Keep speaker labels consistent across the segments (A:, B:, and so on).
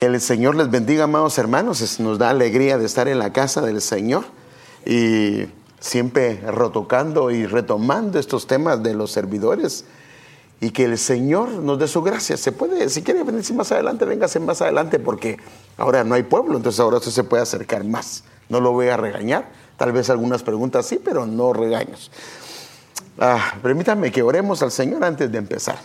A: El Señor les bendiga, amados hermanos. Nos da alegría de estar en la casa del Señor y siempre retocando y retomando estos temas de los servidores y que el Señor nos dé su gracia. Se puede, si quiere venirse más adelante, véngase más adelante porque ahora no hay pueblo, entonces ahora usted se puede acercar más. No lo voy a regañar, tal vez algunas preguntas sí, pero no regaños. Ah, permítanme que oremos al Señor antes de empezar.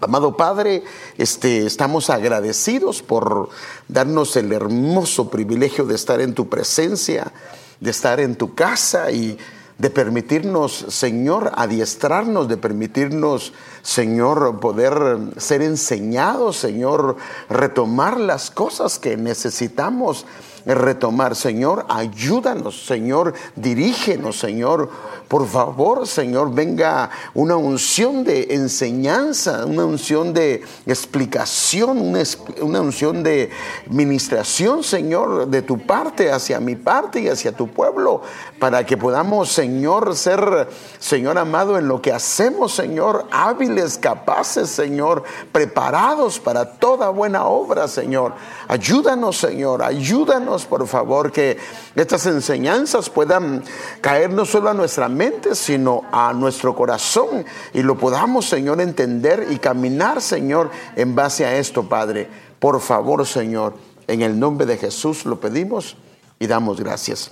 A: Amado Padre, este, estamos agradecidos por darnos el hermoso privilegio de estar en tu presencia, de estar en tu casa y de permitirnos, Señor, adiestrarnos, de permitirnos, Señor, poder ser enseñados, Señor, retomar las cosas que necesitamos retomar. Señor, ayúdanos, Señor, dirígenos, Señor por favor, Señor, venga una unción de enseñanza, una unción de explicación, una, unción de ministración, Señor, de tu parte hacia mi parte y hacia tu pueblo, para que podamos, Señor, ser, Señor amado, en lo que hacemos, Señor, hábiles, capaces, Señor, preparados para toda buena obra, Señor. Ayúdanos, Señor, ayúdanos, por favor, que estas enseñanzas puedan caer no solo a nuestra mente, sino a nuestro corazón y lo podamos, Señor, entender y caminar, Señor, en base a esto, Padre. Por favor, Señor, en el nombre de Jesús lo pedimos y damos gracias.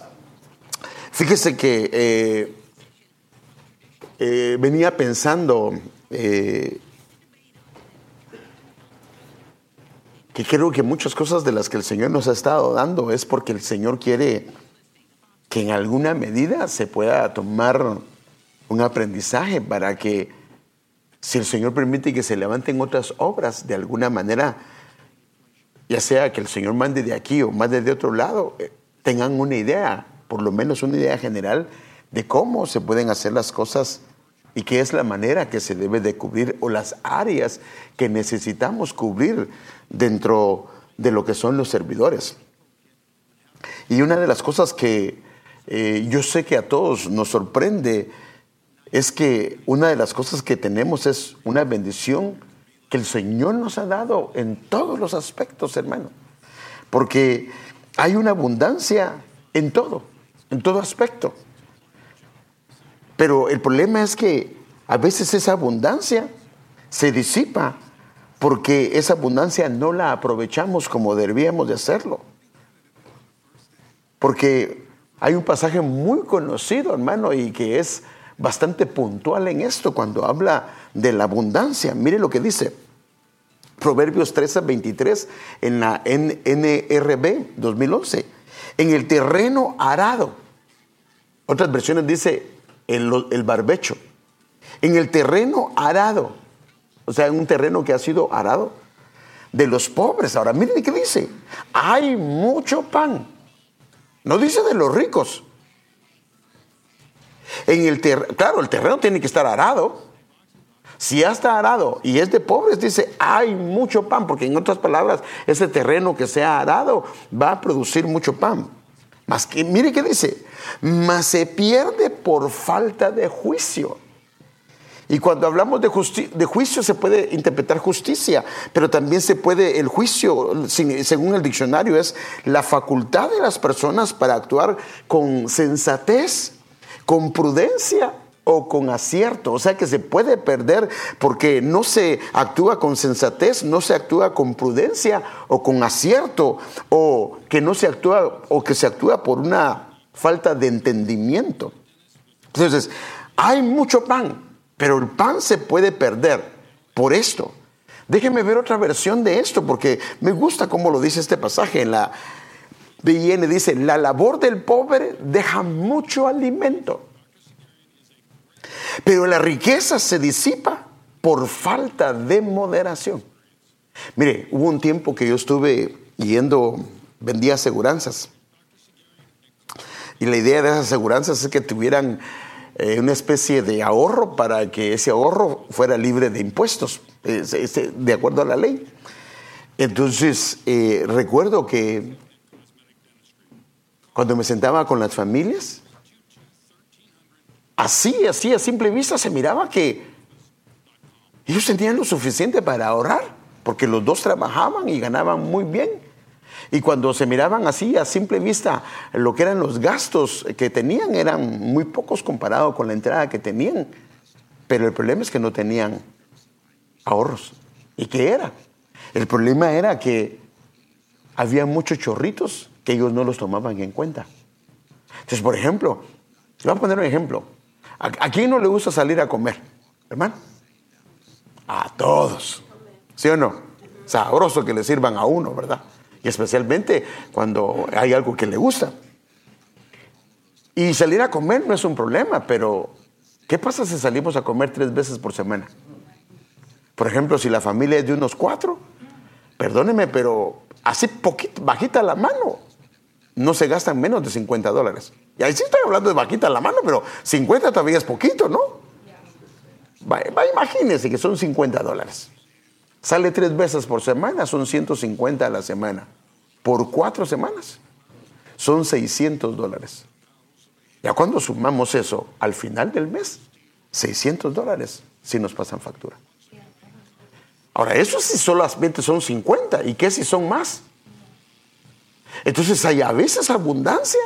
A: Fíjese que eh, eh, venía pensando eh, que creo que muchas cosas de las que el Señor nos ha estado dando es porque el Señor quiere que en alguna medida se pueda tomar un aprendizaje para que si el Señor permite que se levanten otras obras de alguna manera, ya sea que el Señor mande de aquí o mande de otro lado, eh, tengan una idea, por lo menos una idea general de cómo se pueden hacer las cosas y qué es la manera que se debe de cubrir o las áreas que necesitamos cubrir dentro de lo que son los servidores. Y una de las cosas que eh, yo sé que a todos nos sorprende es que una de las cosas que tenemos es una bendición que el Señor nos ha dado en todos los aspectos, hermano. Porque hay una abundancia en todo, en todo aspecto. Pero el problema es que a veces esa abundancia se disipa porque esa abundancia no la aprovechamos como debíamos de hacerlo. Porque hay un pasaje muy conocido, hermano, y que es bastante puntual en esto cuando habla de la abundancia. Mire lo que dice. Proverbios 13, 23 en la NRB 2011. En el terreno arado. Otras versiones dice el, el barbecho. En el terreno arado o sea, en un terreno que ha sido arado de los pobres. Ahora, miren qué dice. Hay mucho pan. No dice de los ricos. En el claro, el terreno tiene que estar arado. Si ya está arado y es de pobres, dice, hay mucho pan, porque en otras palabras, ese terreno que sea arado va a producir mucho pan. Más que, mire qué dice, mas se pierde por falta de juicio. Y cuando hablamos de, de, juicio se puede interpretar justicia, pero también se puede, el juicio, según el diccionario, es la facultad de las personas para actuar con sensatez, con prudencia o con acierto. O sea que se puede perder porque no se actúa con sensatez, no se actúa con prudencia o con acierto, o que no se actúa o que se actúa por una falta de entendimiento. Entonces, hay mucho pan, pero el pan se puede perder por esto. Déjenme ver otra versión de esto porque me gusta cómo lo dice este pasaje. En la BIN dice, la labor del pobre deja mucho alimento, pero la riqueza se disipa por falta de moderación. Mire, hubo un tiempo que yo estuve yendo, vendía aseguranzas. Y la idea de esas aseguranzas es que tuvieran eh, una especie de ahorro para que ese ahorro fuera libre de impuestos, de acuerdo a la ley. Entonces, eh, recuerdo que cuando me sentaba con las familias, así, así, a simple vista se miraba que ellos tenían lo suficiente para ahorrar. porque los dos trabajaban y ganaban muy bien. Y cuando se miraban así a simple vista, lo que eran los gastos que tenían eran muy pocos comparados con la entrada que tenían. Pero el problema es que no tenían ahorros. ¿Y qué era? El problema era que había muchos chorritos que ellos no los tomaban en cuenta. Entonces, por ejemplo, le voy a poner un ejemplo. ¿A, quién no le gusta salir a comer, hermano? A todos. ¿Sí o no? Sabroso que le sirvan a uno, ¿verdad? Y especialmente cuando hay algo que le gusta. Y salir a comer no es un problema, pero ¿qué pasa si salimos a comer tres veces por semana? Por ejemplo, si la familia es de unos cuatro, perdóneme, pero así poquito, bajita la mano, no se gastan menos de 50 dólares. Y ahí sí estoy hablando de bajita la mano, pero 50 todavía es poquito, ¿no? Imagínense que son 50 dólares. Sale tres veces por semana, son 150 a la semana. Por cuatro semanas, son 600 dólares. Ya cuando sumamos eso al final del mes, 600 dólares si nos pasan factura. Ahora, eso sí solamente son 50. ¿Y qué si son más? Entonces hay a veces abundancia.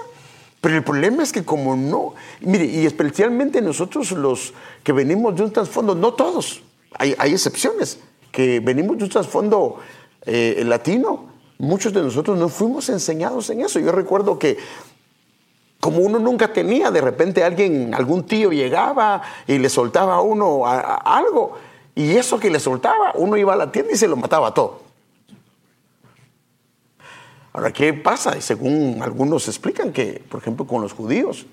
A: Pero el problema es que como no, mire, y especialmente nosotros los que venimos de un trasfondo, no todos, hay, excepciones, que venimos de un trasfondo eh, latino, muchos de nosotros no fuimos enseñados en eso. Yo recuerdo que como uno nunca tenía, de repente alguien, algún tío llegaba y le soltaba a uno algo, y eso que le soltaba, uno iba a la tienda y se lo mataba todo. Ahora, ¿qué pasa? Según algunos explican que, por ejemplo, con los judíos,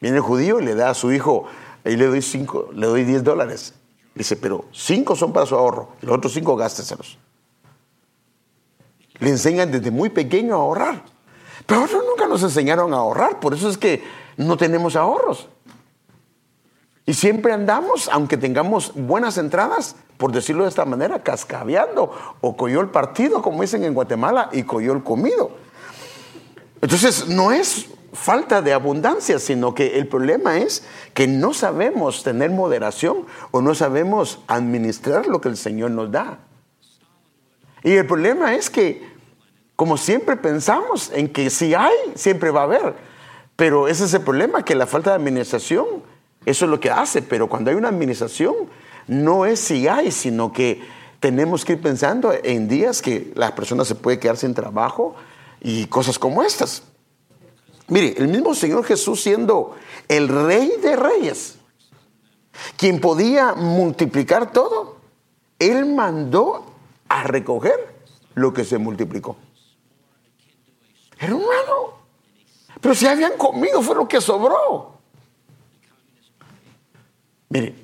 A: viene el judío y le da a su hijo, y le doy cinco, le doy 10 dólares. Dice, pero cinco son para su ahorro, y los otros cinco gásteselos. Le enseñan desde muy pequeño a ahorrar. Pero nosotros nunca nos enseñaron a ahorrar, por eso es que no tenemos ahorros. Y siempre andamos, aunque tengamos buenas entradas, por decirlo de esta manera, cascabeando o coyó el partido, como dicen en Guatemala, y coyó el comido. Entonces, no es falta de abundancia, sino que el problema es que no sabemos tener moderación o no sabemos administrar lo que el Señor nos da. Y el problema es que, como siempre pensamos en que si hay, siempre va a haber. Pero ese es el problema, que la falta de administración eso es lo que hace, pero cuando hay una administración, no es si hay, sino que tenemos que ir pensando en días que las personas se puede quedar sin trabajo y cosas como estas. Mire, el mismo Señor Jesús siendo el rey de reyes, quien podía multiplicar todo, Él mandó a recoger lo que se multiplicó. Hermano, pero si habían comido fue lo que sobró. Mire,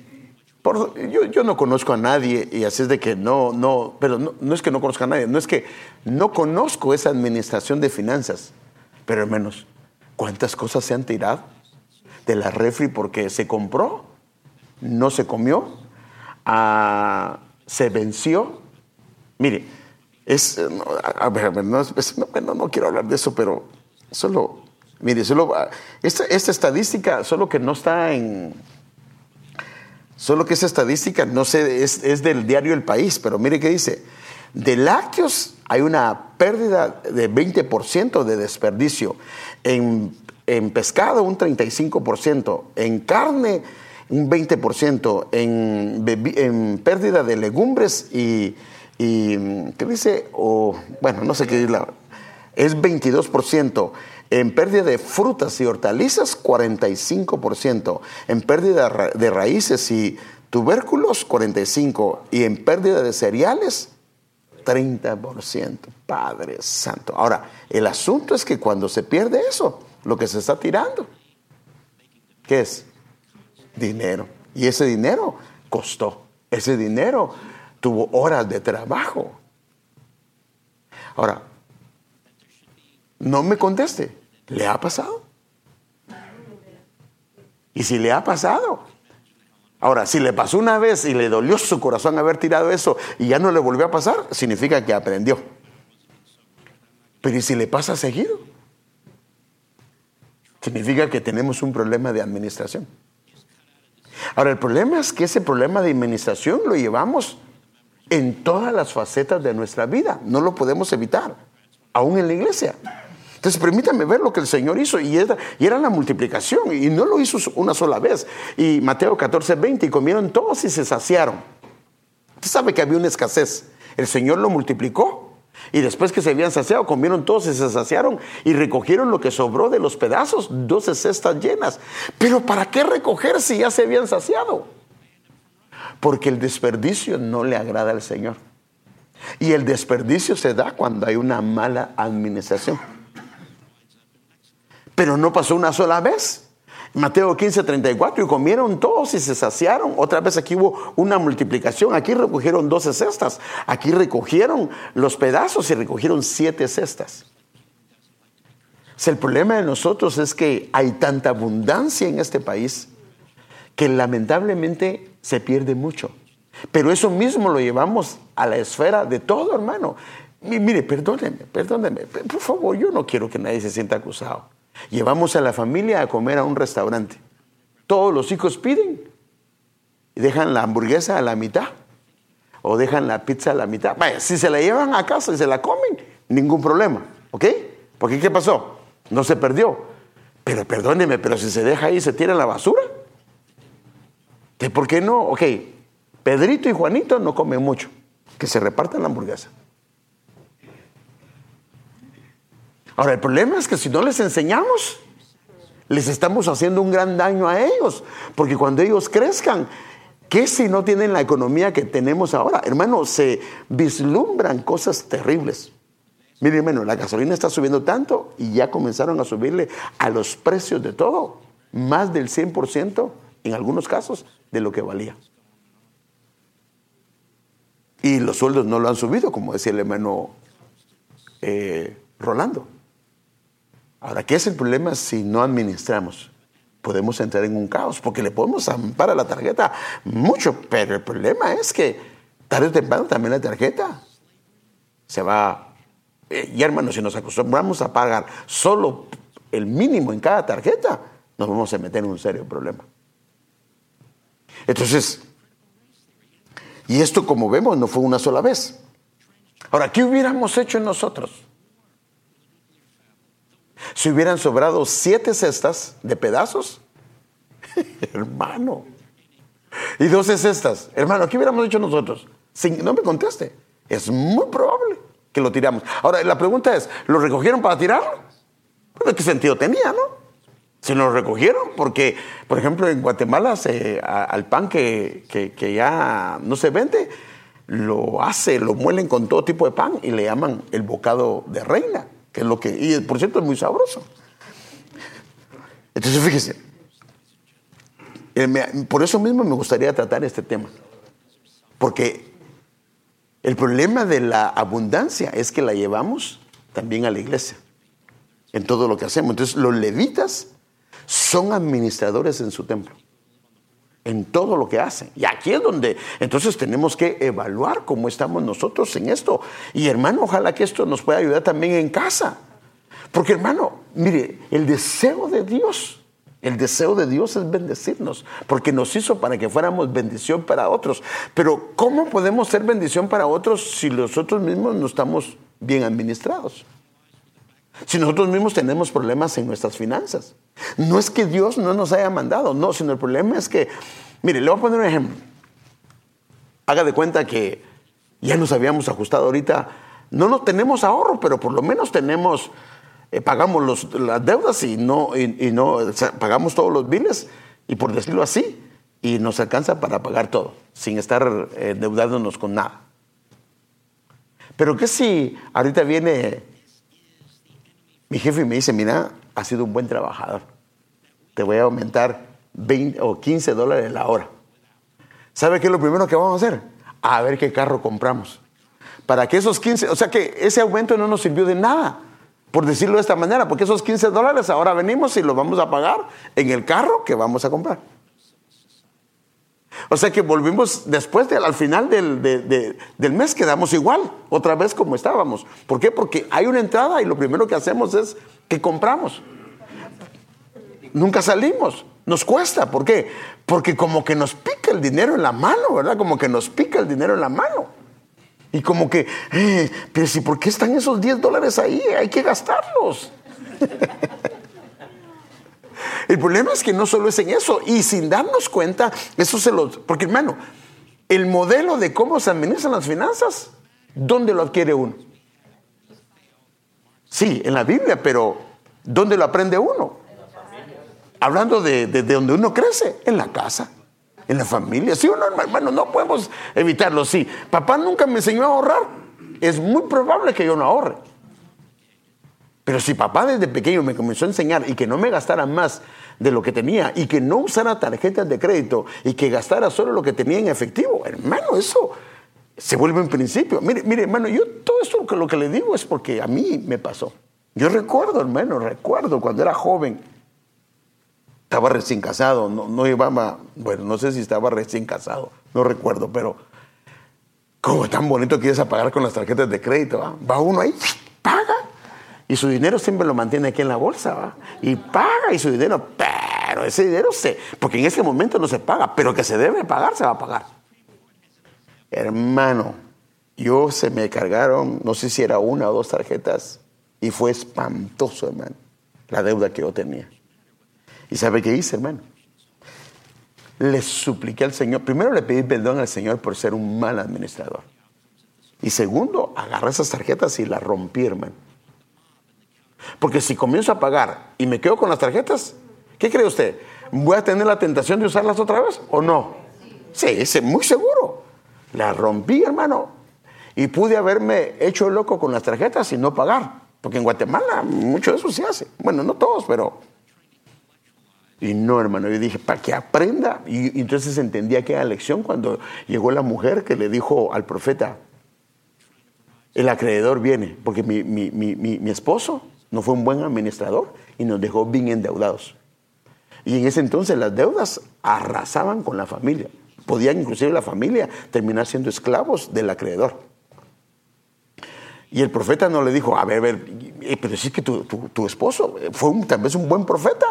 A: yo, no conozco a nadie y así es de que no, no, pero no, es que no conozca a nadie, no es que no conozco esa administración de finanzas, pero menos, ¿cuántas cosas se han tirado de la refri porque se compró, no se comió, ah, se venció? Mire, es, a ver, no, no, quiero hablar de eso, pero solo, mire, solo, ah, esta, esta estadística solo que no está en Solo que esa estadística, no sé, es, del diario El País, pero mire qué dice. De lácteos hay una pérdida de 20% de desperdicio. En, pescado un 35%. En carne un 20%. En, en pérdida de legumbres y, ¿qué dice? O, bueno, no sé qué dice. Es 22%. En pérdida de frutas y hortalizas, 45%. En pérdida de raíces y tubérculos, 45%. Y en pérdida de cereales, 30%. Padre Santo. Ahora, el asunto es que cuando se pierde eso, lo que se está tirando, ¿qué es? Dinero. Y ese dinero costó. Ese dinero tuvo horas de trabajo. Ahora, no me conteste. ¿Le ha pasado? Y si le ha pasado. Ahora, si le pasó una vez y le dolió su corazón haber tirado eso y ya no le volvió a pasar, significa que aprendió. Pero ¿y si le pasa seguido? Significa que tenemos un problema de administración. Ahora, el problema es que ese problema de administración lo llevamos en todas las facetas de nuestra vida. No lo podemos evitar, aún en la iglesia. Entonces, permítame ver lo que el Señor hizo. Y era, y era, la multiplicación. Y no lo hizo una sola vez. Y Mateo 14, 20, y comieron todos y se saciaron. Usted sabe que había una escasez. El Señor lo multiplicó. Y después que se habían saciado, comieron todos y se saciaron y recogieron lo que sobró de los pedazos, 12 cestas llenas. Pero ¿para qué recoger si ya se habían saciado? Porque el desperdicio no le agrada al Señor. Y el desperdicio se da cuando hay una mala administración. Pero no pasó una sola vez. Mateo 15, 34, y comieron todos y se saciaron. Otra vez aquí hubo una multiplicación. Aquí recogieron 12 cestas. Aquí recogieron los pedazos y recogieron siete cestas. el problema de nosotros es que hay tanta abundancia en este país que lamentablemente se pierde mucho. Pero eso mismo lo llevamos a la esfera de todo, hermano. mire, perdóneme, perdóneme. Por favor, yo no quiero que nadie se sienta acusado. Llevamos a la familia a comer a un restaurante. Todos los hijos piden y dejan la hamburguesa a la mitad o dejan la pizza a la mitad. Vaya, si se la llevan a casa y se la comen, ningún problema, ¿ok? Porque ¿qué pasó? No se perdió. Pero perdóneme, pero si se deja ahí se tira la basura. ¿Por qué no? Ok, Pedrito y Juanito no comen mucho. Que se repartan la hamburguesa. Ahora, el problema es que si no les enseñamos, les estamos haciendo un gran daño a ellos, porque cuando ellos crezcan, ¿qué si no tienen la economía que tenemos ahora? Hermano, se vislumbran cosas terribles. Miren, hermano, la gasolina está subiendo tanto y ya comenzaron a subirle a los precios de todo, más del 100% en algunos casos de lo que valía. Y los sueldos no lo han subido, como decía el hermano eh, Rolando. Ahora, ¿qué es el problema si no administramos? Podemos entrar en un caos porque le podemos ampar a la tarjeta mucho, pero el problema es que tarde o temprano también la tarjeta se va. Eh, y hermanos, si nos acostumbramos a pagar solo el mínimo en cada tarjeta, nos vamos a meter en un serio problema. Entonces, y esto como vemos no fue una sola vez. Ahora, ¿qué hubiéramos hecho nosotros? Si hubieran sobrado siete cestas de pedazos, hermano, y doce cestas, hermano, ¿qué hubiéramos hecho nosotros? no me conteste. Es muy probable que lo tiramos. Ahora, la pregunta es, ¿lo recogieron para tirarlo? ¿De qué sentido tenía, no? Si lo recogieron, porque, por ejemplo, en Guatemala al pan que, que, ya no se vende, lo hace, lo muelen con todo tipo de pan y le llaman el bocado de reina que es lo que, y por cierto es muy sabroso. Entonces fíjese, eh, por eso mismo me gustaría tratar este tema, porque el problema de la abundancia es que la llevamos también a la iglesia, en todo lo que hacemos. Entonces los levitas son administradores en su templo en todo lo que hacen. Y aquí es donde entonces tenemos que evaluar cómo estamos nosotros en esto. Y hermano, ojalá que esto nos pueda ayudar también en casa. Porque hermano, mire, el deseo de Dios, el deseo de Dios es bendecirnos, porque nos hizo para que fuéramos bendición para otros. Pero ¿cómo podemos ser bendición para otros si nosotros mismos no estamos bien administrados? Si nosotros mismos tenemos problemas en nuestras finanzas. No es que Dios no nos haya mandado, no, sino el problema es que, mire, le voy a poner un ejemplo. Haga de cuenta que ya nos habíamos ajustado ahorita, no nos tenemos ahorro, pero por lo menos tenemos, eh, pagamos las deudas y no, y, no pagamos todos los biles, y por decirlo así, y nos alcanza para pagar todo, sin estar eh, endeudándonos con nada. Pero ¿qué si ahorita viene mi jefe me dice, mira, has sido un buen trabajador. Te voy a aumentar 20 o 15 dólares la hora. ¿Sabe qué es lo primero que vamos a hacer? A ver qué carro compramos. Para que esos 15, o sea que ese aumento no nos sirvió de nada, por decirlo de esta manera, porque esos 15 dólares ahora venimos y los vamos a pagar en el carro que vamos a comprar. O sea que volvimos después, al final del, del, mes, quedamos igual, otra vez como estábamos. ¿Por qué? Porque hay una entrada y lo primero que hacemos es que compramos. Nunca salimos, nos cuesta. ¿Por qué? Porque como que nos pica el dinero en la mano, ¿verdad? Como que nos pica el dinero en la mano. Y como que, eh, pero si, ¿por qué están esos 10 dólares ahí? Hay que gastarlos. El problema es que no solo es en eso, y sin darnos cuenta, eso se lo... Porque hermano, el modelo de cómo se administran las finanzas, ¿dónde lo adquiere uno? Sí, en la Biblia, pero ¿dónde lo aprende uno? Hablando de, de, donde uno crece, en la casa, en la familia. Sí o no, hermano, no podemos evitarlo. Sí, papá nunca me enseñó a ahorrar. Es muy probable que yo no ahorre. Pero si papá desde pequeño me comenzó a enseñar y que no me gastara más de lo que tenía y que no usara tarjetas de crédito y que gastara solo lo que tenía en efectivo, hermano, eso se vuelve un principio. Mire, mire, hermano, yo todo esto lo que le digo es porque a mí me pasó. Yo recuerdo, hermano, recuerdo cuando era joven, estaba recién casado, no, no llevaba, bueno, no sé si estaba recién casado, no recuerdo, pero como tan bonito que es pagar con las tarjetas de crédito, ¿va? va uno ahí, paga y su dinero siempre lo mantiene aquí en la bolsa, ¿va? Y paga y su dinero, pero ese dinero se, porque en ese momento no se paga, pero que se debe pagar, se va a pagar. Hermano, yo se me cargaron, no sé si era una o dos tarjetas, y fue espantoso, hermano, la deuda que yo tenía. ¿Y sabe qué hice, hermano? Le supliqué al Señor, primero le pedí perdón al Señor por ser un mal administrador. Y segundo, agarré esas tarjetas y las rompí, hermano. Porque si comienzo a pagar y me quedo con las tarjetas, ¿qué cree usted? ¿Voy a tener la tentación de usarlas otra vez o no? Sí, es muy seguro. Las rompí, hermano. Y pude haberme hecho loco con las tarjetas y no pagar. Porque en Guatemala mucho de eso se hace. Bueno, no todos, pero... Y no, hermano, yo dije, para que aprenda. Y, entonces entendí aquella lección cuando llegó la mujer que le dijo al profeta, el acreedor viene, porque mi esposo no fue un buen administrador y nos dejó bien endeudados. Y en ese entonces las deudas arrasaban con la familia. Podían inclusive la familia terminar siendo esclavos del acreedor. Y el profeta no le dijo, a ver, a ver, eh, pero sí que tu, tu, esposo fue un, tal vez un buen profeta,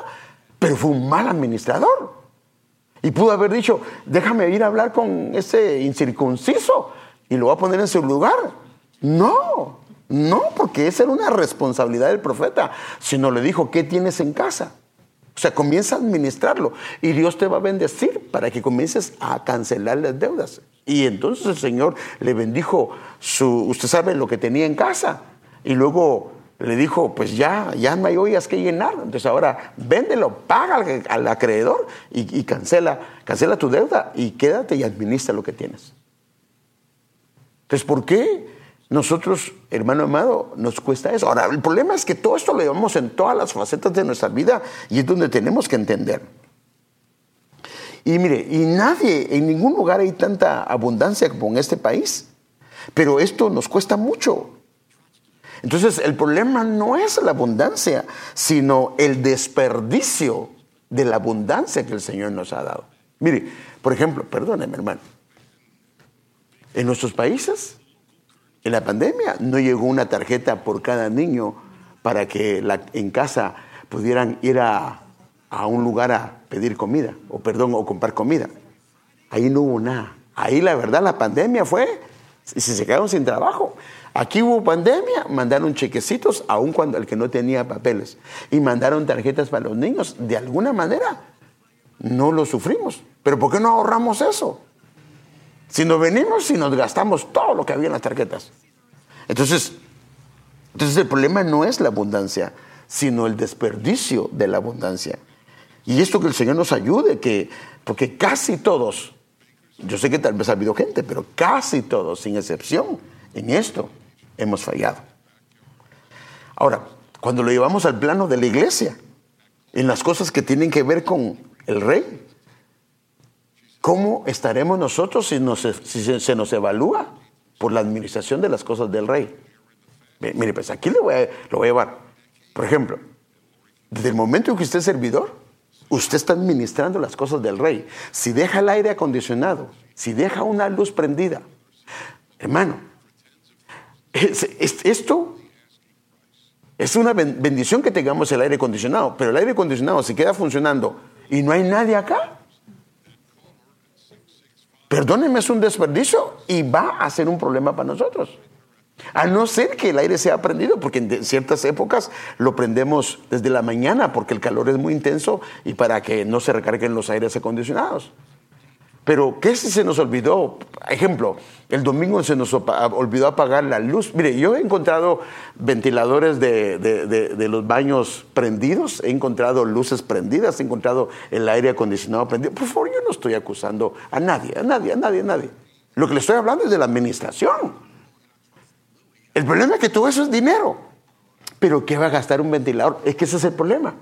A: pero fue un mal administrador. Y pudo haber dicho, déjame ir a hablar con ese incircunciso y lo voy a poner en su lugar. No, no, porque esa era una responsabilidad del profeta, sino le dijo, ¿qué tienes en casa? O sea, comienza a administrarlo y Dios te va a bendecir para que comiences a cancelar las deudas. Y entonces el Señor le bendijo su, usted sabe lo que tenía en casa. Y luego le dijo, pues ya, ya no hay ollas que llenar. Entonces ahora véndelo, paga al, acreedor y, y, cancela, cancela tu deuda y quédate y administra lo que tienes. Entonces, ¿por qué? Nosotros, hermano amado, nos cuesta eso. Ahora, el problema es que todo esto lo llevamos en todas las facetas de nuestra vida y es donde tenemos que entender. Y mire, y nadie, en ningún lugar hay tanta abundancia como en este país, pero esto nos cuesta mucho. Entonces, el problema no es la abundancia, sino el desperdicio de la abundancia que el Señor nos ha dado. Mire, por ejemplo, perdóneme, hermano, en nuestros países en la pandemia no llegó una tarjeta por cada niño para que en casa pudieran ir a, un lugar a pedir comida, o perdón, o comprar comida. Ahí no hubo nada. Ahí la verdad la pandemia fue, y se quedaron sin trabajo. Aquí hubo pandemia, mandaron chequecitos, aun cuando el que no tenía papeles, y mandaron tarjetas para los niños. De alguna manera, no lo sufrimos. Pero ¿por qué no ahorramos eso? Si nos venimos y nos gastamos todo lo que había en las tarjetas. Entonces, entonces el problema no es la abundancia, sino el desperdicio de la abundancia. Y esto que el Señor nos ayude, que, porque casi todos, yo sé que tal vez ha habido gente, pero casi todos, sin excepción, en esto hemos fallado. Ahora, cuando lo llevamos al plano de la iglesia, en las cosas que tienen que ver con el rey, ¿Cómo estaremos nosotros si, se nos evalúa por la administración de las cosas del rey? Mire, pues aquí lo voy, a, lo voy a llevar. Por ejemplo, desde el momento en que usted es servidor, usted está administrando las cosas del rey. Si deja el aire acondicionado, si deja una luz prendida, hermano, esto es una bendición que tengamos el aire acondicionado, pero el aire acondicionado se queda funcionando y no hay nadie acá. Perdónenme, es un desperdicio y va a ser un problema para nosotros. A no ser que el aire sea prendido, porque en ciertas épocas lo prendemos desde la mañana porque el calor es muy intenso y para que no se recarguen los aires acondicionados. Pero, ¿qué si se nos olvidó? Ejemplo, el domingo se nos olvidó apagar la luz. Mire, yo he encontrado ventiladores de, los baños prendidos, he encontrado luces prendidas, he encontrado el aire acondicionado prendido. Por favor, yo no estoy acusando a nadie, a nadie, a nadie, a nadie. Lo que le estoy hablando es de la administración. El problema es que todo eso es dinero. Pero ¿qué va a gastar un ventilador? Es que ese es el problema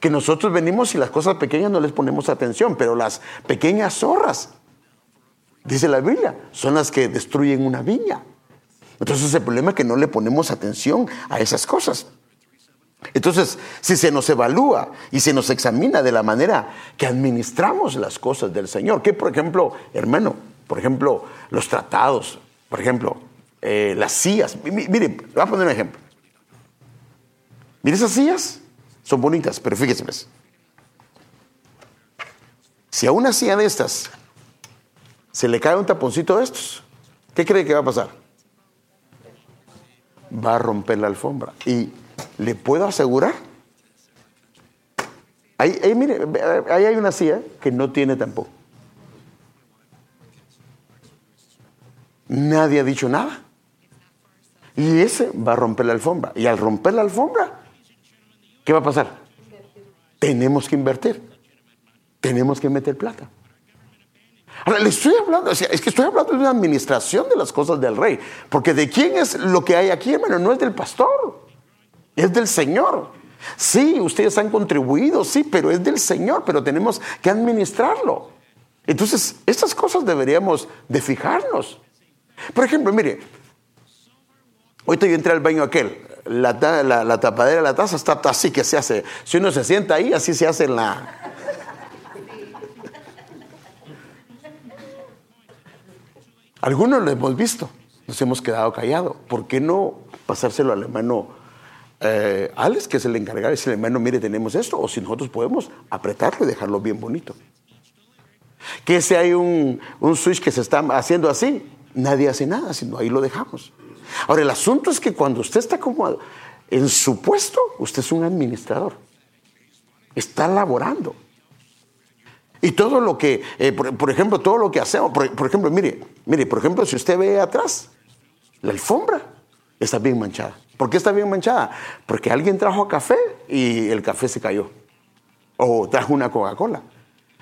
A: que nosotros venimos y las cosas pequeñas no les ponemos atención, pero las pequeñas zorras, dice la Biblia, son las que destruyen una viña. Entonces el problema es que no le ponemos atención a esas cosas. Entonces, si se nos evalúa y se nos examina de la manera que administramos las cosas del Señor, que por ejemplo, hermano, por ejemplo, los tratados, por ejemplo, eh, las sillas, mire, voy a poner un ejemplo. Mire esas sillas, son bonitas, pero fíjese, pues. Si a una silla de estas se le cae un taponcito de estos, ¿qué cree que va a pasar? Va a romper la alfombra. Y le puedo asegurar, ahí, mire, ahí hay una silla que no tiene tampoco. Nadie ha dicho nada. Y ese va a romper la alfombra. Y al romper la alfombra, ¿Qué va a pasar? Tenemos que invertir. Tenemos que meter plata. Ahora, le estoy hablando, es que estoy hablando de una administración de las cosas del rey. Porque de quién es lo que hay aquí, hermano, no es del pastor, es del Señor. Sí, ustedes han contribuido, sí, pero es del Señor, pero tenemos que administrarlo. Entonces, estas cosas deberíamos de fijarnos. Por ejemplo, mire, ahorita yo entré al baño aquel, la, tapadera de la taza está así que se hace. Si uno se sienta ahí, así se hace en la... Algunos lo hemos visto, nos hemos quedado callados. ¿Por qué no pasárselo al hermano eh, Alex, que es el encargado, y decirle, hermano, mire, tenemos esto, o si nosotros podemos apretarlo y dejarlo bien bonito? Que si hay un, un switch que se está haciendo así, nadie hace nada, sino ahí lo dejamos. Ahora, el asunto es que cuando usted está como en su puesto, usted es un administrador. Está laborando. Y todo lo que, eh, por, ejemplo, todo lo que hacemos, por, ejemplo, mire, mire, por ejemplo, si usted ve atrás, la alfombra está bien manchada. ¿Por qué está bien manchada? Porque alguien trajo café y el café se cayó. O trajo una Coca-Cola.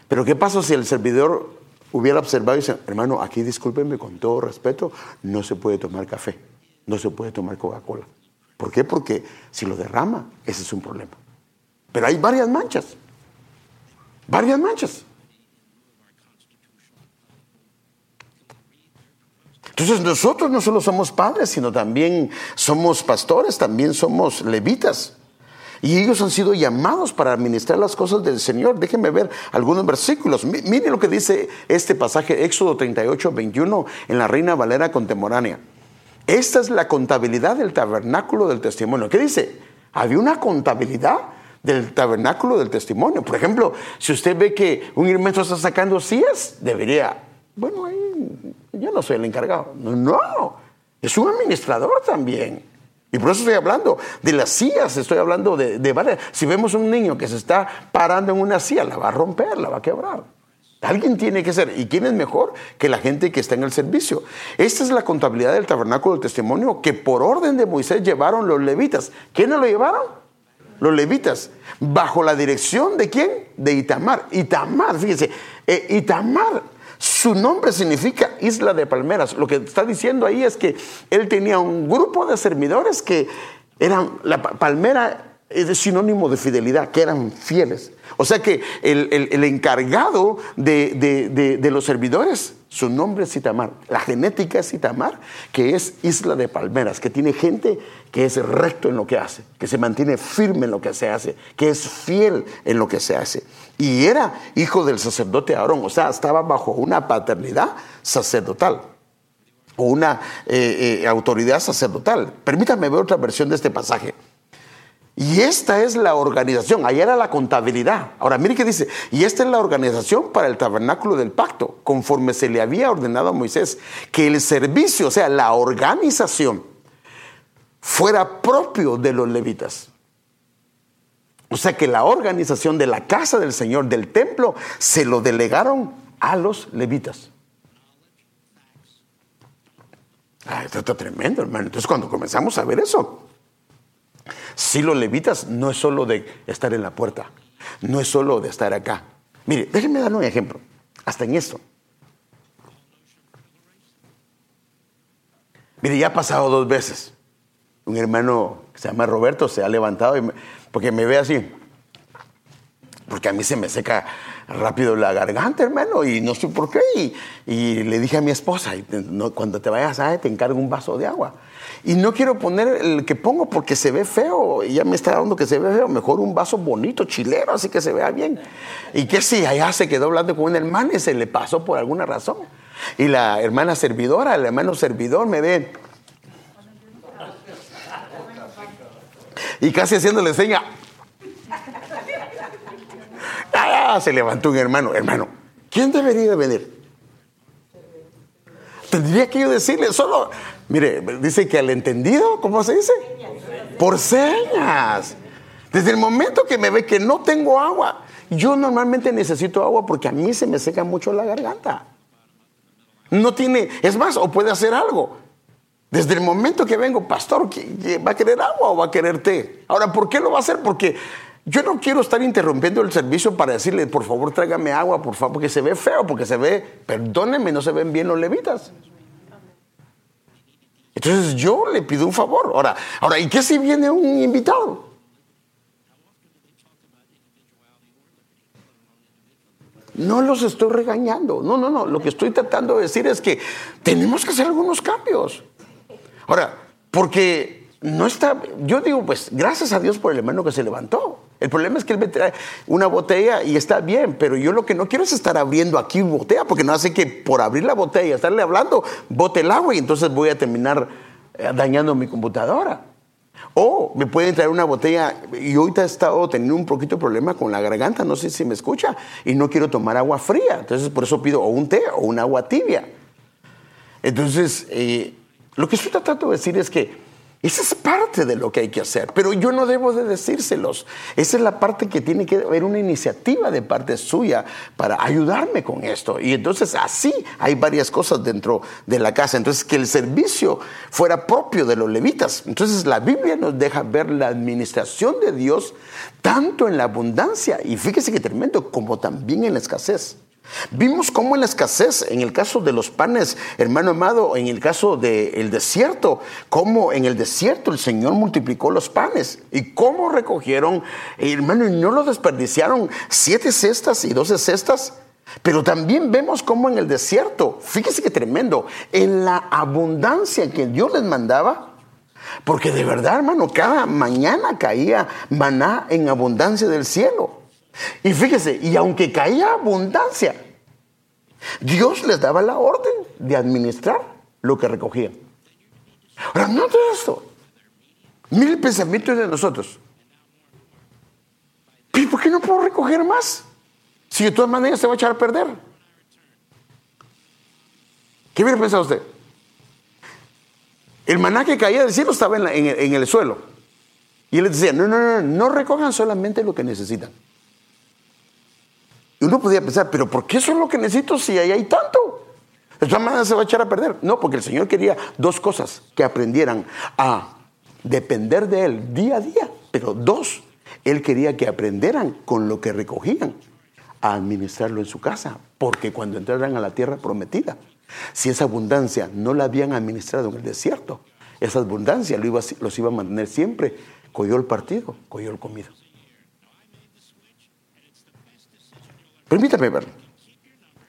A: Pero ¿qué pasa si el servidor hubiera observado y dice, hermano, aquí discúlpenme con todo respeto, no se puede tomar café? No se puede tomar Coca-Cola. ¿Por qué? Porque si lo derrama, ese es un problema. Pero hay varias manchas. Varias manchas. Entonces nosotros no solo somos padres, sino también somos pastores, también somos levitas. Y ellos han sido llamados para administrar las cosas del Señor. Déjenme ver algunos versículos. Miren lo que dice este pasaje, Éxodo 38, 21, en la Reina Valera contemporánea. Esta es la contabilidad del tabernáculo del testimonio. ¿Qué dice? Había una contabilidad del tabernáculo del testimonio. Por ejemplo, si usted ve que un inmenso está sacando sillas, debería, bueno, yo no soy el encargado. No, es un administrador también. Y por eso estoy hablando de las sillas, estoy hablando de, de. Si vemos un niño que se está parando en una silla, la va a romper, la va a quebrar. Alguien tiene que ser. ¿Y quién es mejor que la gente que está en el servicio? Esta es la contabilidad del tabernáculo del testimonio que por orden de Moisés llevaron los levitas. ¿Quiénes lo llevaron? Los levitas. ¿Bajo la dirección de quién? De Itamar. Itamar, fíjese. Eh, Itamar, su nombre significa isla de palmeras. Lo que está diciendo ahí es que él tenía un grupo de servidores que eran, la palmera es sinónimo de fidelidad, que eran fieles. O sea que el, encargado de, los servidores, su nombre es Itamar. La genética es Itamar, que es isla de palmeras, que tiene gente que es recto en lo que hace, que se mantiene firme en lo que se hace, que es fiel en lo que se hace. Y era hijo del sacerdote Aarón, o sea, estaba bajo una paternidad sacerdotal o una eh, eh, autoridad sacerdotal. Permítame ver otra versión de este pasaje. Y esta es la organización, ahí era la contabilidad. Ahora mire qué dice, y esta es la organización para el tabernáculo del pacto, conforme se le había ordenado a Moisés, que el servicio, o sea, la organización, fuera propio de los levitas. O sea que la organización de la casa del Señor, del templo, se lo delegaron a los levitas. Esto está tremendo, hermano. Entonces cuando comenzamos a ver eso, si los levitas no es solo de estar en la puerta, no es solo de estar acá. Mire, déjenme darle un ejemplo, hasta en esto. Mire, ya ha pasado dos veces. Un hermano que se llama Roberto se ha levantado porque me ve así. Porque a mí se me seca rápido la garganta, hermano, y no sé por qué. Y, le dije a mi esposa, cuando te vayas a te encargo un vaso de agua. Y no quiero poner el que pongo porque se ve feo. Y ya me está dando que se ve feo. Mejor un vaso bonito, chilero, así que se vea bien. Y que si allá se quedó hablando con un hermano y se le pasó por alguna razón. Y la hermana servidora, el hermano servidor me ve. Y casi haciéndole seña. Ah, se levantó un hermano. Hermano, ¿quién debería venir? Tendría que yo decirle, solo Mire, dice que al entendido, ¿cómo se dice? Por señas. Desde el momento que me ve que no tengo agua, yo normalmente necesito agua porque a mí se me seca mucho la garganta. No tiene, es más, o puede hacer algo. Desde el momento que vengo, pastor, ¿va a querer agua o va a querer té? Ahora, ¿por qué lo va a hacer? Porque yo no quiero estar interrumpiendo el servicio para decirle, por favor, tráigame agua, por favor, porque se ve feo, porque se ve, perdónenme, no se ven bien los levitas. Entonces yo le pido un favor. Ahora, ahora ¿y qué si viene un invitado? No los estoy regañando. No, no, no. Lo que estoy tratando de decir es que tenemos que hacer algunos cambios. Ahora, porque no está. Yo digo, pues, gracias a Dios por el hermano que se levantó. El problema es que él me trae una botella y está bien, pero yo lo que no quiero es estar abriendo aquí botella, porque no hace que por abrir la botella, estarle hablando, bote el agua y entonces voy a terminar eh, dañando mi computadora. O me pueden traer una botella, y ahorita he estado teniendo un poquito de problema con la garganta, no sé si me escucha, y no quiero tomar agua fría, entonces por eso pido o un té o un agua tibia. Entonces, eh, lo que estoy tratando de decir es que esa es parte de lo que hay que hacer, pero yo no debo de decírselos. Esa es la parte que tiene que haber una iniciativa de parte suya para ayudarme con esto. Y entonces así hay varias cosas dentro de la casa. Entonces que el servicio fuera propio de los levitas. Entonces la Biblia nos deja ver la administración de Dios tanto en la abundancia, y fíjese que tremendo, como también en la escasez. Vimos cómo en la escasez, en el caso de los panes, hermano amado, en el caso del desierto, cómo en el desierto el Señor multiplicó los panes y cómo recogieron, hermano, y no los desperdiciaron, siete cestas y doce cestas. Pero también vemos cómo en el desierto, fíjese que tremendo, en la abundancia que Dios les mandaba, porque de verdad, hermano, cada mañana caía maná en abundancia del cielo. Y fíjese, y aunque caía abundancia, Dios les daba la orden de administrar lo que recogían. Ahora, no todo esto. Mire el pensamiento de nosotros. ¿Y por qué no puedo recoger más? Si de todas maneras se va a echar a perder. ¿Qué hubiera pensado usted? El maná que caía del cielo estaba en, en el suelo. Y él les decía, no, no, no, no recojan solamente lo que necesitan. Y uno podía pensar, pero ¿por qué eso es lo que necesito si ahí hay tanto? De todas maneras se va a echar a perder. No, porque el Señor quería dos cosas, que aprendieran a depender de Él día a día, pero dos, Él quería que aprendieran con lo que recogían a administrarlo en su casa, porque cuando entraran a la tierra prometida, si esa abundancia no la habían administrado en el desierto, esa abundancia los iba a mantener siempre, cogió el partido, cogió el comido. Permítame verlo.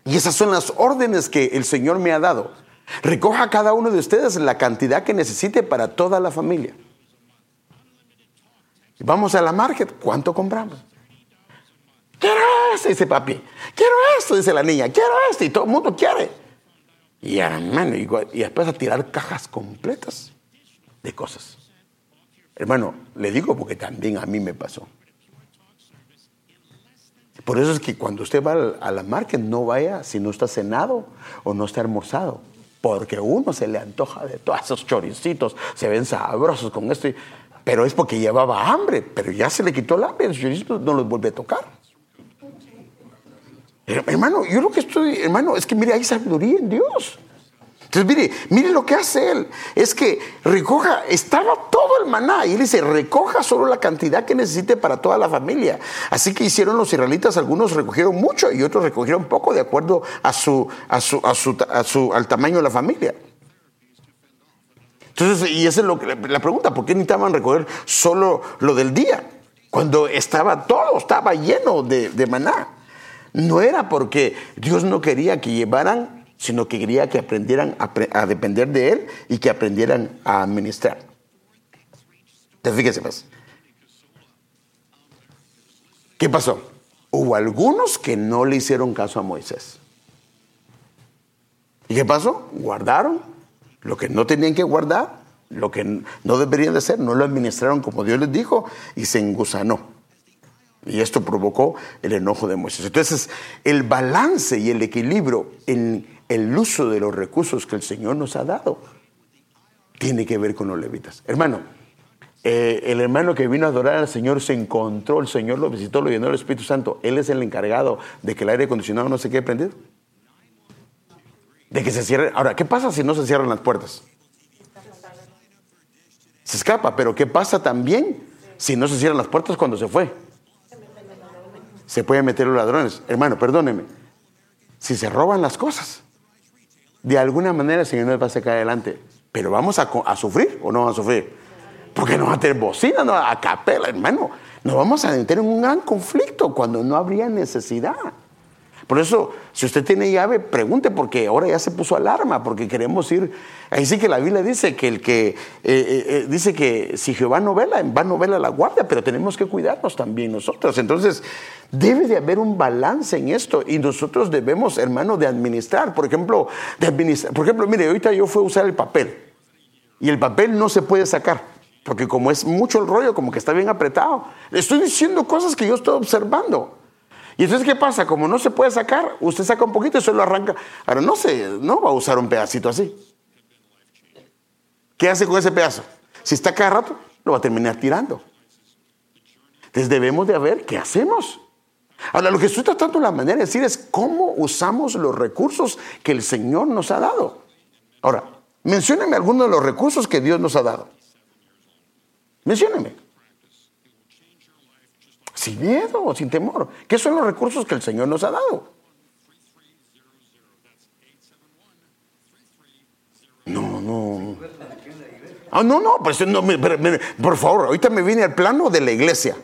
A: Y esas son las órdenes que el Señor me ha dado. Recoja cada uno de ustedes la cantidad que necesite para toda la familia. Vamos a la market, ¿cuánto compramos? Quiero esto, dice papi. Quiero esto, dice la niña. Quiero esto, y todo el mundo quiere. Y y después a tirar cajas completas de cosas. Hermano, le digo porque también a mí me pasó. Por eso es que cuando usted va a la market no vaya si no está cenado o no está almorzado. Porque uno se le antoja de todos esos choricitos, se ven sabrosos con esto. Pero es porque llevaba hambre, pero ya se le quitó el hambre, los choricitos no los vuelve a tocar. Hermano, yo lo que estoy, hermano, es que mire, hay sabiduría en Dios. Entonces, mire, mire lo que hace él. Es que recoja, estaba todo el maná. Y él dice, recoja solo la cantidad que necesite para toda la familia. Así que hicieron los israelitas, algunos recogieron mucho y otros recogieron poco de acuerdo a su, a su, a su, al tamaño de la familia. Entonces, y esa es lo que, la pregunta, ¿por qué necesitaban recoger solo lo del día? Cuando estaba todo, estaba lleno de, de maná. No era porque Dios no quería que llevaran sino que quería que aprendieran a, depender de Él y que aprendieran a administrar. Entonces, fíjese pues. ¿Qué pasó? Hubo algunos que no le hicieron caso a Moisés. ¿Y qué pasó? Guardaron lo que no tenían que guardar, lo que no deberían de hacer, no lo administraron como Dios les dijo y se engusanó. Y esto provocó el enojo de Moisés. Entonces, el balance y el equilibrio en el uso de los recursos que el Señor nos ha dado tiene que ver con los levitas. Hermano, eh, el hermano que vino a adorar al Señor se encontró, el Señor lo visitó, lo llenó el Espíritu Santo. Él es el encargado de que el aire acondicionado no se quede prendido. De que se cierre. Ahora, ¿qué pasa si no se cierran las puertas? Se escapa, pero ¿qué pasa también si no se cierran las puertas cuando se fue? Se pueden meter los ladrones. Hermano, perdóneme. Si se roban las cosas, de alguna manera el Señor nos va a sacar adelante. Pero vamos a, sufrir o no vamos a sufrir. Porque nos va a tener bocina, no, a capela, hermano. Nos vamos a meter en un gran conflicto cuando no habría necesidad. Por eso, si usted tiene llave, pregunte, porque ahora ya se puso alarma, porque queremos ir. Ahí sí que la Biblia dice que el que eh, eh, eh, dice que si Jehová no vela, en vano vela la guardia, pero tenemos que cuidarnos también nosotros. Entonces, debe de haber un balance en esto y nosotros debemos, hermano, de administrar. Por ejemplo, de administrar. Por ejemplo, mire, ahorita yo fui a usar el papel y el papel no se puede sacar. Porque como es mucho el rollo, como que está bien apretado. Le estoy diciendo cosas que yo estoy observando. Y entonces, ¿qué pasa? Como no se puede sacar, usted saca un poquito y se lo arranca. Ahora, no, se, no va a usar un pedacito así. ¿Qué hace con ese pedazo? Si está cada rato, lo va a terminar tirando. Entonces debemos de ver qué hacemos. Ahora, lo que estoy tratando la manera de decir es cómo usamos los recursos que el Señor nos ha dado. Ahora, mencióneme algunos de los recursos que Dios nos ha dado. Mencióneme. Sin miedo, sin temor. ¿Qué son los recursos que el Señor nos ha dado? No, no. Ah, no, no, pues no, por favor, ahorita me viene al plano de la iglesia,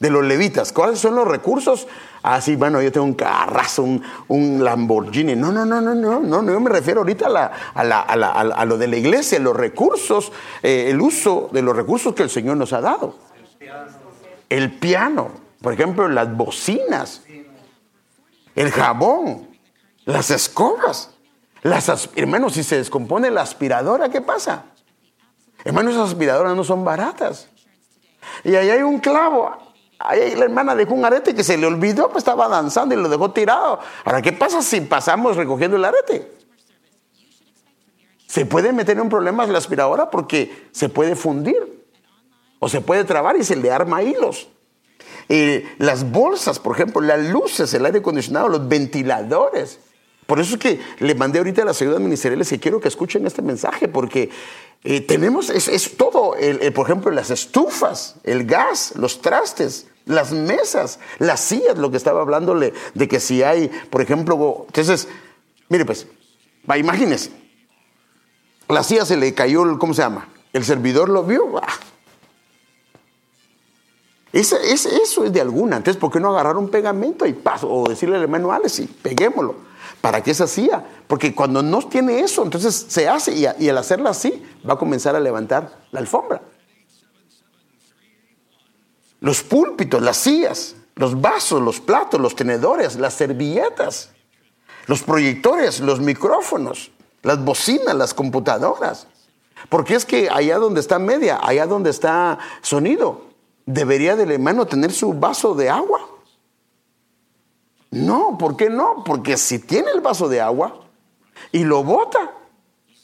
A: de los levitas. ¿Cuáles son los recursos? Ah, sí, bueno, yo tengo un carrazo, un, Lamborghini. No, no, no, no, no, no, yo me refiero ahorita a, lo de la iglesia, los recursos, eh, el uso de los recursos que el Señor nos ha dado. El piano. Por ejemplo, las bocinas, el jabón, las escobas. Las hermanos, si se descompone la aspiradora, ¿qué pasa? Hermanos, esas aspiradoras no son baratas. Y ahí hay un clavo. Ahí la hermana dejó un arete que se le olvidó, pues estaba danzando y lo dejó tirado. Ahora, ¿qué pasa si pasamos recogiendo el arete? Se puede meter en problemas la aspiradora porque se puede fundir o se puede trabar y se le arma hilos. Las bolsas, por ejemplo, las luces, el aire acondicionado, los ventiladores. Por eso es que le mandé ahorita a las ayudas ministeriales y quiero que escuchen este mensaje, porque eh, tenemos, es, todo, por ejemplo, las estufas, el gas, los trastes, las mesas, las sillas, lo que estaba hablándole de que si hay, por ejemplo, entonces, mire pues, va, imagínese, la silla se le cayó, ¿cómo se llama? El servidor lo vio, ah, eso es de alguna. Entonces, ¿por qué no agarrar un pegamento y paso? O decirle al hermano Alex, y peguémoslo. ¿Para qué se hacía? Porque cuando no tiene eso, entonces se hace y, y al hacerlo así va a comenzar a levantar la alfombra. Los púlpitos, las sillas, los vasos, los platos, los tenedores, las servilletas, los proyectores, los micrófonos, las bocinas, las computadoras. Porque es que allá donde está media, allá donde está sonido, debería del hermano tener su vaso de agua. No, ¿por qué no? Porque si tiene el vaso de agua y lo bota,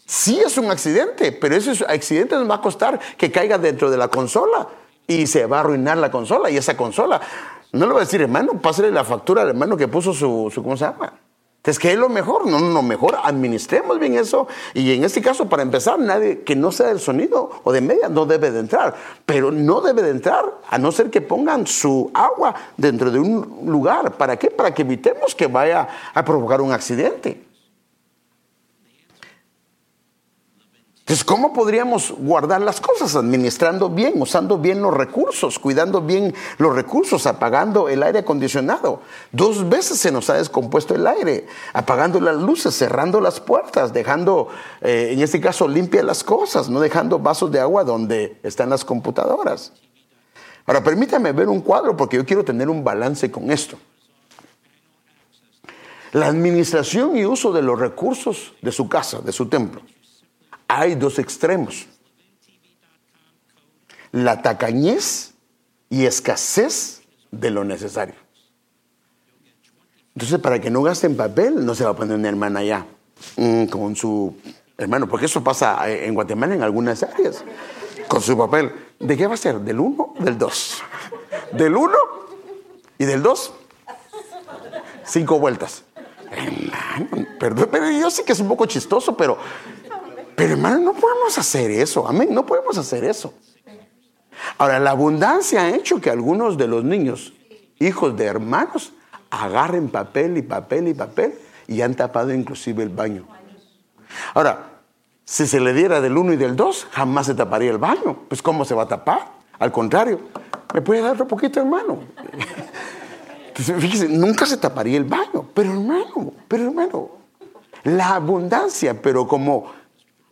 A: sí es un accidente, pero ese accidente nos va a costar que caiga dentro de la consola y se va a arruinar la consola. Y esa consola, no le va a decir, hermano, pásale la factura al hermano que puso su, su ¿cómo se llama? Entonces, ¿qué es lo mejor? No, no, mejor administremos bien eso. Y en este caso, para empezar, nadie que no sea del sonido o de media no debe de entrar. Pero no debe de entrar a no ser que pongan su agua dentro de un lugar. ¿Para qué? Para que evitemos que vaya a provocar un accidente. Entonces, ¿cómo podríamos guardar las cosas? Administrando bien, usando bien los recursos, cuidando bien los recursos, apagando el aire acondicionado. Dos veces se nos ha descompuesto el aire, apagando las luces, cerrando las puertas, dejando, eh, en este caso, limpias las cosas, no dejando vasos de agua donde están las computadoras. Ahora, permítame ver un cuadro porque yo quiero tener un balance con esto. La administración y uso de los recursos de su casa, de su templo hay dos extremos. La tacañez y escasez de lo necesario. Entonces, para que no gasten papel, no se va a poner una hermana allá mm, con su hermano, porque eso pasa eh, en Guatemala en algunas áreas, con su papel. ¿De qué va a ser? ¿Del 1 del 2? ¿Del 1 y del 2? Cinco vueltas. Hermano, perdón, pero yo sé que es un poco chistoso, pero pero hermano, no podemos hacer eso. Amén, no podemos hacer eso. Ahora, la abundancia ha hecho que algunos de los niños, hijos de hermanos, agarren papel y papel y papel y han tapado inclusive el baño. Ahora, si se le diera del uno y del dos, jamás se taparía el baño. Pues ¿cómo se va a tapar? Al contrario, ¿me puede dar otro poquito, hermano? Fíjese, nunca se taparía el baño. Pero hermano, pero hermano, la abundancia, pero como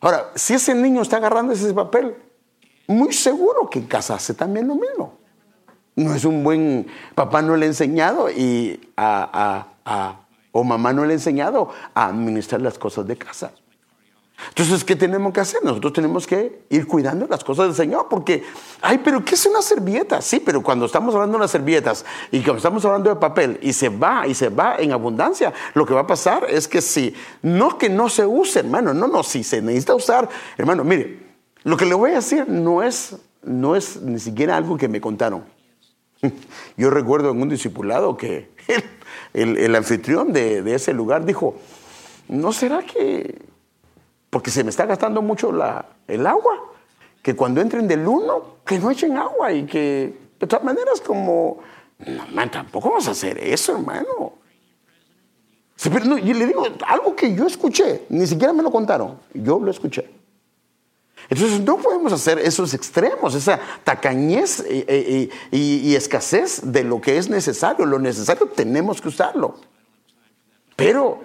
A: Ahora, si ese niño está agarrando ese papel, muy seguro que en casa hace también lo mismo. No es un buen, papá no le ha enseñado y o mamá no le ha enseñado a administrar las cosas de casa. Entonces, ¿qué tenemos que hacer? Nosotros tenemos que ir cuidando las cosas del Señor, porque, ay, pero ¿qué es una servilleta? Sí, pero cuando estamos hablando de las servilletas y cuando estamos hablando de papel y se va y se va en abundancia, lo que va a pasar es que si, no que no se use, hermano, no, no, si se necesita usar, hermano, mire, lo que le voy a decir no es, no es ni siquiera algo que me contaron. Yo recuerdo en un discipulado que el, anfitrión de, de ese lugar dijo, ¿no será que porque se me está gastando mucho la, el agua. Que cuando entren del uno, que no echen agua y que de todas maneras como, no, man, tampoco vamos a hacer eso, hermano. pero no, y le digo, algo que yo escuché, ni siquiera me lo contaron, yo lo escuché. Entonces no podemos hacer esos extremos, esa tacañez y, y, y, escasez de lo que es necesario. Lo necesario tenemos que usarlo. Pero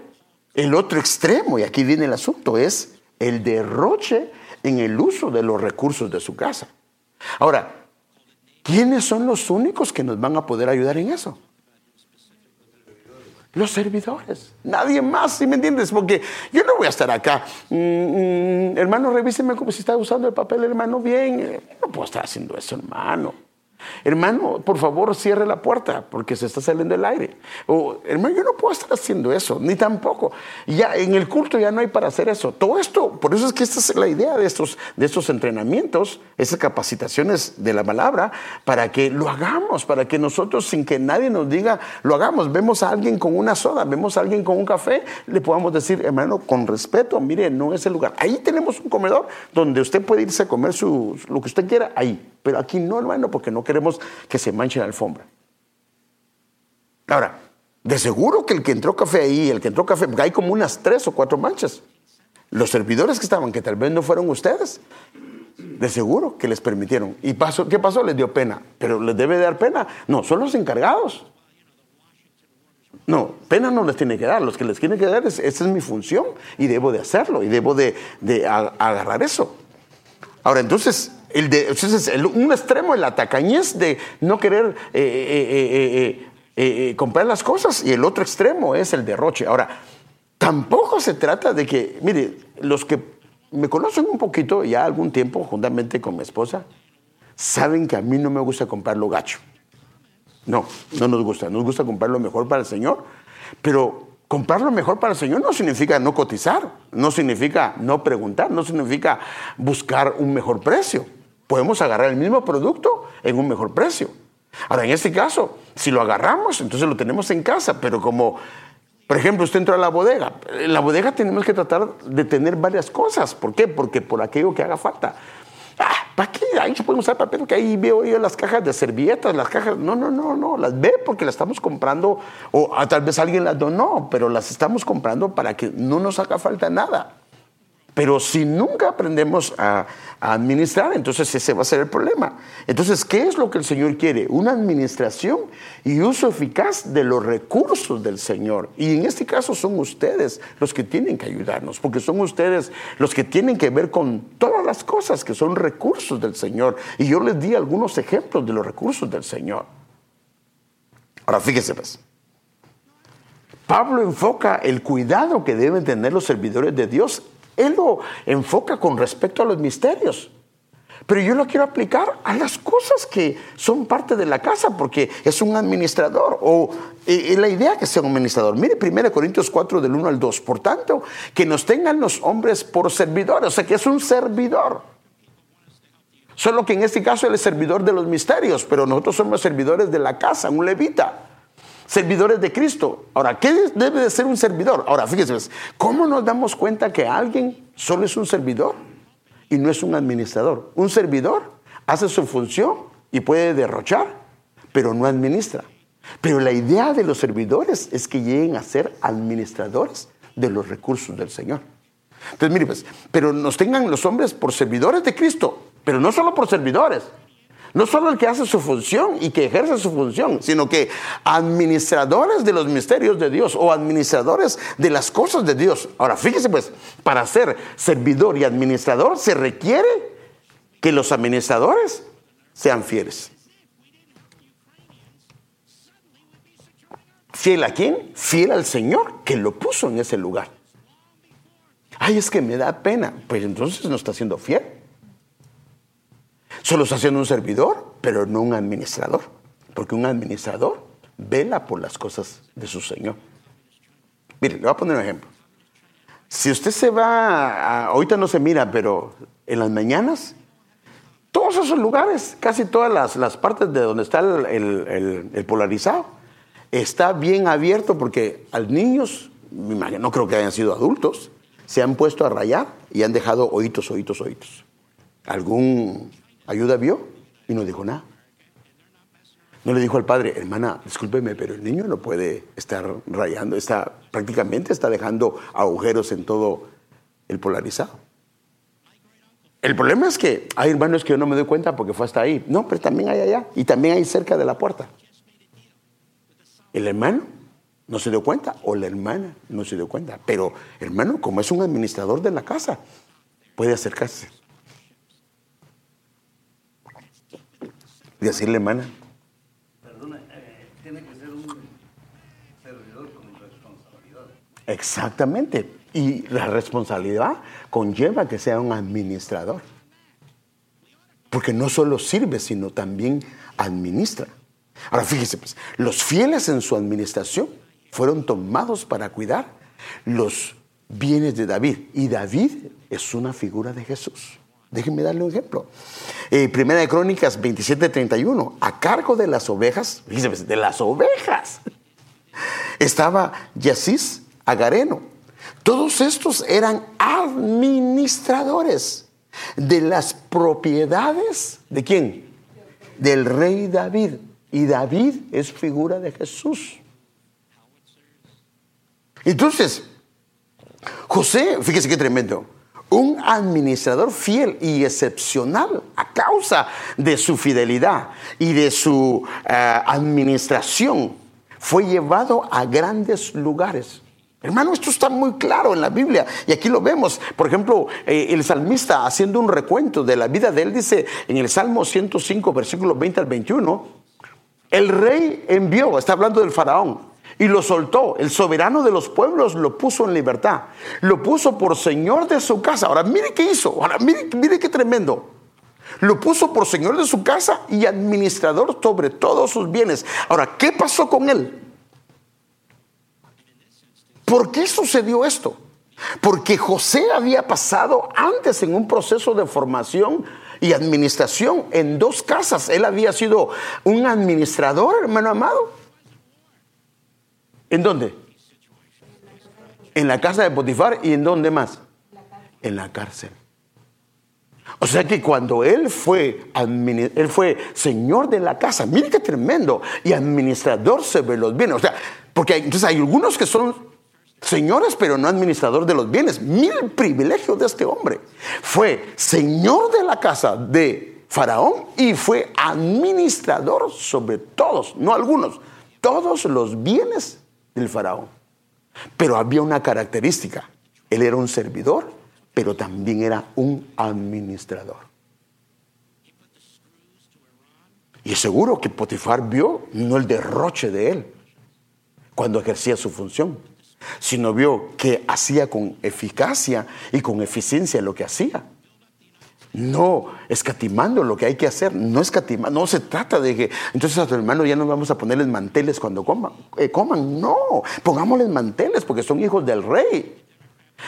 A: el otro extremo, y aquí viene el asunto, es el derroche en el uso de los recursos de su casa. Ahora, ¿quiénes son los únicos que nos van a poder ayudar en eso? Los servidores. Nadie más, ¿sí me entiendes? Porque yo no voy a estar acá. Mm, mm, hermano, revíseme cómo se está usando el papel, hermano, bien. No puedo estar haciendo eso, hermano. Hermano, por favor, cierre la puerta porque se está saliendo el aire. O, hermano, yo no puedo estar haciendo eso, ni tampoco. Ya en el culto ya no hay para hacer eso. Todo esto, por eso es que esta es la idea de estos, de estos entrenamientos, esas capacitaciones de la palabra, para que lo hagamos, para que nosotros, sin que nadie nos diga, lo hagamos. Vemos a alguien con una soda, vemos a alguien con un café, le podamos decir, hermano, con respeto, mire, no es el lugar. Ahí tenemos un comedor donde usted puede irse a comer su, lo que usted quiera, ahí. Pero aquí no, hermano, porque no queremos que se manche la alfombra. Ahora, de seguro que el que entró café ahí, el que entró café, hay como unas tres o cuatro manchas. Los servidores que estaban, que tal vez no fueron ustedes, de seguro que les permitieron. ¿Y pasó, qué pasó? Les dio pena. Pero les debe dar pena. No, son los encargados. No, pena no les tiene que dar. Los que les tiene que dar es, esa es mi función y debo de hacerlo y debo de, agarrar eso. Ahora, entonces, el de, entonces, un extremo, la tacañez de no querer eh, eh, eh, comprar las cosas y el otro extremo es el derroche. Ahora, tampoco se trata de que, mire, los que me conocen un poquito ya algún tiempo juntamente con mi esposa, saben que a mí no me gusta comprar lo gacho. No, no nos gusta. Nos gusta comprar lo mejor para el Señor. Pero comprar lo mejor para el Señor no significa no cotizar, no significa no preguntar, no significa buscar un mejor precio. Podemos agarrar el mismo producto en un mejor precio. Ahora, en este caso, si lo agarramos, entonces lo tenemos en casa, pero como, por ejemplo, usted entra a la bodega, en la bodega tenemos que tratar de tener varias cosas. ¿Por qué? Porque por aquello que haga falta. Ah, ¿para qué? Ahí se puede usar papel, porque ahí veo yo las cajas de servilletas, las cajas. No, no, no, no, las ve porque las estamos comprando, o tal vez alguien las donó, pero las estamos comprando para que no nos haga falta nada. Pero si nunca aprendemos a, administrar, entonces ese va a ser el problema. Entonces, ¿qué es lo que el Señor quiere? Una administración y uso eficaz de los recursos del Señor. Y en este caso son ustedes los que tienen que ayudarnos, porque son ustedes los que tienen que ver con todas las cosas que son recursos del Señor. Y yo les di algunos ejemplos de los recursos del Señor. Ahora, fíjese pues. Pablo enfoca el cuidado que deben tener los servidores de Dios él lo enfoca con respecto a los misterios. Pero yo lo quiero aplicar a las cosas que son parte de la casa, porque es un administrador, o la idea que sea un administrador. Mire 1 Corintios 4 del 1 al 2. Por tanto, que nos tengan los hombres por servidores, o sea que es un servidor. Solo que en este caso él es servidor de los misterios, pero nosotros somos servidores de la casa, un levita servidores de Cristo. Ahora, ¿qué debe de ser un servidor? Ahora, fíjense, ¿cómo nos damos cuenta que alguien solo es un servidor y no es un administrador? Un servidor hace su función y puede derrochar, pero no administra. Pero la idea de los servidores es que lleguen a ser administradores de los recursos del Señor. Entonces, mire, pues, pero nos tengan los hombres por servidores de Cristo, pero no solo por servidores, no solo el que hace su función y que ejerce su función, sino que administradores de los misterios de Dios o administradores de las cosas de Dios. Ahora, fíjese pues, para ser servidor y administrador se requiere que los administradores sean fieles. ¿Fiel a quién? Fiel al Señor que lo puso en ese lugar. Ay, es que me da pena. Pues entonces no está siendo fiel. Solo está siendo un servidor, pero no un administrador. Porque un administrador vela por las cosas de su Señor. Mire, le voy a poner un ejemplo. Si usted se va, ahorita no se mira, pero en las mañanas, todos esos lugares, casi todas las, partes de donde está el, polarizado, está bien abierto porque a niños, no creo que hayan sido adultos, se han puesto a rayar y han dejado oídos, oídos, oídos. Algún Ayuda vio y no dijo nada. No le dijo al padre, hermana, discúlpeme, pero el niño no puede estar rayando, está prácticamente está dejando agujeros en todo el polarizado. El problema es que hay hermanos que yo no me doy cuenta porque fue hasta ahí. No, pero también hay allá y también hay cerca de la puerta. El hermano no se dio cuenta o la hermana no se dio cuenta. Pero hermano, como es un administrador de la casa, puede acercarse. Decirle, hermana.
B: Perdona, eh, tiene que ser un servidor con responsabilidad.
A: Exactamente. Y la responsabilidad conlleva que sea un administrador. Porque no solo sirve, sino también administra. Ahora fíjese, pues, los fieles en su administración fueron tomados para cuidar los bienes de David. Y David es una figura de Jesús. Déjenme darle un ejemplo. Eh, Primera de Crónicas 27:31. A cargo de las ovejas, fíjense, de las ovejas, estaba Yacis Agareno. Todos estos eran administradores de las propiedades de quién? Del rey David. Y David es figura de Jesús. Entonces, José, fíjese qué tremendo un administrador fiel y excepcional a causa de su fidelidad y de su eh, administración. Fue llevado a grandes lugares. Hermano, esto está muy claro en la Biblia y aquí lo vemos. Por ejemplo, eh, el salmista haciendo un recuento de la vida de él dice en el Salmo 105, versículo 20 al 21, el rey envió, está hablando del faraón, y lo soltó. El soberano de los pueblos lo puso en libertad. Lo puso por señor de su casa. Ahora mire qué hizo. Ahora mire, mire qué tremendo. Lo puso por señor de su casa y administrador sobre todos sus bienes. Ahora, ¿qué pasó con él? ¿Por qué sucedió esto? Porque José había pasado antes en un proceso de formación y administración en dos casas. Él había sido un administrador, hermano amado. ¿En dónde? En la casa de Potifar y en dónde más? En la cárcel. O sea que cuando él fue, él fue señor de la casa, mire qué tremendo, y administrador sobre los bienes. O sea, porque entonces hay algunos que son señores, pero no administrador de los bienes. Mire el privilegio de este hombre. Fue señor de la casa de Faraón y fue administrador sobre todos, no algunos, todos los bienes del Faraón. Pero había una característica. Él era un servidor pero también era un administrador. Y seguro que Potifar vio no el derroche de él cuando ejercía su función, sino vio que hacía con eficacia y con eficiencia lo que hacía. No escatimando lo que hay que hacer, no escatimando, no se trata de que entonces a tu hermano ya no vamos a ponerles manteles cuando coman, eh, coman, no, pongámosles manteles porque son hijos del rey.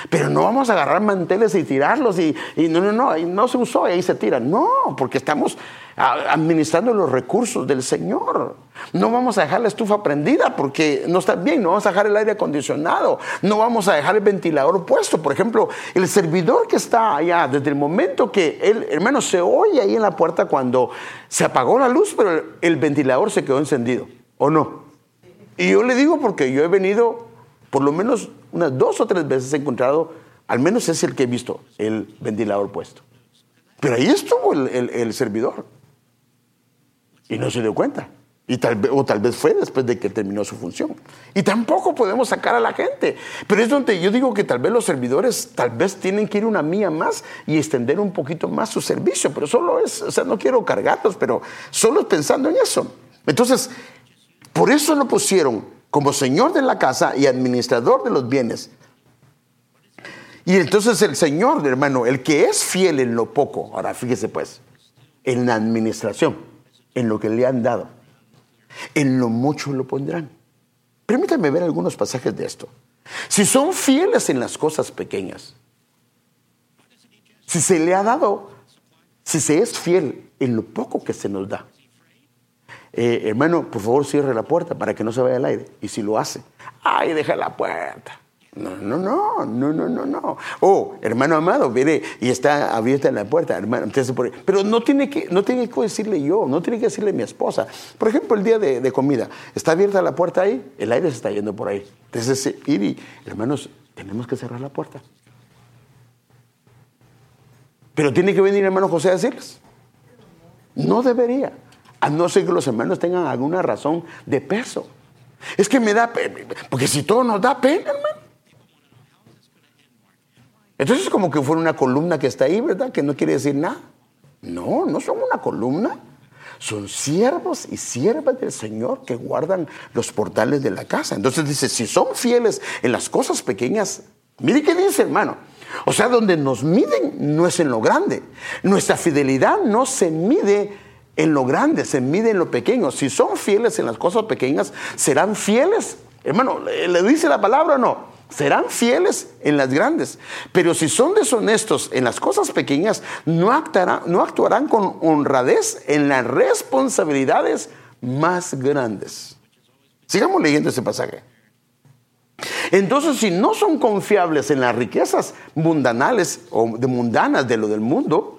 A: Pero no vamos a agarrar manteles y tirarlos y, no, no, no, no se usó y ahí se tira. No, porque estamos administrando los recursos del Señor. No vamos a dejar la estufa prendida porque no está bien, no vamos a dejar el aire acondicionado, no vamos a dejar el ventilador puesto. Por ejemplo, el servidor que está allá, desde el momento que él, hermano, se oye ahí en la puerta cuando se apagó la luz, pero el ventilador se quedó encendido, ¿o no? Y yo le digo porque yo he venido por lo menos unas dos o tres veces he encontrado, al menos es el que he visto, el ventilador puesto. Pero ahí estuvo el, servidor. Y no se dio cuenta. Y tal, o tal vez fue después de que terminó su función. Y tampoco podemos sacar a la gente. Pero es donde yo digo que tal vez los servidores tal vez tienen que ir una mía más y extender un poquito más su servicio. Pero solo es, o sea, no quiero cargarlos, pero solo pensando en eso. Entonces, por eso lo pusieron como señor de la casa y administrador de los bienes. Y entonces el Señor, hermano, el que es fiel en lo poco, ahora fíjese pues, en la administración, en lo que le han dado, en lo mucho lo pondrán. Permítanme ver algunos pasajes de esto. Si son fieles en las cosas pequeñas, si se le ha dado, si se es fiel en lo poco que se nos da, eh, hermano, por favor cierre la puerta para que no se vaya el aire. Y si lo hace, ay, deja la puerta. No, no, no, no, no, no, no. Oh, hermano amado, viene y está abierta la puerta, hermano. pero no tiene, que, no tiene que decirle yo, no tiene que decirle mi esposa. Por ejemplo, el día de, comida, está abierta la puerta ahí, el aire se está yendo por ahí. Entonces, ir y, hermanos, tenemos que cerrar la puerta. Pero tiene que venir hermano José a decirles. No debería a no ser que los hermanos tengan alguna razón de peso. Es que me da pena, porque si todo nos da pena, hermano. Entonces es como que fuera una columna que está ahí, ¿verdad? Que no quiere decir nada. No, no son una columna. Son siervos y siervas del Señor que guardan los portales de la casa. Entonces dice, si son fieles en las cosas pequeñas, mire qué dice, hermano. O sea, donde nos miden no es en lo grande. Nuestra fidelidad no se mide en lo grande, se mide en lo pequeño. Si son fieles en las cosas pequeñas, serán fieles. Hermano, ¿le dice la palabra o no? Serán fieles en las grandes. Pero si son deshonestos en las cosas pequeñas, no actuarán, no actuarán con honradez en las responsabilidades más grandes. Sigamos leyendo ese pasaje. Entonces, si no son confiables en las riquezas mundanales o de mundanas de lo del mundo,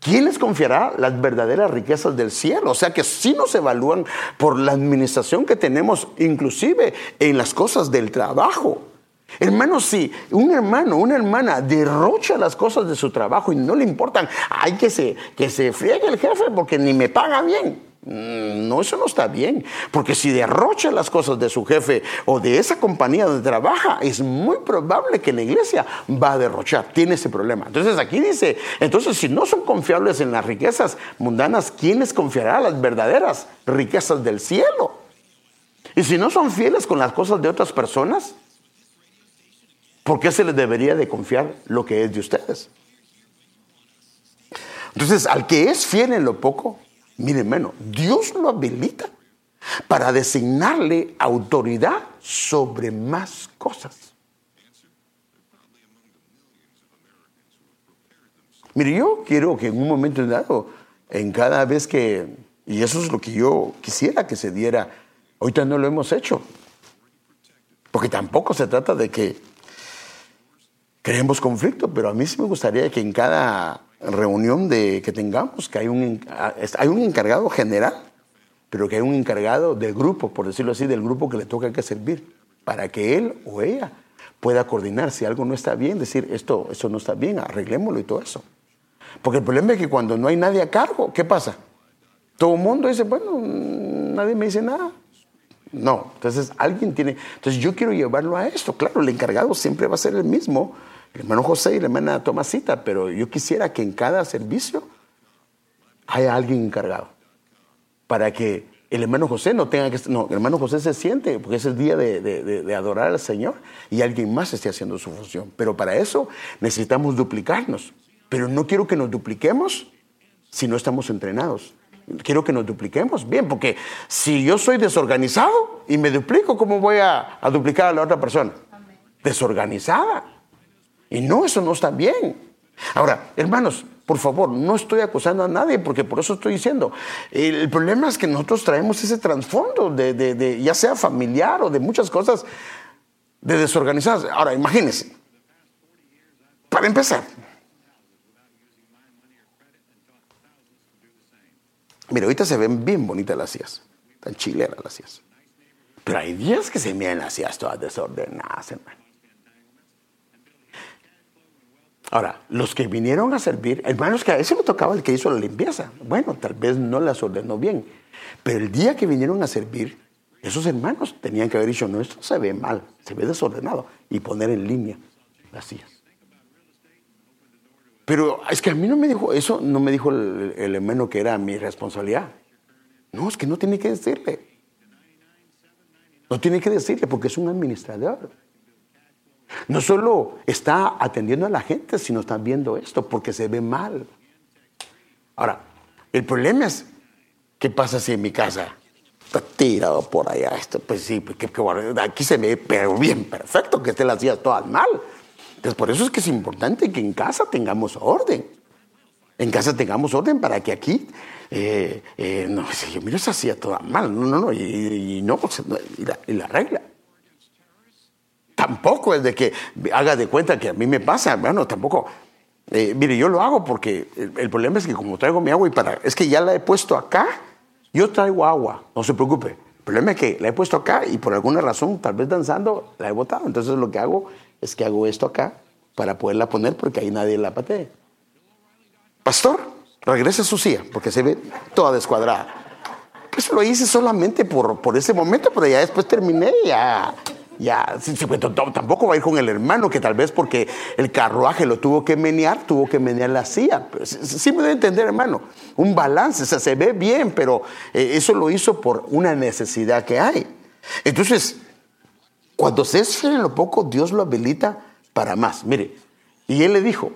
A: ¿Quién les confiará las verdaderas riquezas del cielo? O sea que sí nos evalúan por la administración que tenemos, inclusive en las cosas del trabajo. Hermano, si un hermano, una hermana derrocha las cosas de su trabajo y no le importan, hay que se, que se friegue el jefe porque ni me paga bien. Mm, no, eso no está bien, porque si derrocha las cosas de su jefe o de esa compañía donde trabaja, es muy probable que la iglesia va a derrochar, tiene ese problema. Entonces aquí dice, entonces si no son confiables en las riquezas mundanas, ¿quién les confiará las verdaderas riquezas del cielo? Y si no son fieles con las cosas de otras personas, ¿por qué se les debería de confiar lo que es de ustedes? Entonces, al que es fiel en lo poco, miren, menos, Dios lo habilita para designarle autoridad sobre más cosas. Mire, yo quiero que en un momento dado, en cada vez que, y eso es lo que yo quisiera que se diera, ahorita no lo hemos hecho, porque tampoco se trata de que creemos conflicto, pero a mí sí me gustaría que en cada reunión de, que tengamos, que hay un, hay un encargado general, pero que hay un encargado del grupo, por decirlo así, del grupo que le toca que servir, para que él o ella pueda coordinar si algo no está bien, decir esto, esto no está bien, arreglémoslo y todo eso. Porque el problema es que cuando no hay nadie a cargo, ¿qué pasa? Todo el mundo dice, bueno, nadie me dice nada. No, entonces alguien tiene, entonces yo quiero llevarlo a esto. Claro, el encargado siempre va a ser el mismo, el hermano José y la hermana Tomasita, pero yo quisiera que en cada servicio haya alguien encargado para que el hermano José no tenga que... No, el hermano José se siente, porque es el día de, de, adorar al Señor y alguien más esté haciendo su función. Pero para eso necesitamos duplicarnos. Pero no quiero que nos dupliquemos si no estamos entrenados. Quiero que nos dupliquemos bien, porque si yo soy desorganizado y me duplico, ¿cómo voy a, a duplicar a la otra persona? Desorganizada. Y no, eso no está bien. Ahora, hermanos, por favor, no estoy acusando a nadie porque por eso estoy diciendo. El, problema es que nosotros traemos ese trasfondo de, ya sea familiar o de muchas cosas de desorganizadas. Ahora, imagínense, para empezar, mira, ahorita se ven bien bonitas las sillas, tan chileras las sillas. Pero hay días que se miran las sillas todas desordenadas, hermano. Ahora, los que vinieron a servir, hermanos, que a ese me tocaba el que hizo la limpieza. Bueno, tal vez no las ordenó bien. Pero el día que vinieron a servir, esos hermanos tenían que haber dicho, no, esto se ve mal, se ve desordenado, y poner en línea las sillas. Pero es que a mí no me dijo, eso no me dijo el hermano que era mi responsabilidad. No, es que no tiene que decirle. No tiene que decirle porque es un administrador. No solo está atendiendo a la gente, sino está viendo esto porque se ve mal. Ahora, el problema es, ¿qué pasa si en mi casa está tirado por allá esto? Pues sí, pues, aquí se ve bien perfecto, que esté las sillas todas mal. Entonces, por eso es que es importante que en casa tengamos orden. En casa tengamos orden para que aquí, eh, eh, no, yo miro esa silla toda mal, no, no, no, y, no, pues, y la, y la regla. Tampoco es de que haga de cuenta que a mí me pasa, bueno, tampoco. Eh, mire, yo lo hago porque el, problema es que como traigo mi agua y para, es que ya la he puesto acá, yo traigo agua, no se preocupe. El problema es que la he puesto acá y por alguna razón, tal vez danzando, la he botado. Entonces lo que hago es que hago esto acá para poderla poner porque ahí nadie la patee. Pastor, regrese su silla porque se ve toda descuadrada. Pues lo hice solamente por, por ese momento, pero ya después terminé ya ya, tampoco va a ir con el hermano que tal vez porque el carruaje lo tuvo que menear, tuvo que menear la silla. Sí me debe entender, hermano. Un balance, o sea, se ve bien, pero eh, eso lo hizo por una necesidad que hay. Entonces, cuando se es en lo poco, Dios lo habilita para más. Mire, y él le dijo,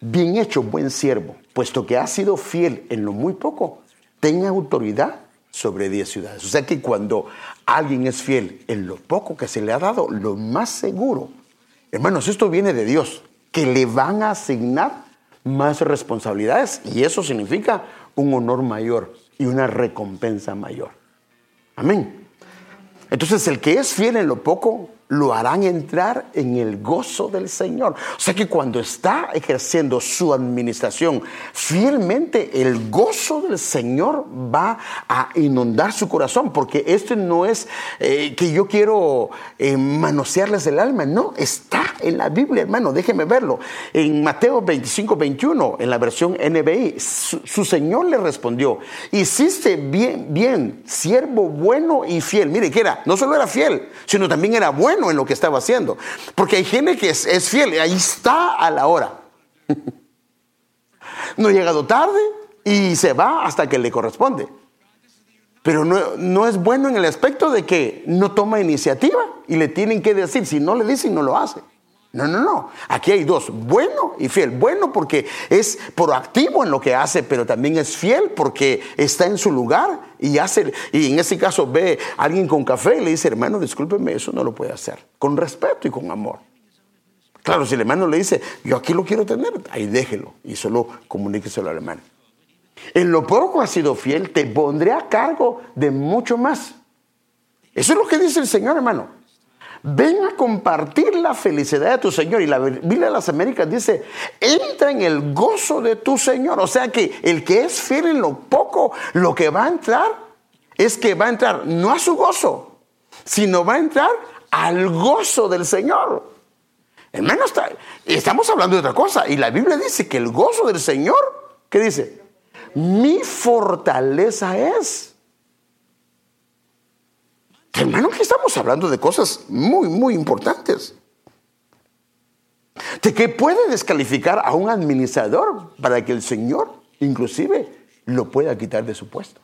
A: bien hecho, buen siervo, puesto que ha sido fiel en lo muy poco, tenga autoridad sobre 10 ciudades. O sea que cuando alguien es fiel en lo poco que se le ha dado, lo más seguro, hermanos, esto viene de Dios, que le van a asignar más responsabilidades y eso significa un honor mayor y una recompensa mayor. Amén. Entonces el que es fiel en lo poco, lo harán entrar en el gozo del Señor. O sea que cuando está ejerciendo su administración fielmente, el gozo del Señor va a inundar su corazón, porque esto no es eh, que yo quiero eh, manosearles el alma, no, está en la Biblia, hermano, déjeme verlo. En Mateo 25, 21, en la versión NBI, su, Señor le respondió, hiciste bien, bien, siervo bueno y fiel. Mire, que era, no solo era fiel, sino también era bueno en lo que estaba haciendo. Porque hay gente que es, fiel, ahí está a la hora. no ha llegado tarde y se va hasta que le corresponde. Pero no, no, es bueno en el aspecto de que no toma iniciativa y le tienen que decir, si no le dicen, no lo hace. No, no, no. Aquí hay dos, bueno y fiel. Bueno porque es proactivo en lo que hace, pero también es fiel porque está en su lugar y hace, y en ese caso ve a alguien con café y le dice, hermano, discúlpeme, eso no lo puede hacer. Con respeto y con amor. Claro, si el hermano le dice, yo aquí lo quiero tener, ahí déjelo y solo comuníqueselo al hermano. En lo poco has sido fiel, te pondré a cargo de mucho más. Eso es lo que dice el Señor, hermano. Ven a compartir la felicidad de tu Señor. Y la Biblia de las Américas dice, entra en el gozo de tu Señor. O sea que el que es fiel en lo poco, lo que va a entrar es que va a entrar no a su gozo, sino va a entrar al gozo del Señor. Hermano, está, estamos hablando de otra cosa. Y la Biblia dice que el gozo del Señor, ¿qué dice? Mi fortaleza es. Hermano, que estamos hablando de cosas muy, muy importantes. De que puede descalificar a un administrador para que el Señor, inclusive, lo pueda quitar de su puesto.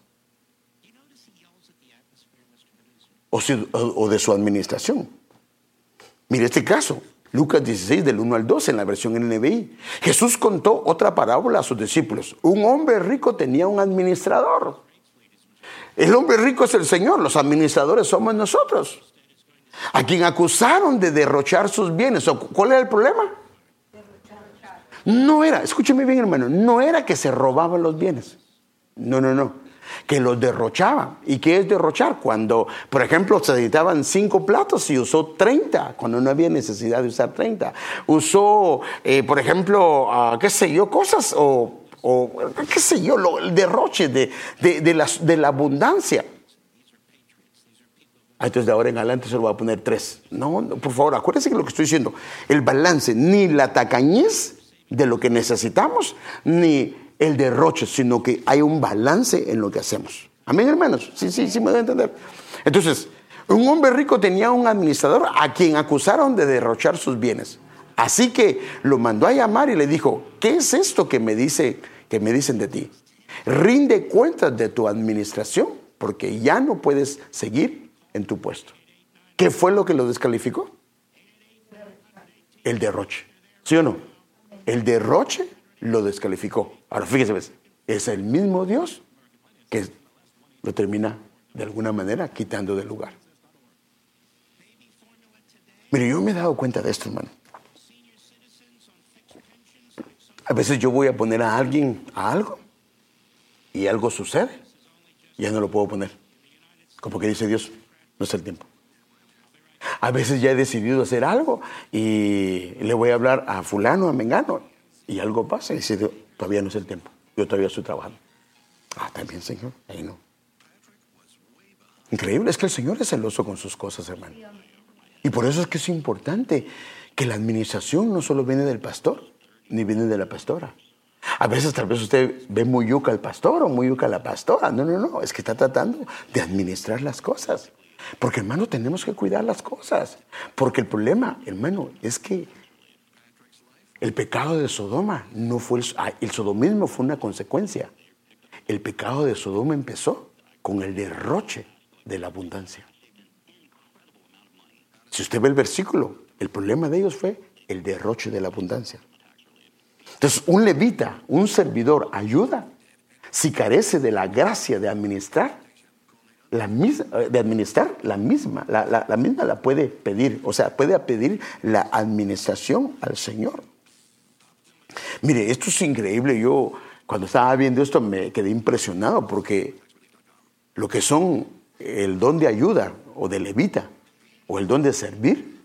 A: O, de su administración. Mire este caso, Lucas 16, del 1 al 2, en la versión NBI. Jesús contó otra parábola a sus discípulos. Un hombre rico tenía un administrador el hombre rico es el Señor, los administradores somos nosotros. A quien acusaron de derrochar sus bienes. ¿Cuál era el problema? No era, escúcheme bien hermano, no era que se robaban los bienes. No, no, no. Que los derrochaban. ¿Y qué es derrochar? Cuando, por ejemplo, se editaban cinco platos y usó 30, cuando no había necesidad de usar 30. Usó, eh, por ejemplo, ah, qué sé yo, cosas o o qué sé yo, el derroche de, de, la, de la abundancia. Ah, entonces de ahora en adelante se voy a poner tres. No, por favor, acuérdense que lo que estoy diciendo, el balance, ni la tacañez de lo que necesitamos, ni el derroche, sino que hay un balance en lo que hacemos. Amén, hermanos. Sí, sí, sí, me a entender. Entonces, un hombre rico tenía un administrador a quien acusaron de derrochar sus bienes. Así que lo mandó a llamar y le dijo, ¿qué es esto que me dice que me dicen de ti. Rinde cuentas de tu administración porque ya no puedes seguir en tu puesto. ¿Qué fue lo que lo descalificó? El derroche. ¿Sí o no? El derroche lo descalificó. Ahora fíjese, es el mismo Dios que lo termina de alguna manera quitando del lugar. Mire, yo me he dado cuenta de esto, hermano. A veces yo voy a poner a alguien a algo y algo sucede. Ya no lo puedo poner. Como que dice Dios, no es el tiempo. A veces ya he decidido hacer algo y le voy a hablar a fulano, a mengano, y algo pasa y dice, todavía no es el tiempo. Yo todavía estoy trabajando. Ah, también, Señor. Ahí no. Increíble, es que el Señor es celoso con sus cosas, hermano. Y por eso es que es importante que la administración no solo viene del pastor, ni viene de la pastora. A veces tal vez usted ve muy yuca al pastor o muy yuca a la pastora. No, no, no, es que está tratando de administrar las cosas. Porque hermano, tenemos que cuidar las cosas. Porque el problema, hermano, es que el pecado de Sodoma no fue el, ah, el sodomismo fue una consecuencia. El pecado de Sodoma empezó con el derroche de la abundancia. Si usted ve el versículo, el problema de ellos fue el derroche de la abundancia. Entonces, un levita, un servidor, ayuda si carece de la gracia de administrar, la misma, eh, de administrar la misma, la, la, misma la puede pedir, o sea, puede pedir la administración al Señor. Mire, esto es increíble. Yo cuando estaba viendo esto me quedé impresionado porque lo que son el don de ayuda o de levita o el don de servir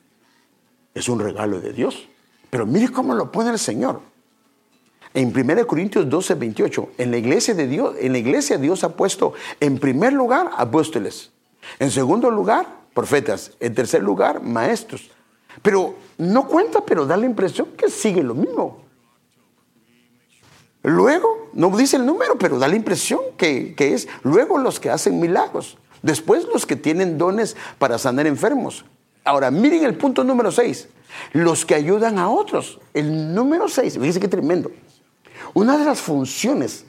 A: es un regalo de Dios. Pero mire cómo lo pone el Señor. En 1 Corintios 12, 28, en la iglesia de Dios, en la iglesia Dios ha puesto en primer lugar apóstoles, en segundo lugar profetas, en tercer lugar maestros. Pero no cuenta, pero da la impresión que sigue lo mismo. Luego, no dice el número, pero da la impresión que, que es luego los que hacen milagros, después los que tienen dones para sanar enfermos. Ahora, miren el punto número 6, los que ayudan a otros. El número 6, fíjense qué tremendo. Una de las funciones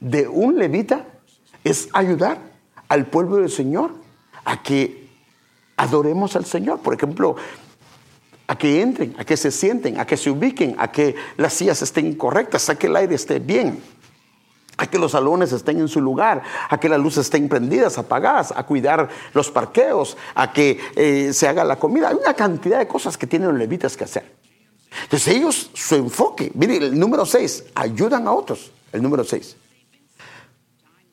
A: de un levita es ayudar al pueblo del Señor a que adoremos al Señor. Por ejemplo, a que entren, a que se sienten, a que se ubiquen, a que las sillas estén correctas, a que el aire esté bien, a que los salones estén en su lugar, a que las luces estén prendidas, apagadas, a cuidar los parqueos, a que eh, se haga la comida. Hay una cantidad de cosas que tienen los levitas que hacer. Entonces ellos, su enfoque, mire, el número 6, ayudan a otros, el número 6.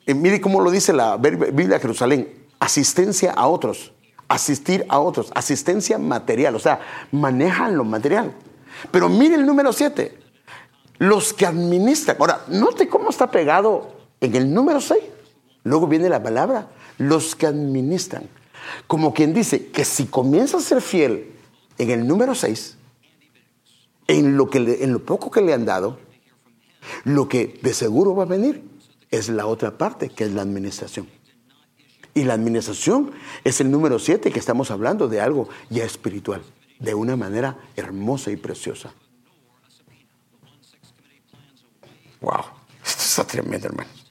A: Eh, mire cómo lo dice la Biblia de Jerusalén, asistencia a otros asistir a otros, asistencia material, o sea, manejan lo material. Pero mire el número 7, los que administran. Ahora, note cómo está pegado en el número 6. Luego viene la palabra, los que administran. Como quien dice que si comienza a ser fiel en el número 6, en lo, que en lo poco que le han dado, lo que de seguro va a venir es la otra parte, que es la administración. Y la administración es el número siete que estamos hablando de algo ya espiritual, de una manera hermosa y preciosa. Wow, esto está tremendo, hermano.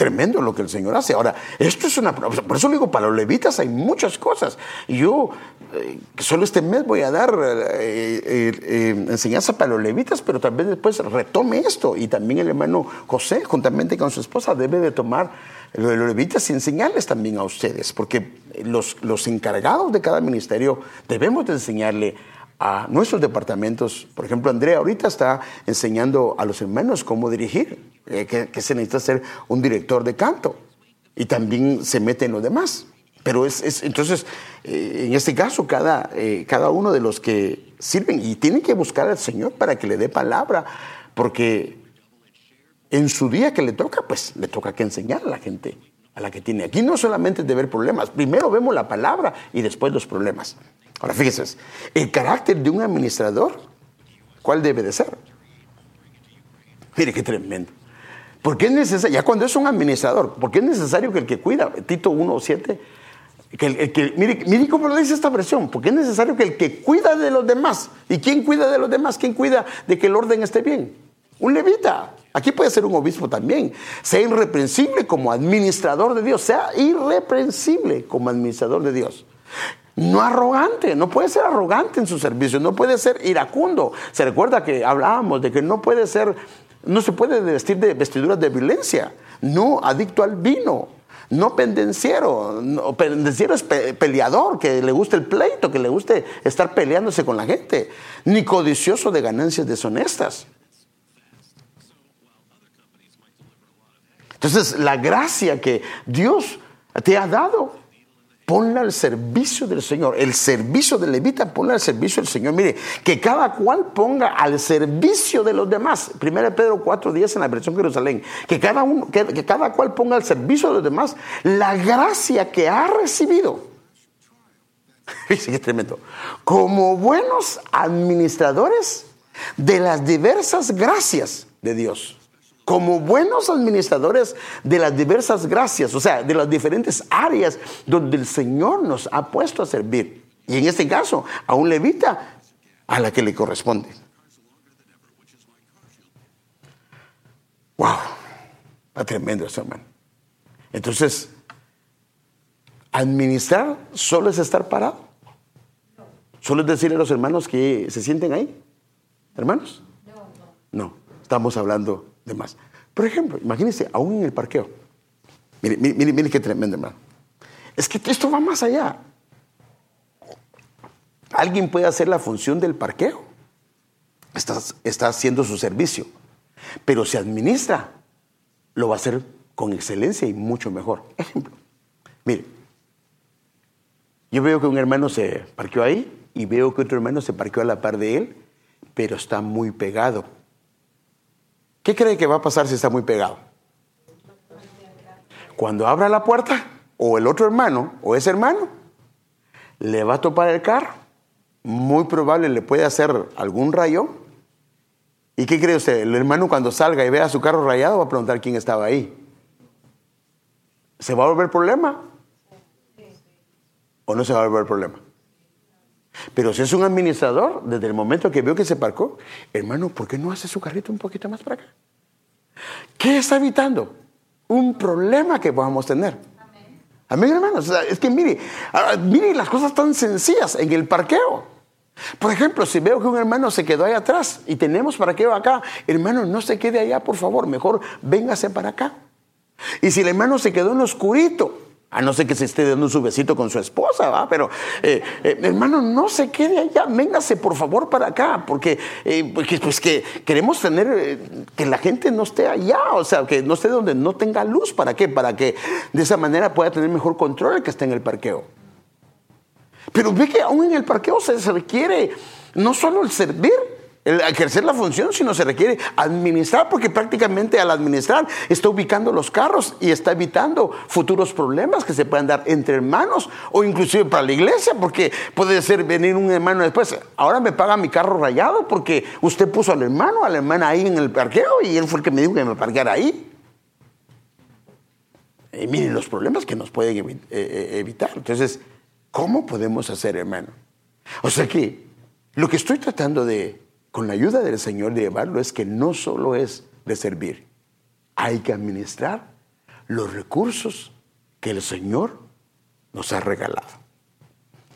A: Tremendo lo que el Señor hace. Ahora, esto es una... Por eso digo, para los levitas hay muchas cosas. Yo eh, solo este mes voy a dar eh, eh, enseñanza para los levitas, pero también después retome esto. Y también el hermano José, juntamente con su esposa, debe de tomar lo de los levitas y enseñarles también a ustedes, porque los, los encargados de cada ministerio debemos de enseñarle a nuestros departamentos. Por ejemplo, Andrea ahorita está enseñando a los hermanos cómo dirigir, eh, que, se necesita ser un director de canto y también se mete en lo demás. Pero es, entonces, eh, en este caso, cada, eh, cada uno de los que sirven y tienen que buscar al Señor para que le dé palabra, porque en su día que le toca, pues le toca que enseñar a la gente, a la que tiene. Aquí no solamente de ver problemas, primero vemos la palabra y después los problemas. Ahora fíjense, el carácter de un administrador, ¿cuál debe de ser? Mire qué tremendo. ¿Por qué es necesario, ya cuando es un administrador, por qué es necesario que el que cuida, Tito 1.7, que el, que, mire, mire cómo lo dice esta versión, porque es necesario que el que cuida de los demás, ¿y quién cuida de los demás? ¿Quién cuida de que el orden esté bien? Un levita. Aquí puede ser un obispo también. Sea irreprensible como administrador de Dios. Sea irreprensible como administrador de Dios. No arrogante, no puede ser arrogante en su servicio, no puede ser iracundo. Se recuerda que hablábamos de que no puede ser, no se puede vestir de vestiduras de violencia, no adicto al vino, no pendenciero. pendenciero es peleador, que le guste el pleito, que le guste estar peleándose con la gente, ni codicioso de ganancias deshonestas. Entonces, la gracia que Dios te ha dado, ponla al servicio del Señor. El servicio de levita, ponla al servicio del Señor. Mire, que cada cual ponga al servicio de los demás. 1 Pedro 4, 10 en la versión Jerusalén. Que cada, uno, que, cada cual ponga al servicio de los demás la gracia que ha recibido. Qué tremendo. Como buenos administradores de las diversas gracias de Dios como buenos administradores de las diversas gracias, o sea, de las diferentes áreas donde el Señor nos ha puesto a servir. Y en este caso, a un levita a la que le corresponde. Wow, está tremendo eso, hermano. Entonces, administrar solo es estar parado. Solo es decirle a los hermanos que se sienten ahí. ¿Hermanos? No, no. estamos hablando Por ejemplo, imagínense, aún en el parqueo. Mire, mire, mire, qué tremendo, hermano. Es que esto va más allá. Alguien puede hacer la función del parqueo. Está, está haciendo su servicio. Pero si administra, lo va a hacer con excelencia y mucho mejor. Ejemplo. Mire, yo veo que un hermano se parqueó ahí y veo que otro hermano se parqueó a la par de él, pero está muy pegado ¿Qué cree que va a pasar si está muy pegado? Cuando abra la puerta, o el otro hermano, o ese hermano, le va a topar el carro. Muy probable le puede hacer algún rayo. ¿Y qué cree usted? El hermano cuando salga y vea su carro rayado va a preguntar quién estaba ahí. ¿Se va a volver problema? ¿O no se va a volver problema? Pero si es un administrador, desde el momento que veo que se parcó, hermano, ¿por qué no hace su carrito un poquito más para acá? ¿Qué está evitando? un problema que podamos tener. Amén, hermanos. O sea, es que mire, ah, mire las cosas tan sencillas en el parqueo. Por ejemplo, si veo que un hermano se quedó ahí atrás y tenemos parqueo acá, hermano, no se quede allá, por favor, mejor véngase para acá. Y si el hermano se quedó en lo oscurito, a no ser que se esté dando su besito con su esposa, ¿va? Pero, eh, eh, hermano, no se quede allá, véngase por favor para acá, porque, eh, pues que queremos tener, que la gente no esté allá, o sea, que no esté donde no tenga luz, ¿para qué? Para que de esa manera pueda tener mejor control el que está en el parqueo. Pero ve que aún en el parqueo se requiere no solo el servir, el ejercer la función, sino se requiere administrar, porque prácticamente al administrar está ubicando los carros y está evitando futuros problemas que se puedan dar entre hermanos o inclusive para la iglesia, porque puede ser venir un hermano después, ahora me paga mi carro rayado porque usted puso al hermano, a la hermana ahí en el parqueo y él fue el que me dijo que me parqueara ahí. Miren los problemas que nos pueden eh, eh, evitar. Entonces, ¿cómo podemos hacer, hermano? O sea que lo que estoy tratando de con la ayuda del Señor de llevarlo es que no solo es de servir, hay que administrar los recursos que el Señor nos ha regalado.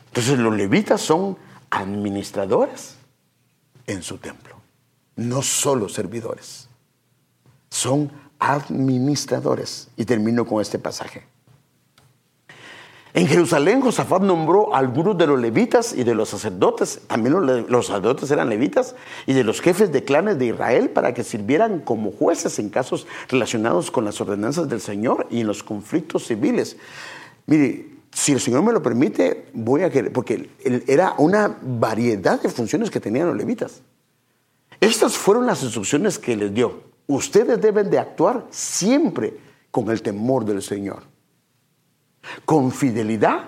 A: Entonces los levitas son administradores en su templo, no solo servidores, son administradores. Y termino con este pasaje. En Jerusalén, Josafat nombró a algunos de los levitas y de los sacerdotes, también los, sacerdotes eran levitas, y de los jefes de clanes de Israel para que sirvieran como jueces en casos relacionados con las ordenanzas del Señor y en los conflictos civiles. Mire, si el Señor me lo permite, voy a querer, porque era una variedad de funciones que tenían los levitas. Estas fueron las instrucciones que les dio. Ustedes deben de actuar siempre con el temor del Señor con fidelidad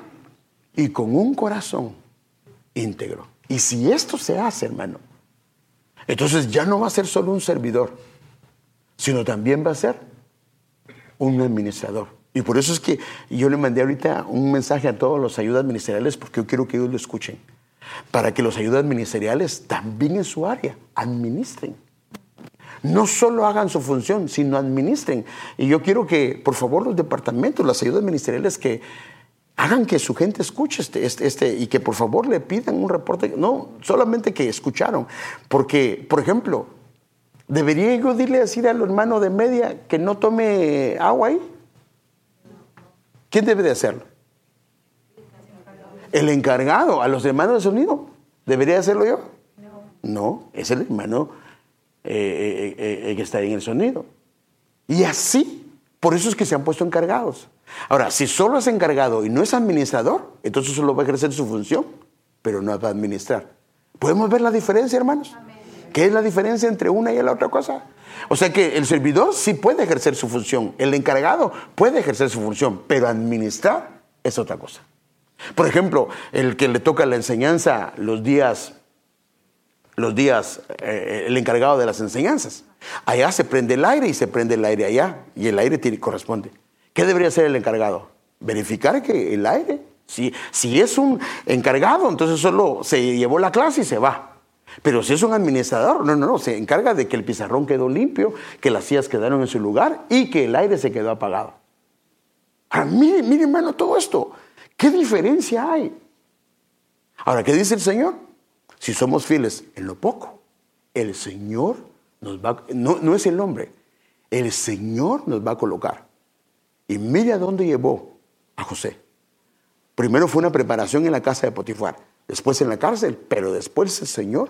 A: y con un corazón íntegro. Y si esto se hace, hermano, entonces ya no va a ser solo un servidor, sino también va a ser un administrador. Y por eso es que yo le mandé ahorita un mensaje a todos los ayudas ministeriales porque yo quiero que ellos lo escuchen. Para que los ayudas ministeriales también en su área administren no solo hagan su función, sino administren. Y yo quiero que, por favor, los departamentos, las ayudas ministeriales, que hagan que su gente escuche este, este, este, y que por favor le pidan un reporte, no solamente que escucharon, porque, por ejemplo, ¿debería yo decirle decir al hermano de media que no tome agua ahí? ¿Quién debe de hacerlo? El encargado, a los hermanos de sonido. ¿Debería hacerlo yo? No, no es el hermano eh, eh, eh, que está ahí en el sonido. Y así, por eso es que se han puesto encargados. Ahora, si solo es encargado y no es administrador, entonces solo va a ejercer su función, pero no va a administrar. ¿Podemos ver la diferencia, hermanos? ¿Qué es la diferencia entre una y la otra cosa? O sea que el servidor sí puede ejercer su función, el encargado puede ejercer su función, pero administrar es otra cosa. Por ejemplo, el que le toca la enseñanza los días los días eh, el encargado de las enseñanzas. Allá se prende el aire y se prende el aire allá y el aire corresponde. ¿Qué debería hacer el encargado? Verificar que el aire, si, si es un encargado, entonces solo se llevó la clase y se va. Pero si es un administrador, no, no, no, se encarga de que el pizarrón quedó limpio, que las sillas quedaron en su lugar y que el aire se quedó apagado. Ahora, mire, mire hermano, todo esto. ¿Qué diferencia hay? Ahora, ¿qué dice el Señor? Si somos fieles en lo poco, el Señor nos va, no, no es el hombre, el Señor nos va a colocar. Y mire a dónde llevó a José. Primero fue una preparación en la casa de Potifar, después en la cárcel, pero después el Señor,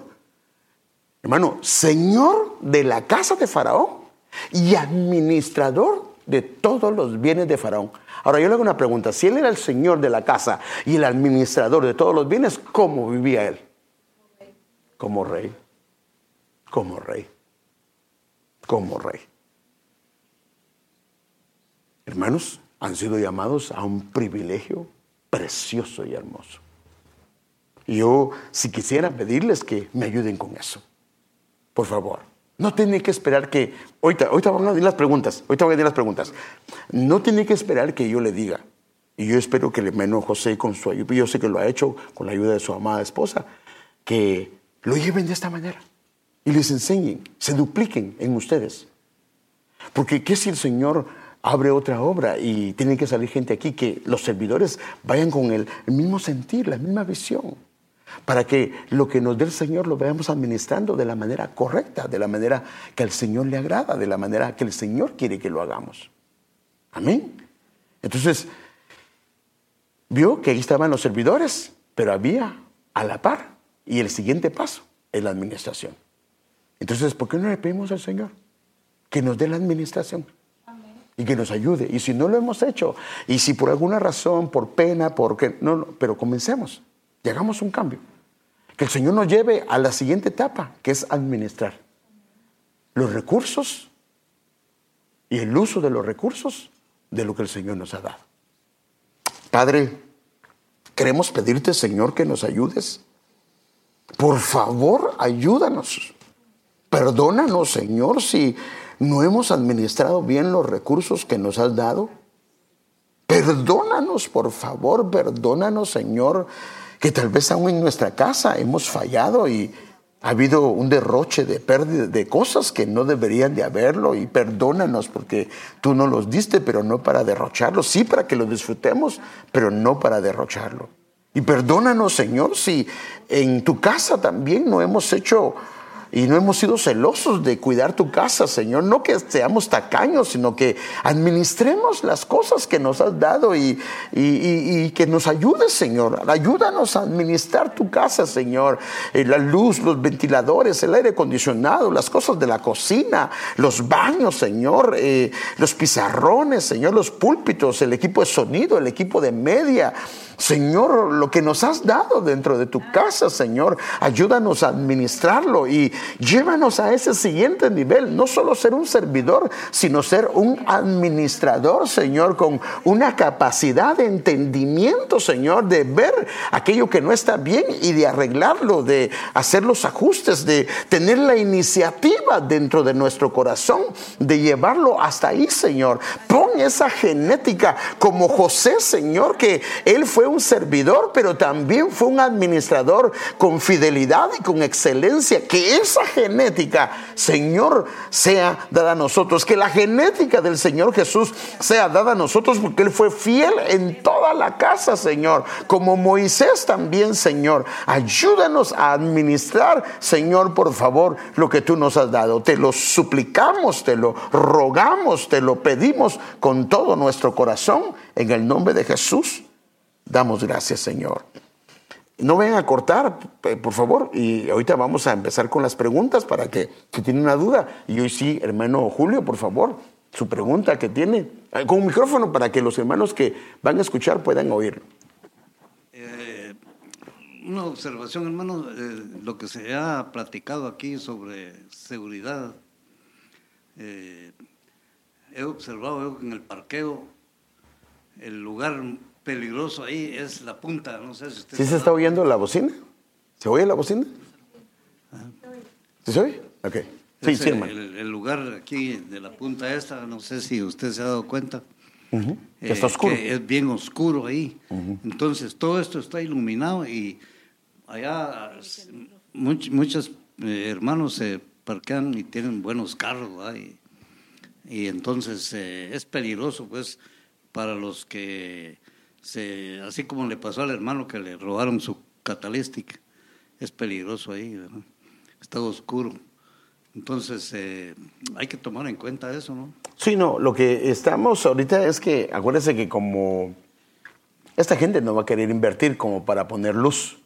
A: hermano, Señor de la casa de Faraón y administrador de todos los bienes de Faraón. Ahora yo le hago una pregunta, si él era el Señor de la casa y el administrador de todos los bienes, ¿cómo vivía él? Como rey, como rey, como rey. Hermanos, han sido llamados a un privilegio precioso y hermoso. Yo, si quisiera pedirles que me ayuden con eso, por favor. No tiene que esperar que, ahorita, ahorita van a decir las preguntas, ahorita van a decir las preguntas. No tiene que esperar que yo le diga. Y yo espero que el hermano José con su ayuda, yo sé que lo ha hecho con la ayuda de su amada esposa, que lo lleven de esta manera y les enseñen, se dupliquen en ustedes. Porque ¿qué si el Señor abre otra obra y tiene que salir gente aquí, que los servidores vayan con el, el mismo sentir, la misma visión, para que lo que nos dé el Señor lo veamos administrando de la manera correcta, de la manera que al Señor le agrada, de la manera que el Señor quiere que lo hagamos. Amén. Entonces, vio que ahí estaban los servidores, pero había a la par y el siguiente paso es la administración. Entonces, ¿por qué no le pedimos al Señor que nos dé la administración? Y que nos ayude. Y si no lo hemos hecho, y si por alguna razón, por pena, porque no, no pero comencemos, llegamos a un cambio. Que el Señor nos lleve a la siguiente etapa, que es administrar los recursos y el uso de los recursos de lo que el Señor nos ha dado. Padre, queremos pedirte, Señor, que nos ayudes. Por favor, ayúdanos. Perdónanos, Señor, si no hemos administrado bien los recursos que nos has dado. Perdónanos, por favor, perdónanos, Señor, que tal vez aún en nuestra casa hemos fallado y ha habido un derroche de pérdida de cosas que no deberían de haberlo y perdónanos porque tú no los diste, pero no para derrocharlo, sí para que lo disfrutemos, pero no para derrocharlo. Y perdónanos, Señor, si en tu casa también no hemos hecho y no hemos sido celosos de cuidar tu casa, Señor. No que seamos tacaños, sino que administremos las cosas que nos has dado y, que nos ayudes, Señor. Ayúdanos a administrar tu casa, Señor. Eh, la luz, los ventiladores, el aire acondicionado, las cosas de la cocina, los baños, Señor, eh, los pizarrones, Señor, los púlpitos, el equipo de sonido, el equipo de media. Señor, lo que nos has dado dentro de tu casa, Señor, ayúdanos a administrarlo y llévanos a ese siguiente nivel. No solo ser un servidor, sino ser un administrador, Señor, con una capacidad de entendimiento, Señor, de ver aquello que no está bien y de arreglarlo, de hacer los ajustes, de tener la iniciativa dentro de nuestro corazón, de llevarlo hasta ahí, Señor. Pon esa genética como José, Señor, que él fue un servidor, pero también fue un administrador con fidelidad y con excelencia. Que esa genética, Señor, sea dada a nosotros. Que la genética del Señor Jesús sea dada a nosotros porque Él fue fiel en toda la casa, Señor. Como Moisés también, Señor. Ayúdanos a administrar, Señor, por favor, lo que tú nos has dado. Te lo suplicamos, te lo rogamos, te lo pedimos con todo nuestro corazón en el nombre de Jesús damos gracias, Señor. No vayan a cortar, eh, por favor, y ahorita vamos a empezar con las preguntas para que si tienen una duda. Y hoy sí, hermano Julio, por favor, su pregunta que tiene, eh, con un micrófono para que los hermanos que van a escuchar puedan oírlo.
B: Eh, una observación, hermano, lo que se ha platicado aquí sobre seguridad. he observado en el parqueo el lugar peligroso ahí es la punta, no sé si usted...
A: ¿Sí se está oyendo la bocina? ¿Se oye la bocina? ¿Sí se oye? Ok. Sí, sí,
B: hermano. El, lugar aquí de la punta esta, no sé si usted se ha dado cuenta.
A: está eh, oscuro.
B: es bien oscuro ahí. Entonces, todo esto está iluminado y allá muchos eh, hermanos se parquean y tienen buenos carros. Y, y, entonces eh, es peligroso, pues, para los que así como le pasó al hermano que le robaron su catalística, es peligroso ahí, está oscuro. Entonces, eh, hay que tomar en cuenta eso, ¿no?
A: Sí, no, lo que estamos ahorita es que, acuérdense que como esta gente no va a querer invertir como para poner luz,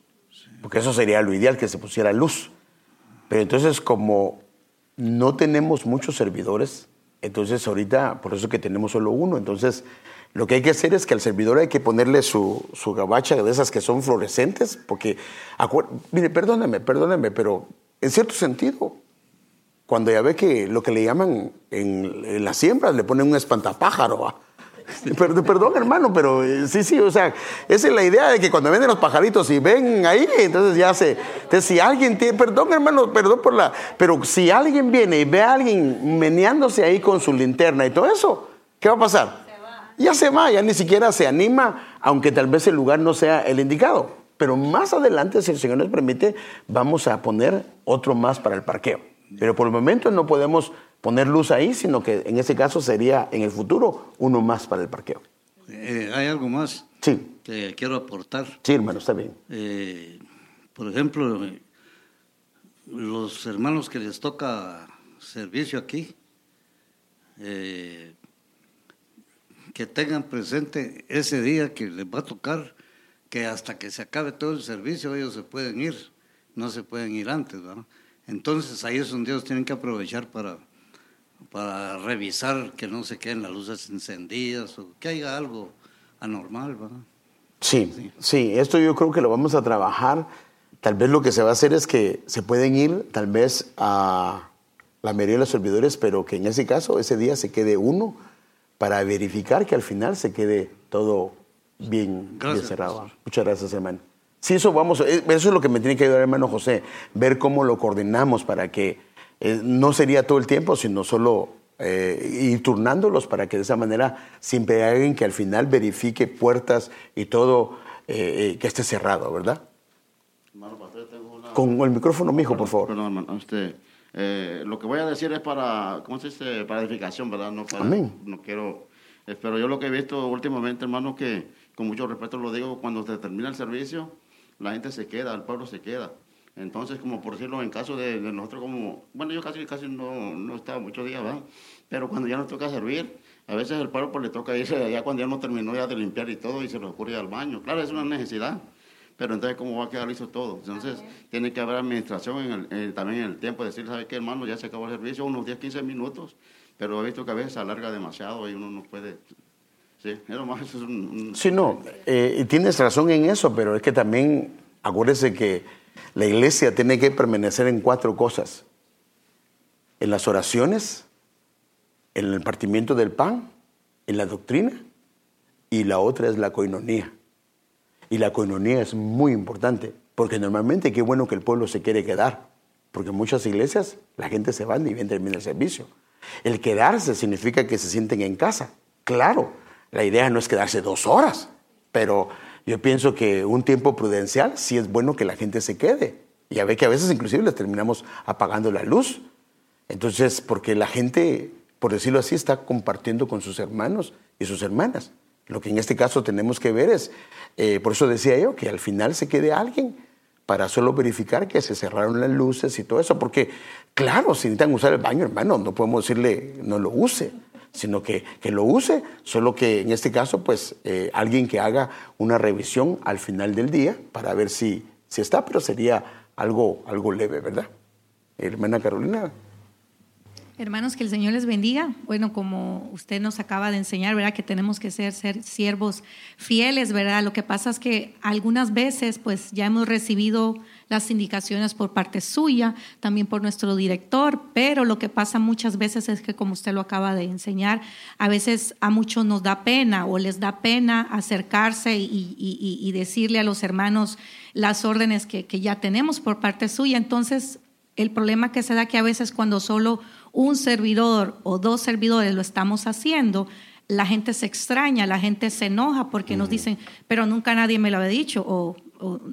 A: porque eso sería lo ideal, que se pusiera luz. Pero entonces, como no tenemos muchos servidores, entonces ahorita, por eso que tenemos solo uno, entonces lo que hay que hacer es que al servidor hay que ponerle su, su gabacha de esas que son fluorescentes, porque, mire, perdóneme, perdóneme, pero en cierto sentido, cuando ya ve que lo que le llaman en, las siembras le ponen un espantapájaro, Perdón, perdón, hermano, pero eh, sí, sí, o sea, esa es la idea de que cuando vienen los pajaritos y ven ahí, entonces ya se. Entonces, si alguien tiene, perdón, hermano, perdón por la. Pero si alguien viene y ve a alguien meneándose ahí con su linterna y todo eso, ¿qué va a pasar? Ya se va, ya ni siquiera se anima, aunque tal vez el lugar no sea el indicado. Pero más adelante, si el Señor nos permite, vamos a poner otro más para el parqueo. Pero por el momento no podemos poner luz ahí, sino que en ese caso sería en el futuro uno más para el parqueo.
B: Eh, hay algo más
A: Sí,
B: que quiero aportar.
A: sí, hermano, está bien.
B: Eh, por ejemplo, los hermanos que les toca servicio aquí, eh, que tengan presente ese día que les va a tocar, que hasta que se acabe todo el servicio ellos se pueden ir, no se pueden ir antes, ¿verdad? Entonces ahí es donde ellos tienen que aprovechar para, para revisar que no se queden las luces encendidas o que haya algo anormal, ¿verdad?
A: Sí, sí, esto yo creo que lo vamos a trabajar. Tal vez lo que se va a hacer es que se pueden ir tal vez a la mayoría de los servidores, pero que en ese caso ese día se quede uno para verificar que al final se quede todo bien, cerrado.
B: pastor.
A: Muchas gracias, hermano. Sí, eso vamos, eh, eso es lo que me tiene que ayudar, hermano José, ver cómo lo coordinamos para que eh, no sería todo el tiempo, sino solo eh, ir turnándolos para que de esa manera siempre hay alguien que al final verifique puertas y todo eh, eh, que esté cerrado, ¿verdad?
C: Hermano pastor, tengo una...
A: Con el micrófono, mijo, por favor.
C: Perdón, hermano. Este, eh, lo que voy a decir es para, ¿cómo se dice? Para edificación, ¿verdad? No para,
A: Amén.
C: No quiero... eh, pero yo lo que he visto últimamente, hermano, que con mucho respeto lo digo, cuando se termina el servicio, la gente se queda, el pueblo se queda. Entonces, como por decirlo, en caso de, de nosotros como... Bueno, yo casi, casi no, no estaba muchos días, ¿verdad? Pero cuando ya nos toca servir, a veces el pueblo pues le toca irse ya cuando ya no terminó ya de limpiar y todo y se le ocurre ir al baño. Claro, es una necesidad. Pero entonces, ¿cómo va a quedar listo todo? Entonces, tiene que haber administración en el- eh, también en el tiempo, decir, ¿sabe qué, hermano? Ya se acabó el servicio, unos 10, 15 minutos, pero he visto que a veces se alarga demasiado y uno no puede... Sí, más, eso es un... un-
A: Sí, no, eh, tienes razón en eso, pero es que también acuérdese que la iglesia tiene que permanecer en cuatro cosas. En las oraciones, en el partimiento del pan, en la doctrina, y la otra es la coinonía. Y la coinonía es muy importante, porque normalmente qué bueno que el pueblo se quiere quedar, porque en muchas iglesias la gente se va y bien termina el servicio. El quedarse significa que se sienten en casa. Claro, la idea no es quedarse dos horas, pero yo pienso que un tiempo prudencial sí es bueno que la gente se quede. Ya ve que a veces inclusive les terminamos apagando la luz. Entonces, porque la gente, por decirlo así, está compartiendo con sus hermanos y sus hermanas. Lo que en este caso tenemos que ver es, eh, por eso decía yo, que al final se quede alguien para solo verificar que se cerraron las luces y todo eso, porque claro, si necesitan usar el baño, hermano, no podemos decirle no lo use, sino que, que lo use, solo que en este caso, pues eh, alguien que haga una revisión al final del día para ver si, si está, pero sería algo, algo leve, ¿verdad? Hermana Carolina.
D: Hermanos, que el Señor les bendiga. Bueno, como usted nos acaba de enseñar, ¿verdad? Que tenemos que ser, ser siervos fieles, ¿verdad? Lo que pasa es que algunas veces, pues ya hemos recibido las indicaciones por parte suya, también por nuestro director, pero lo que pasa muchas veces es que, como usted lo acaba de enseñar, a veces a muchos nos da pena o les da pena acercarse y, y- y- decirle a los hermanos las órdenes que, que ya tenemos por parte suya. Entonces, el problema que se da que a veces cuando solo un servidor o dos servidores lo estamos haciendo, la gente se extraña, la gente se enoja porque nos dicen, pero nunca nadie me lo había dicho, o,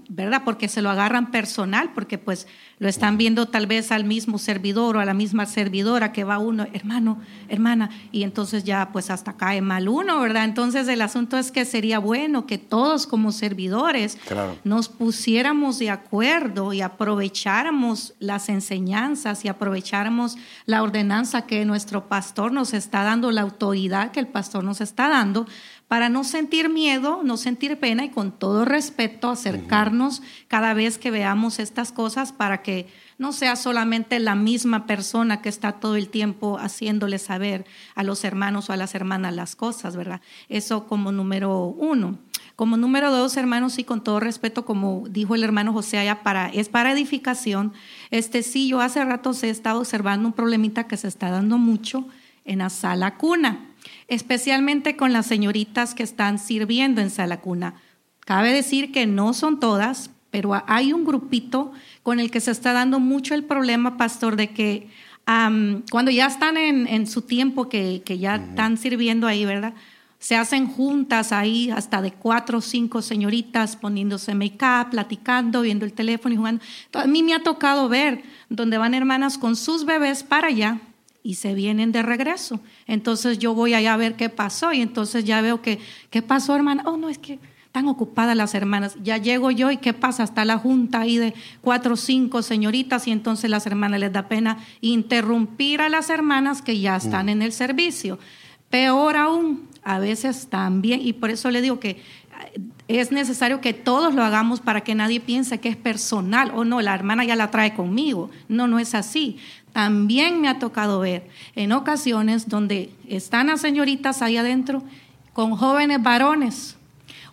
D: ¿verdad? Porque se lo agarran personal, porque pues lo están viendo tal vez al mismo servidor o a la misma servidora que va uno, hermano, hermana, y entonces ya pues hasta cae mal uno, ¿verdad? Entonces el asunto es que sería bueno que todos como servidores
A: Claro.
D: nos pusiéramos de acuerdo y aprovecháramos las enseñanzas y aprovecháramos la ordenanza que nuestro pastor nos está dando, la autoridad que el pastor nos está dando, para no sentir miedo, no sentir pena y con todo respeto acercarnos cada vez que veamos estas cosas para que no sea solamente la misma persona que está todo el tiempo haciéndole saber a los hermanos o a las hermanas las cosas, ¿verdad? Eso como número uno. Como número dos, hermanos, y con todo respeto, como dijo el hermano José allá, para, es para edificación. Este sí, yo hace rato he estado observando un problemita que se está dando mucho en la sala cuna, especialmente con las señoritas que están sirviendo en sala cuna. Cabe decir que no son todas, pero hay un grupito con el que se está dando mucho el problema, pastor, de que am, cuando ya están en, en su tiempo, que, que ya están sirviendo ahí, ¿verdad? Se hacen juntas ahí hasta de cuatro o cinco señoritas poniéndose make-up, platicando, viendo el teléfono y jugando. A mí me ha tocado ver donde van hermanas con sus bebés para allá y se vienen de regreso. Entonces yo voy allá a ver qué pasó y entonces ya veo que, ¿qué pasó, hermana? Oh, no, es que están ocupadas las hermanas. Ya llego yo y ¿qué pasa? Está la junta ahí de cuatro o cinco señoritas y entonces las hermanas les da pena interrumpir a las hermanas que ya están mm. en el servicio. Peor aún, a veces también, y por eso le digo que es necesario que todos lo hagamos para que nadie piense que es personal o no, la hermana ya la trae conmigo. No, no es así. También me ha tocado ver en ocasiones donde están las señoritas ahí adentro con jóvenes varones.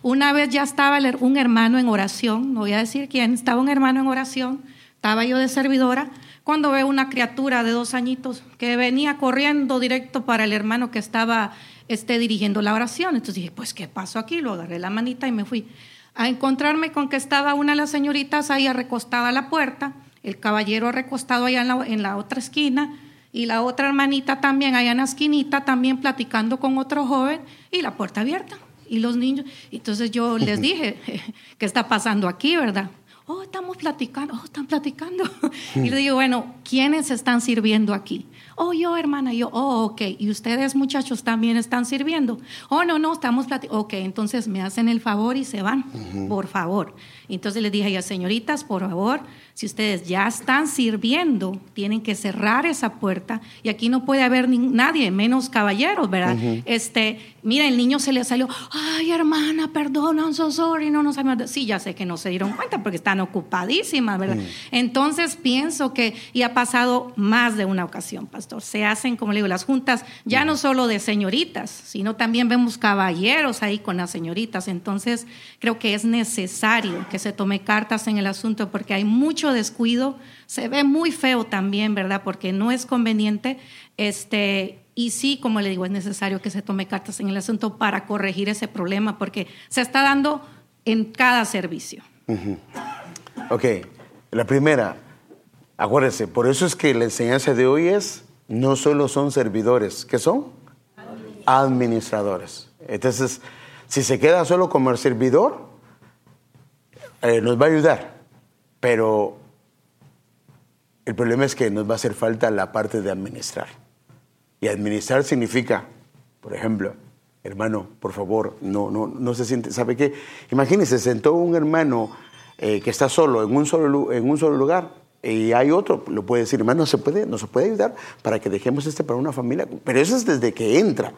D: Una vez ya estaba un hermano en oración, no voy a decir quién, estaba un hermano en oración, estaba yo de servidora, cuando veo una criatura de dos añitos que venía corriendo directo para el hermano que estaba este, dirigiendo la oración. Entonces dije, pues, ¿qué pasó aquí? Lo agarré la manita y me fui a encontrarme con que estaba una de las señoritas ahí recostada a la puerta el caballero recostado allá en la, otra esquina y la otra hermanita también allá en la esquinita, también platicando con otro joven y la puerta abierta. Y los niños, entonces yo les dije, ¿qué está pasando aquí, verdad? Oh, estamos platicando, oh, están platicando. Y le digo, bueno, ¿quiénes están sirviendo aquí? Oh, yo, hermana, yo, oh, ok. ¿Y ustedes, muchachos, también están sirviendo? Oh, no, no, estamos platicando. Ok, entonces me hacen el favor y se van, por favor. Entonces les dije a señoritas, por favor, si ustedes ya están sirviendo, tienen que cerrar esa puerta y aquí no puede haber nadie, menos caballeros, ¿verdad? Este, mira, el niño se le salió, ay, hermana, perdón, I'm so sorry, no nos sabemos. Sí, ya sé que no se dieron cuenta porque están ocupadísimas, ¿verdad? Entonces pienso que, y ha pasado más de una ocasión, pastor, se hacen, como le digo, las juntas ya no solo de señoritas, sino también vemos caballeros ahí con las señoritas. Entonces creo que es necesario que se tome cartas en el asunto porque hay mucho descuido, se ve muy feo también, ¿verdad? Porque no es conveniente. Este, y sí, como le digo, es necesario que se tome cartas en el asunto para corregir ese problema, porque se está dando en cada servicio.
A: Ok, la primera, acuérdense, por eso es que la enseñanza de hoy es, no solo son servidores, ¿qué son? Administradores. Entonces, si se queda solo como el servidor, eh, nos va a ayudar pero el problema es que nos va a hacer falta la parte de administrar. Y administrar significa, por ejemplo, hermano, por favor, no, no, no se siente, ¿sabe qué? Imagínese, sentó un hermano eh, que está solo en un solo, en un solo lugar y hay otro, lo puede decir, hermano, no se puede, no se puede ayudar para que dejemos este para una familia. Pero eso es desde que entra.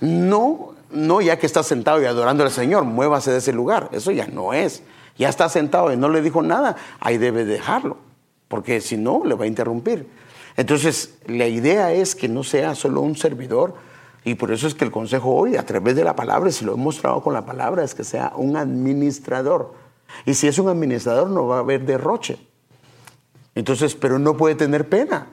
A: No, no ya que está sentado y adorando al Señor, muévase de ese lugar. Eso ya no es ya está sentado y no le dijo nada, ahí debe dejarlo, porque si no, le va a interrumpir. Entonces, la idea es que no sea solo un servidor, y por eso es que el consejo hoy, a través de la palabra, si lo he mostrado con la palabra, es que sea un administrador. Y si es un administrador, no va a haber derroche. Entonces, pero no puede tener pena.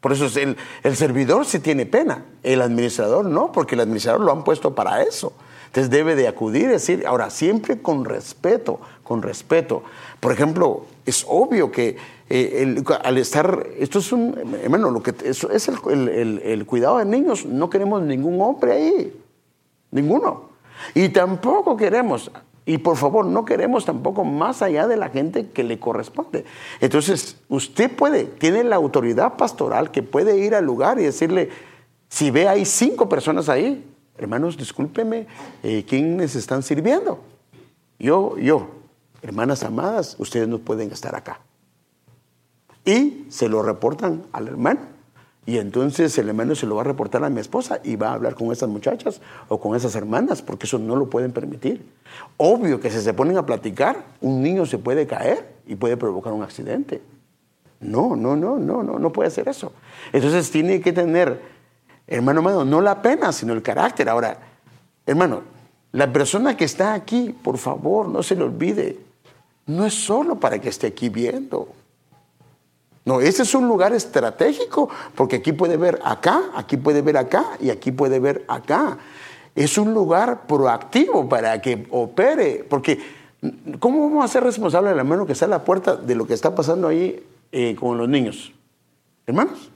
A: Por eso el, el servidor sí tiene pena, el administrador no, porque el administrador lo han puesto para eso. Entonces debe de acudir, decir, ahora siempre con respeto, con respeto. Por ejemplo, es obvio que eh, al estar, esto es un, hermano, lo que es, es el, el, cuidado de niños, no queremos ningún hombre ahí, ninguno. Y tampoco queremos, y por favor, no queremos tampoco más allá de la gente que le corresponde. Entonces, usted puede, tiene la autoridad pastoral que puede ir al lugar y decirle, si ve hay cinco personas ahí, hermanos, discúlpeme, eh, ¿quiénes están sirviendo? Yo, yo, hermanas amadas, ustedes no pueden estar acá. Y se lo reportan al hermano. Y entonces el hermano se lo va a reportar a mi esposa y va a hablar con esas muchachas o con esas hermanas, porque eso no lo pueden permitir. Obvio que si se ponen a platicar, un niño se puede caer y puede provocar un accidente. No, no, no, no, no, no puede hacer eso. Entonces tiene que tener Hermano, hermano, no la pena, sino el carácter. Ahora, hermano, la persona que está aquí, por favor, no se le olvide, no es solo para que esté aquí viendo. No, ese es un lugar estratégico, porque aquí puede ver acá, aquí puede ver acá y aquí puede ver acá. Es un lugar proactivo para que opere, porque ¿cómo vamos a ser responsables del hermano que está a la puerta de lo que está pasando ahí eh, con los niños? Hermanos,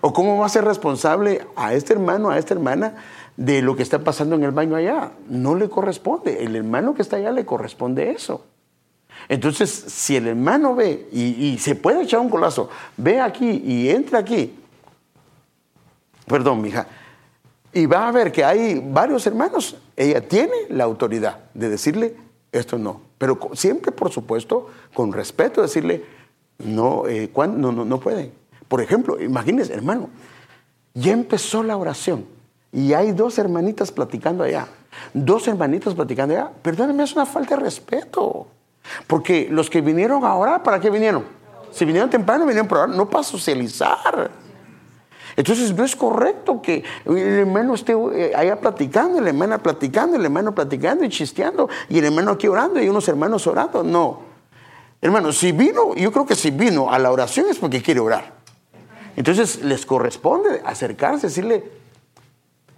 A: ¿O cómo va a ser responsable a este hermano, a esta hermana, de lo que está pasando en el baño allá? No le corresponde. El hermano que está allá le corresponde eso. Entonces, si el hermano ve y, se puede echar un colazo, ve aquí y entra aquí, perdón, mija, y va a ver que hay varios hermanos, ella tiene la autoridad de decirle esto no, pero siempre, por supuesto, con respeto, decirle no, eh, no, no, no pueden. Por ejemplo, imagínense, hermano, ya empezó la oración y hay dos hermanitas platicando allá, dos hermanitas platicando allá. Perdónenme, es una falta de respeto. Porque los que vinieron ahora, ¿para qué vinieron? Si vinieron temprano, vinieron por ahora, no para socializar. Entonces no es correcto que el hermano esté eh, allá platicando, el hermano platicando, el hermano platicando y chisteando, y el hermano aquí orando y unos hermanos orando. No. Hermano, si vino, yo creo que si vino a la oración es porque quiere orar. Entonces les corresponde acercarse, decirle,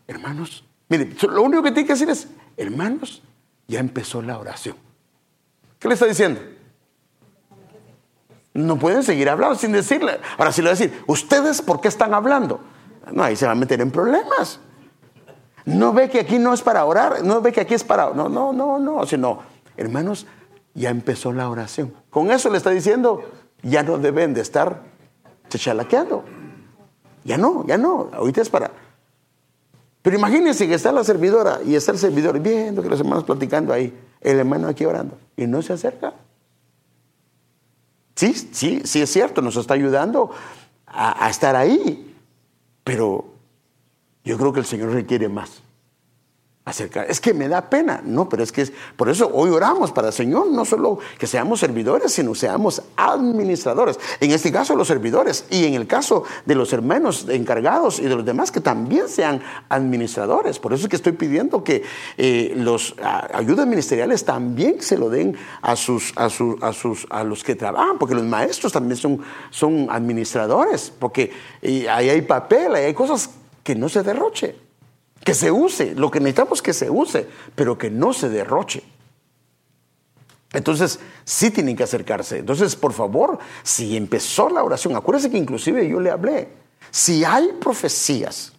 A: hermanos, mire, lo único que tiene que decir es, hermanos, ya empezó la oración. ¿Qué le está diciendo? No pueden seguir hablando sin decirle. Ahora sí le va a decir, ¿ustedes por qué están hablando? No, ahí se va a meter en problemas. No ve que aquí no es para orar, no ve que aquí es para... No, no, no, no, sino, hermanos, ya empezó la oración. Con eso le está diciendo, ya no deben de estar chalaqueando. Ya no, ya no, ahorita es para... Pero imagínense que está la servidora y está el servidor viendo que los hermanos platicando ahí, el hermano aquí orando, y no se acerca. Sí, sí, sí es cierto, nos está ayudando a, estar ahí, pero yo creo que el Señor requiere más Es que me da pena, no, pero es que es, por eso hoy oramos para el Señor, no solo que seamos servidores, sino seamos administradores. En este caso los servidores y en el caso de los hermanos encargados y de los demás que también sean administradores. Por eso es que estoy pidiendo que eh, los ayudas ministeriales también se lo den a sus, a sus, a sus, a los que trabajan, porque los maestros también son, son administradores, porque eh, ahí hay papel, ahí hay cosas que no se derroche. Que se use, lo que necesitamos es que se use, pero que no se derroche. Entonces, sí tienen que acercarse. Entonces, por favor, si empezó la oración, acuérdense que inclusive yo le hablé, si hay profecías,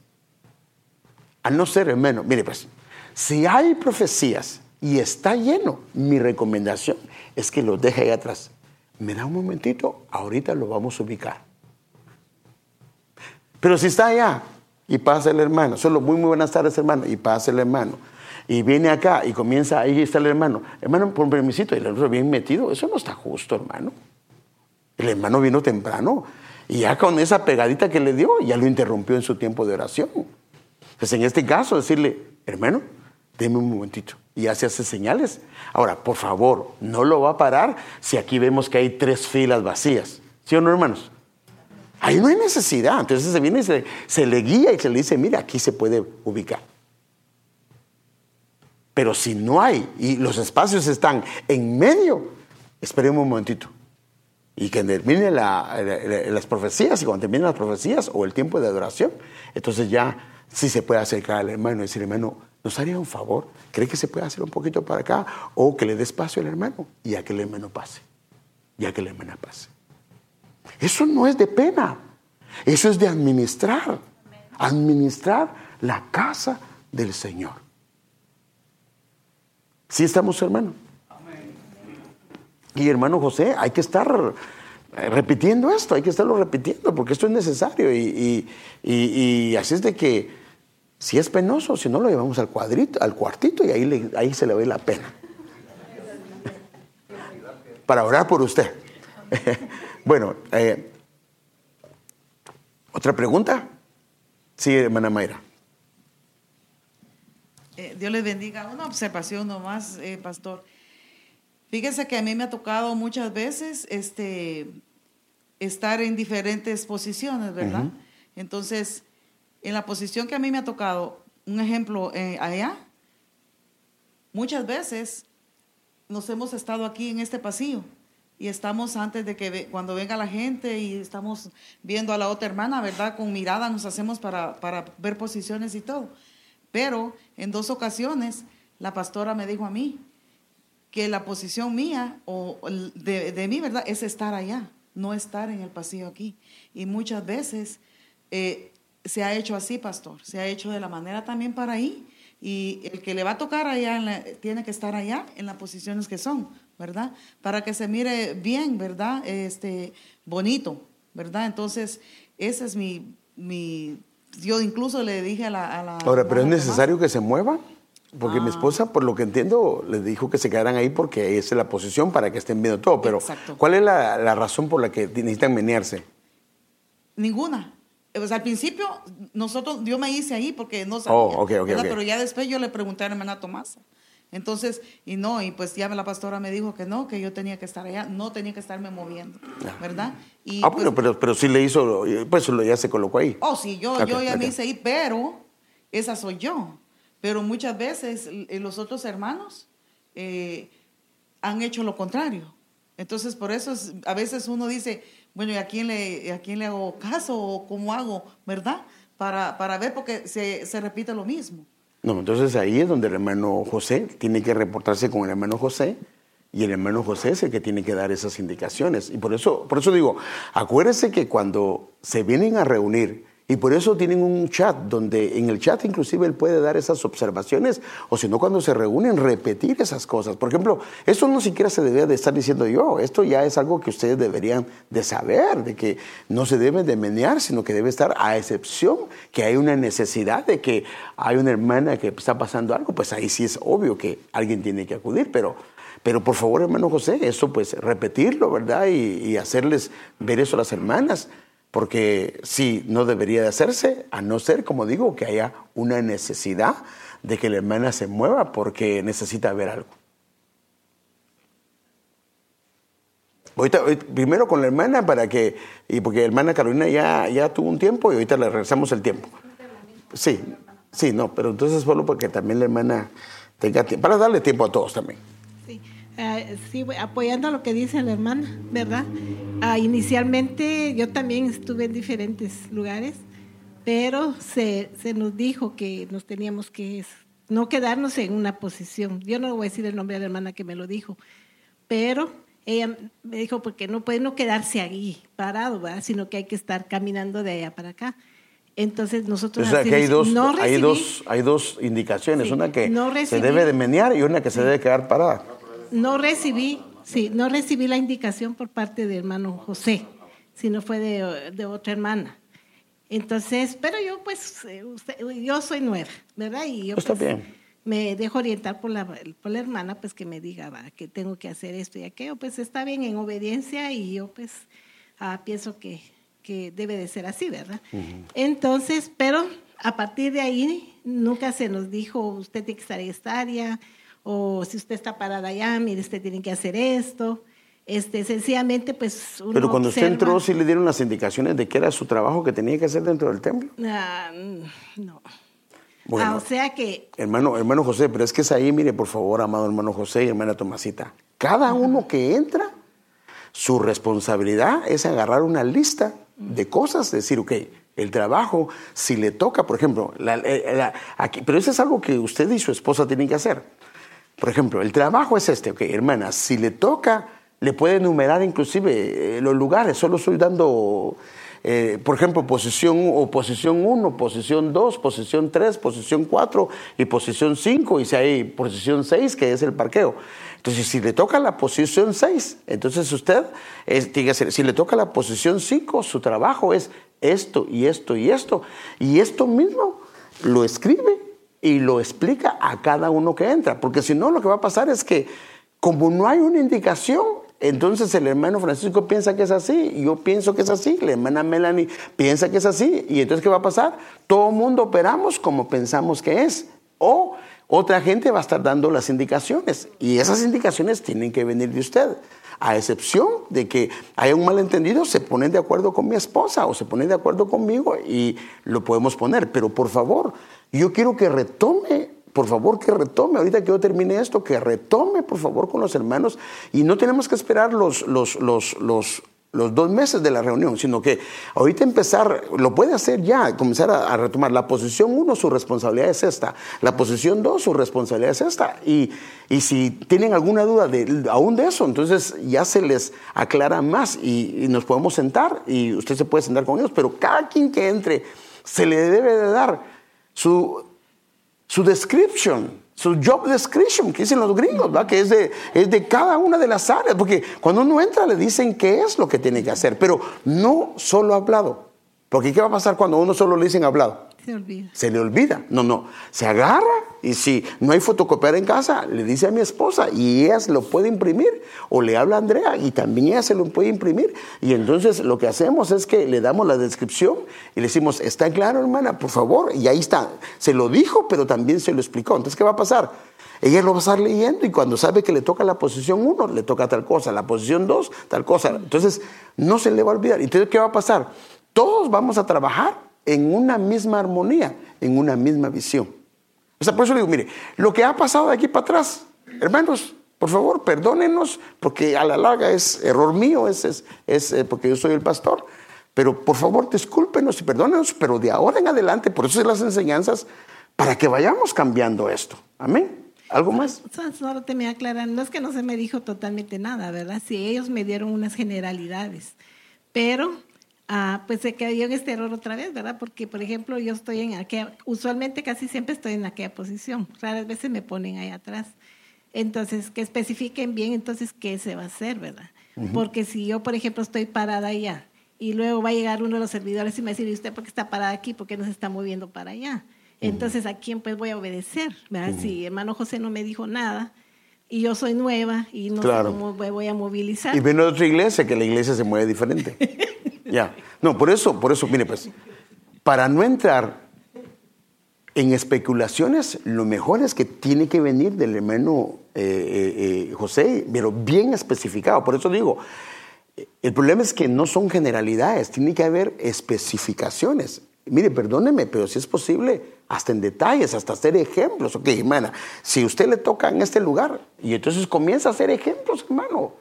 A: a no ser hermano, mire pues, si hay profecías y está lleno, mi recomendación es que lo deje ahí atrás. Me da un momentito, ahorita lo vamos a ubicar. Pero si está allá y pasa el hermano. Solo muy, muy buenas tardes, hermano. Y pasa el hermano. Y viene acá y comienza, ahí está el hermano. Hermano, por permisito, y el otro bien metido. Eso no está justo, hermano. El hermano vino temprano. Y ya con esa pegadita que le dio, ya lo interrumpió en su tiempo de oración. Entonces, en este caso, decirle, hermano, deme un momentito. Y ya se hace señales. Ahora, por favor, no lo va a parar si aquí vemos que hay tres filas vacías. ¿Sí o no, hermanos? Ahí no hay necesidad. Entonces se viene y se, le guía y se le dice, mira, aquí se puede ubicar. Pero si no hay y los espacios están en medio, esperemos un momentito. Y que termine las profecías, y cuando terminen las profecías o el tiempo de adoración, entonces ya sí se puede acercar al hermano y decir, hermano, ¿nos haría un favor? ¿Cree que se puede hacer un poquito para acá? O que le dé espacio al hermano y a que el hermano pase. Ya que el hermano pase. Eso no es de pena, eso es de administrar, administrar la casa del Señor. ¿Sí estamos, hermano? Y hermano José, hay que estar eh, repitiendo esto, hay que estarlo repitiendo, porque esto es necesario. Y, así es de que si es penoso, si no lo llevamos al cuadrito, al cuartito, y ahí, ahí se le ve la pena. Para orar por usted. Bueno, eh, ¿otra pregunta? Sí, hermana Mayra.
E: Eh, Dios les bendiga. Una observación nomás, eh, pastor. Fíjese que a mí me ha tocado muchas veces este, estar en diferentes posiciones, ¿verdad? Entonces, en la posición que a mí me ha tocado, un ejemplo allá, muchas veces nos hemos estado aquí en este pasillo y estamos antes de que cuando venga la gente y estamos viendo a la otra hermana, ¿verdad? Con mirada nos hacemos para, ver posiciones y todo. Pero en dos ocasiones la pastora me dijo a mí que la posición mía o de, de mí, ¿verdad? Es estar allá, no estar en el pasillo aquí. Y muchas veces eh, se ha hecho así, pastor, se ha hecho de la manera también para ahí. Y el que le va a tocar allá tiene que estar allá en las posiciones que son. ¿verdad? Para que se mire bien, ¿verdad? Este, bonito, ¿verdad? Entonces, esa es mi, mi yo incluso le dije a la... a la-
A: Ahora, pero es
E: la
A: necesario que se muevan. Porque
E: Ah.
A: mi esposa, por lo que entiendo, les dijo que se quedaran ahí porque esa es la posición para que estén viendo todo. Pero,
E: Exacto.
A: ¿cuál es la, la razón por la que necesitan menearse?
E: Ninguna. Pues al principio, nosotros, yo me hice ahí porque no sabía.
A: Oh, ok, ok,
E: ¿verdad?
A: ok.
E: Pero ya después yo le pregunté a la hermana Tomasa. Entonces, y no, y pues ya la pastora me dijo que no, que yo tenía que estar allá, no tenía que estarme moviendo, ¿verdad? Y
A: ah,
E: pues,
A: bueno, pero, pero sí le hizo, pues ya se colocó ahí.
E: Oh, sí, yo, yo ya me hice ahí, pero esa soy yo. Pero muchas veces eh, los otros hermanos eh, han hecho lo contrario. Entonces, por eso es- a veces uno dice, bueno, ¿y a quién le, a quién le hago caso o cómo hago, verdad? Para, para ver, porque se, se repite lo mismo.
A: No, entonces ahí es donde el hermano José tiene que reportarse con el hermano José y el hermano José es el que tiene que dar esas indicaciones. Y por eso, por eso digo, acuérdense que cuando se vienen a reunir, y por eso tienen un chat donde en el chat inclusive él puede dar esas observaciones, o si no cuando se reúnen repetir esas cosas. Por ejemplo, esto no siquiera se debe de estar diciendo yo, esto ya es algo que ustedes deberían de saber, de que no se debe de menear, sino que debe estar a excepción que hay una necesidad de que hay una hermana que está pasando algo, pues ahí sí es obvio que alguien tiene que acudir, pero... Pero por favor, hermano José, eso pues repetirlo, ¿verdad? Y, y hacerles ver eso a las hermanas, porque sí, no debería de hacerse, a no ser, como digo, que haya una necesidad de que la hermana se mueva porque necesita ver algo. Ahorita, ahorita- primero con la hermana para que, y porque la hermana Carolina ya, ya tuvo un tiempo y ahorita le regresamos el tiempo. Sí, sí, no, pero entonces solo porque también la hermana tenga tiempo, para darle tiempo a todos también.
F: Sí, eh, sí, apoyando lo que dice la hermana, ¿verdad? Ah, inicialmente yo también estuve en diferentes lugares, pero se, se nos dijo que nos teníamos que no quedarnos en una posición. Yo no voy a decir el nombre de la hermana que me lo dijo, pero ella me dijo porque no puede no quedarse ahí parado, ¿verdad? sino que hay que estar caminando de allá para acá. Entonces nosotros
A: O sea que hay dos,
F: no
A: hay
F: recibí-
A: dos, hay dos indicaciones,
F: Sí,
A: una que
F: no
A: se debe de menear y una que se debe quedar parada.
F: No recibí, sí, no recibí la indicación por parte del hermano José, sino fue de, de otra hermana. Entonces, pero yo pues, eh, usted- yo soy nueva, ¿verdad? Y yo
A: Está
F: pues,
A: bien.
F: me dejo orientar por la, por la hermana, pues que me diga va, que tengo que hacer esto y aquello, pues está bien en obediencia y yo pues ah, pienso que, que debe de ser así, ¿verdad? Entonces, pero a partir de ahí nunca se nos dijo, usted tiene que estar en esta área, o si usted está parada allá, mire, usted tiene que hacer esto. Este, sencillamente, pues uno
A: Pero cuando usted entró, sí le dieron las indicaciones de que era su trabajo que tenía que hacer dentro del templo.
F: Ah, mm, no.
A: Bueno.
F: Ah, o sea que
A: Hermano, hermano José, pero es que es ahí, mire, por favor, amado hermano José y hermana Tomasita. Cada uno que entra, su responsabilidad es agarrar una lista de cosas, decir, ok, el trabajo, si le toca, por ejemplo, la- eh, la- aquí, pero eso es algo que usted y su esposa tienen que hacer. Por ejemplo, el trabajo es este, ok, hermana, si le toca, le puede enumerar inclusive eh, los lugares, solo estoy dando, eh, por ejemplo, posición o posición 1, posición 2, posición 3, posición 4 y posición 5, y si hay posición 6, que es el parqueo. Entonces, si le toca la posición 6, entonces usted tiene que hacer, si le toca la posición 5, su trabajo es esto y esto y esto, y esto mismo lo escribe y lo explica a cada uno que entra, porque si no lo que va a pasar es que como no hay una indicación, entonces el hermano Francisco piensa que es así, yo pienso que es así, la hermana Melanie piensa que es así, y entonces ¿qué va a pasar? Todo el mundo operamos como pensamos que es, o otra gente va a estar dando las indicaciones, y esas indicaciones tienen que venir de usted. A excepción de que haya un malentendido, se ponen de acuerdo con mi esposa o se ponen de acuerdo conmigo y lo podemos poner. Pero por favor, yo quiero que retome, por favor que retome, ahorita que yo termine esto, que retome por favor con los hermanos y no tenemos que esperar los, los, los, los, los dos meses de la reunión, sino que ahorita empezar, lo puede hacer ya, comenzar a, a retomar. La posición uno, su responsabilidad es esta. La posición dos, su responsabilidad es esta. Y, y si tienen alguna duda de, aún de eso, entonces ya se les aclara más y, y nos podemos sentar y usted se puede sentar con ellos, pero cada quien que entre se le debe de dar su, su description, su job description, que dicen los gringos, que es de, es de cada una de las áreas, porque cuando uno entra le dicen qué es lo que tiene que hacer, pero no solo hablado, Porque ¿qué va a pasar cuando uno solo le dicen hablado?
F: Se olvida.
A: Se le olvida. No, no. Se agarra y si no hay fotocopiar en casa, le dice a mi esposa y ella se lo puede imprimir. O le habla a Andrea y también ella se lo puede imprimir. Y entonces lo que hacemos es que le damos la descripción y le decimos, está claro, hermana, por favor. Y ahí está. Se lo dijo, pero también se lo explicó. Entonces, ¿qué va a pasar? Ella lo va a estar leyendo y cuando sabe que le toca la posición 1, le toca tal cosa, la posición 2, tal cosa. Entonces, no se le va a olvidar. Entonces, ¿qué va a pasar? Todos vamos a trabajar en una misma armonía, en una misma visión. O sea, por eso digo, mire, lo que ha pasado de aquí para atrás, hermanos, por favor, perdónenos, porque a la larga es error mío, es, es, es eh, porque yo soy el pastor. Pero por favor, discúlpenos y perdónenos, pero de ahora en adelante, por eso es las enseñanzas, para que vayamos cambiando esto. Amén. ¿Algo más?
F: Solo te me aclaran, no es que no se me dijo totalmente nada, ¿verdad? Sí, ellos me dieron unas generalidades, pero ah, pues se cayó en este error otra vez, ¿verdad? Porque, por ejemplo, yo estoy en aquella, usualmente casi siempre estoy en aquella posición, raras veces me ponen ahí atrás. Entonces, que especifiquen bien entonces qué se va a hacer, ¿verdad? Porque si yo, por ejemplo, estoy parada allá y luego va a llegar uno de los servidores y me va a decir, ¿y usted por qué está parada aquí? ¿Por qué no se está moviendo para allá? Entonces, ¿a quién pues voy a obedecer? ¿verdad? Si hermano José no me dijo nada y yo soy nueva y no sé cómo me voy a movilizar.
A: Y viene otra iglesia, que la iglesia se mueve diferente. ya. No, por eso, por eso, mire, pues, para no entrar en especulaciones, lo mejor es que tiene que venir del hermano eh, eh, eh, José, pero bien especificado. Por eso digo, el problema es que no son generalidades, tiene que haber especificaciones. Mire, perdóneme, pero si es posible, hasta en detalles, hasta hacer ejemplos. Ok, hermana, si usted le toca en este lugar y entonces comienza a hacer ejemplos, hermano.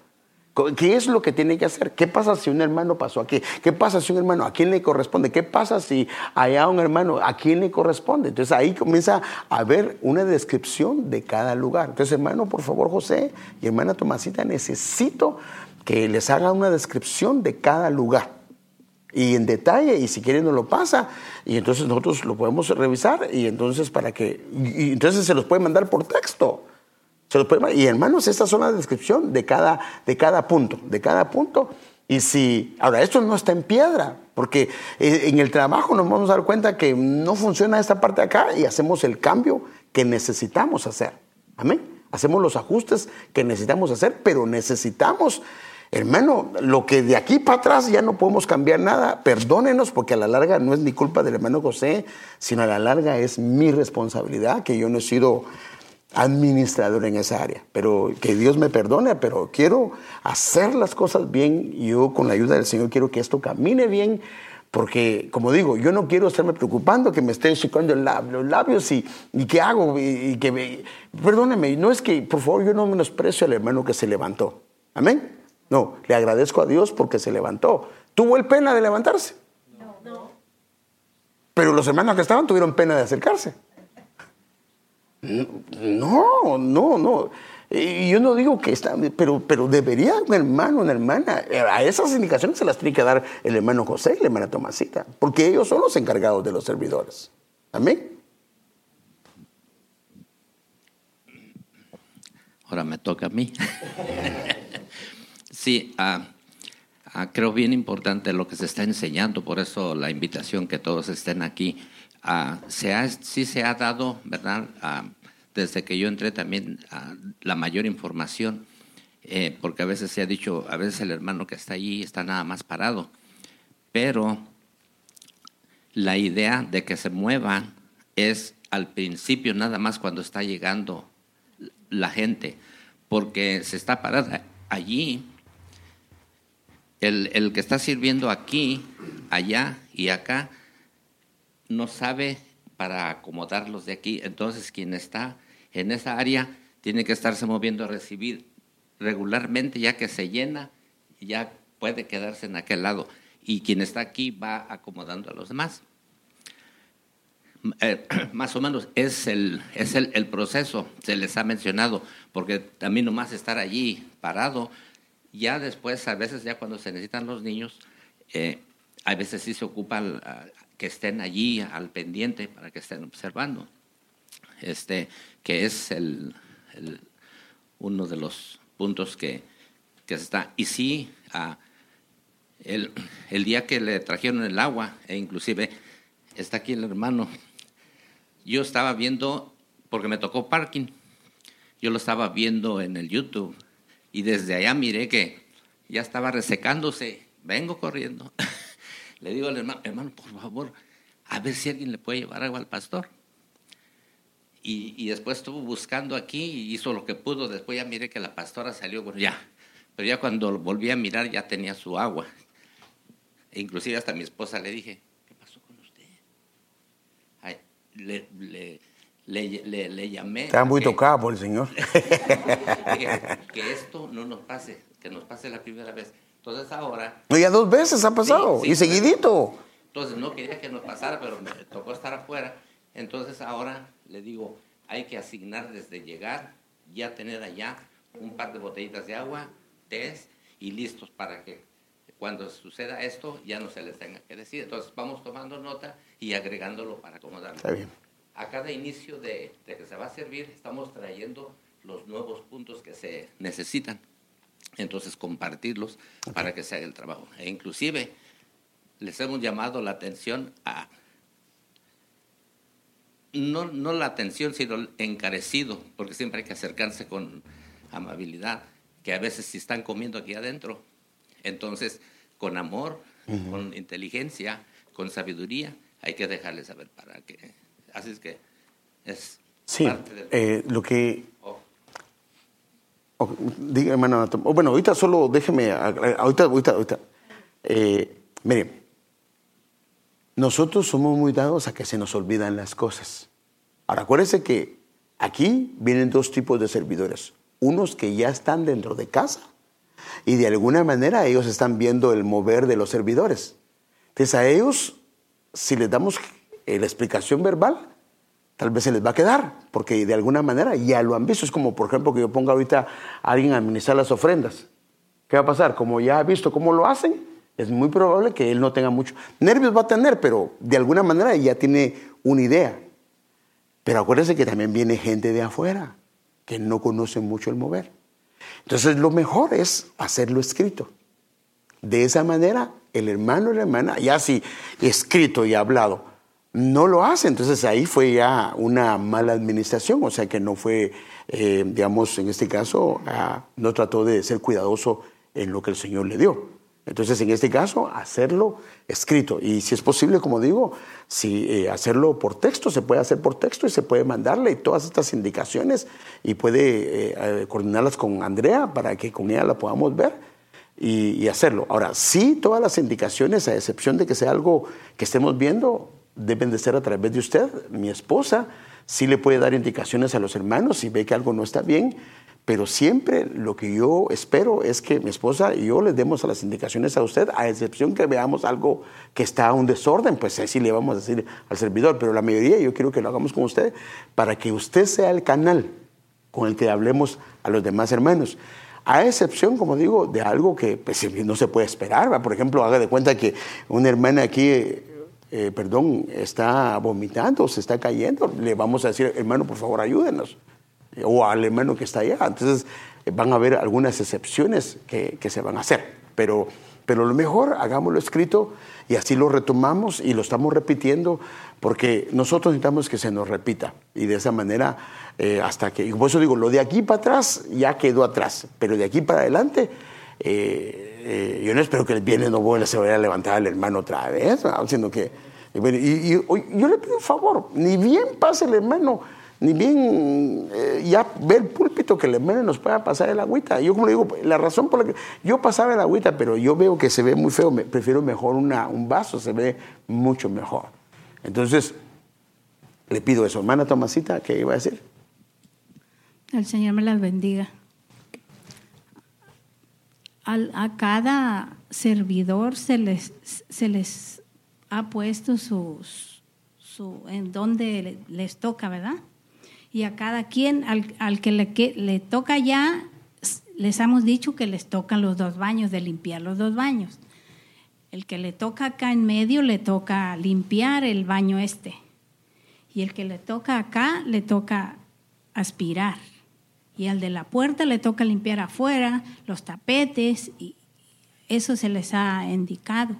A: ¿Qué es lo que tiene que hacer? ¿Qué pasa si un hermano pasó aquí? ¿Qué pasa si un hermano a quién le corresponde? ¿Qué pasa si allá un hermano a quién le corresponde? Entonces ahí comienza a haber una descripción de cada lugar. Entonces, hermano, por favor, José y hermana Tomasita, necesito que les haga una descripción de cada lugar y en detalle y si quieren nos lo pasa y entonces nosotros lo podemos revisar y entonces para que y entonces se los puede mandar por texto. Se los puede, y hermanos esta es una descripción de cada de cada punto de cada punto. Y si ahora esto no está en piedra porque eh, en el trabajo nos vamos a dar cuenta que no funciona esta parte de acá y hacemos el cambio que necesitamos hacer. Amén. Hacemos los ajustes que necesitamos hacer pero necesitamos Hermano, lo que de aquí para atrás ya no podemos cambiar nada, perdónenos porque a la larga no es ni culpa del hermano José, sino a la larga es mi responsabilidad, que yo no he sido administrador en esa área. Pero que Dios me perdone, pero quiero hacer las cosas bien y yo con la ayuda del Señor quiero que esto camine bien. Porque, como digo, yo no quiero estarme preocupando que me esté secando los labios y, y qué hago. Y, que me, perdóneme, no es que, por favor, yo no menosprecio al hermano que se levantó. Amén. No, le agradezco a Dios porque se levantó. ¿Tuvo el pena de levantarse? No. Pero los hermanos que estaban tuvieron pena de acercarse. No, no, no. Y yo no digo que está, pero, pero debería un hermano, una hermana. A esas indicaciones se las tiene que dar el hermano José y la hermana Tomasita, porque ellos son los encargados de los servidores. Amén.
G: Ahora me toca a mí. Sí, ah, creo bien importante lo que se está enseñando, por eso la invitación que todos estén aquí. Ah, se ha, sí se ha dado, ¿verdad? desde que yo entré también la mayor información, eh, porque a veces se ha dicho, a veces el hermano que está allí está nada más parado, pero la idea de que se mueva es al principio nada más cuando está llegando la gente, porque se está parada allí el, que está sirviendo aquí, allá y acá, no sabe para acomodarlos de aquí. Entonces, quien está en esa área tiene que estarse moviendo a recibir regularmente, ya que se llena, ya puede quedarse en aquel lado. Y quien está aquí va acomodando a los demás. Eh, más o menos es, el, es el, el, proceso, se les ha mencionado, porque también nomás estar allí parado ya después, a veces ya cuando se necesitan los niños, eh, a veces sí se ocupa que estén allí al pendiente para que estén observando, este, que es el, uno de los puntos que, que está. Y sí, el, el día que le trajeron el agua, e inclusive está aquí el hermano, yo estaba viendo, porque me tocó parking, yo lo estaba viendo en el YouTube y desde allá miré que ya estaba resecándose, vengo corriendo. le digo al hermano, hermano, por favor, a ver si alguien le puede llevar agua al pastor. Y, y, después estuvo buscando aquí y hizo lo que pudo. Después ya miré que la pastora salió, bueno, ya. Pero ya cuando volví a mirar ya tenía su agua. E inclusive hasta mi esposa le dije, ¿qué pasó con usted? Le, le, le, llamé.
A: Está muy tocado por el Señor.
G: que esto no nos pase, que nos pase la primera vez. Entonces ahora...
A: No, ya dos veces ha pasado,
G: Sí, sí,
A: y seguidito.
G: Entonces no quería que nos pasara, pero me tocó estar afuera. Entonces ahora le digo, hay que asignar desde llegar, ya tener allá un par de botellitas de agua, test y listos para que cuando suceda esto ya no se les tenga que decir. Entonces vamos tomando nota y agregándolo para acomodarlo.
A: Está bien.
G: A cada inicio de, de que se va a servir estamos trayendo los nuevos puntos que se necesitan. Entonces compartirlos para que se haga el trabajo. E inclusive les hemos llamado la atención a no, no la atención, sino encarecido, porque siempre hay que acercarse con amabilidad, que a veces si están comiendo aquí adentro, entonces con amor, con inteligencia, con sabiduría, hay que dejarles saber para que... Así es que es
A: Sí,
G: parte del...
A: eh, lo que...
G: Oh,
A: oh, diga, hermano, oh, bueno, ahorita solo déjeme, ahorita, ahorita, ahorita. Eh, mire, nosotros somos muy dados a que se nos olvidan las cosas. Ahora, acuérdense que aquí vienen dos tipos de servidores. Unos que ya están dentro de casa y de alguna manera ellos están viendo el mover de los servidores. Entonces a ellos, si les damos eh, la explicación verbal, tal vez se les va a quedar, porque de alguna manera ya lo han visto. Es como, por ejemplo, que yo ponga ahorita a alguien a administrar las ofrendas. ¿Qué va a pasar? Como ya ha visto cómo lo hacen, es muy probable que él no tenga mucho. Nervios va a tener, pero de alguna manera ya tiene una idea. Pero acuérdense que también viene gente de afuera que no conoce mucho el mover. Entonces lo mejor es hacerlo escrito. De esa manera, el hermano y la hermana, ya si escrito y hablado, no lo hace. Entonces ahí fue ya una mala administración, o sea que no fue, eh, digamos, en este caso, ah, no trató de ser cuidadoso en lo que el Señor le dio. Entonces, en este caso, hacerlo escrito. Y si es posible, como digo, si eh, hacerlo por texto, se puede hacer por texto y se puede mandarle todas estas indicaciones y puede eh, eh, coordinarlas con Andrea para que con ella la podamos ver y, y hacerlo. Ahora, sí, todas las indicaciones, a excepción de que sea algo que estemos viendo, deben de ser a través de usted, mi esposa. Sí le puede dar indicaciones a los hermanos si ve que algo no está bien, pero siempre lo que yo espero es que mi esposa y yo les demos las indicaciones a usted, a excepción que veamos algo que está un desorden, pues así le vamos a decir al servidor, pero la mayoría yo quiero que lo hagamos con usted para que usted sea el canal con el que hablemos a los demás hermanos. A excepción, como digo, de algo que pues, no se puede esperar. ¿va? Por ejemplo, haga de cuenta que una hermana aquí, eh, perdón, está vomitando, se está cayendo. Le vamos a decir, hermano, por favor, ayúdenos. O al hermano que está allá. Entonces, eh, van a haber algunas excepciones que, se van a hacer. Pero, pero lo mejor, hagámoslo escrito y así lo retomamos y lo estamos repitiendo porque nosotros necesitamos que se nos repita. Y de esa manera, eh, hasta que, por eso digo, lo de aquí para atrás ya quedó atrás, pero de aquí para adelante, eh, yo no espero que el viernes no vuelva, se vaya a levantar el hermano otra vez, ¿no? sino que, y, yo le pido un favor, ni bien pase el hermano, ni bien eh, ya ve el púlpito que el hermano nos pueda pasar el agüita. Yo como le digo, la razón por la que yo pasaba el agüita, pero yo veo que se ve muy feo, prefiero mejor una, un vaso, se ve mucho mejor. Entonces, le pido eso. Hermana Tomasita, ¿qué iba a decir?
D: El Señor me las bendiga. A cada servidor se les, se les ha puesto sus, su, en donde le- les toca, ¿verdad? Y a cada quien, al, al que le, que le toca ya, les hemos dicho que les tocan los dos baños, de limpiar los dos baños. El que le toca acá en medio le toca limpiar el baño este. Y el que le toca acá le toca aspirar. Y al de la puerta le toca limpiar afuera, los tapetes y
H: eso se les ha indicado.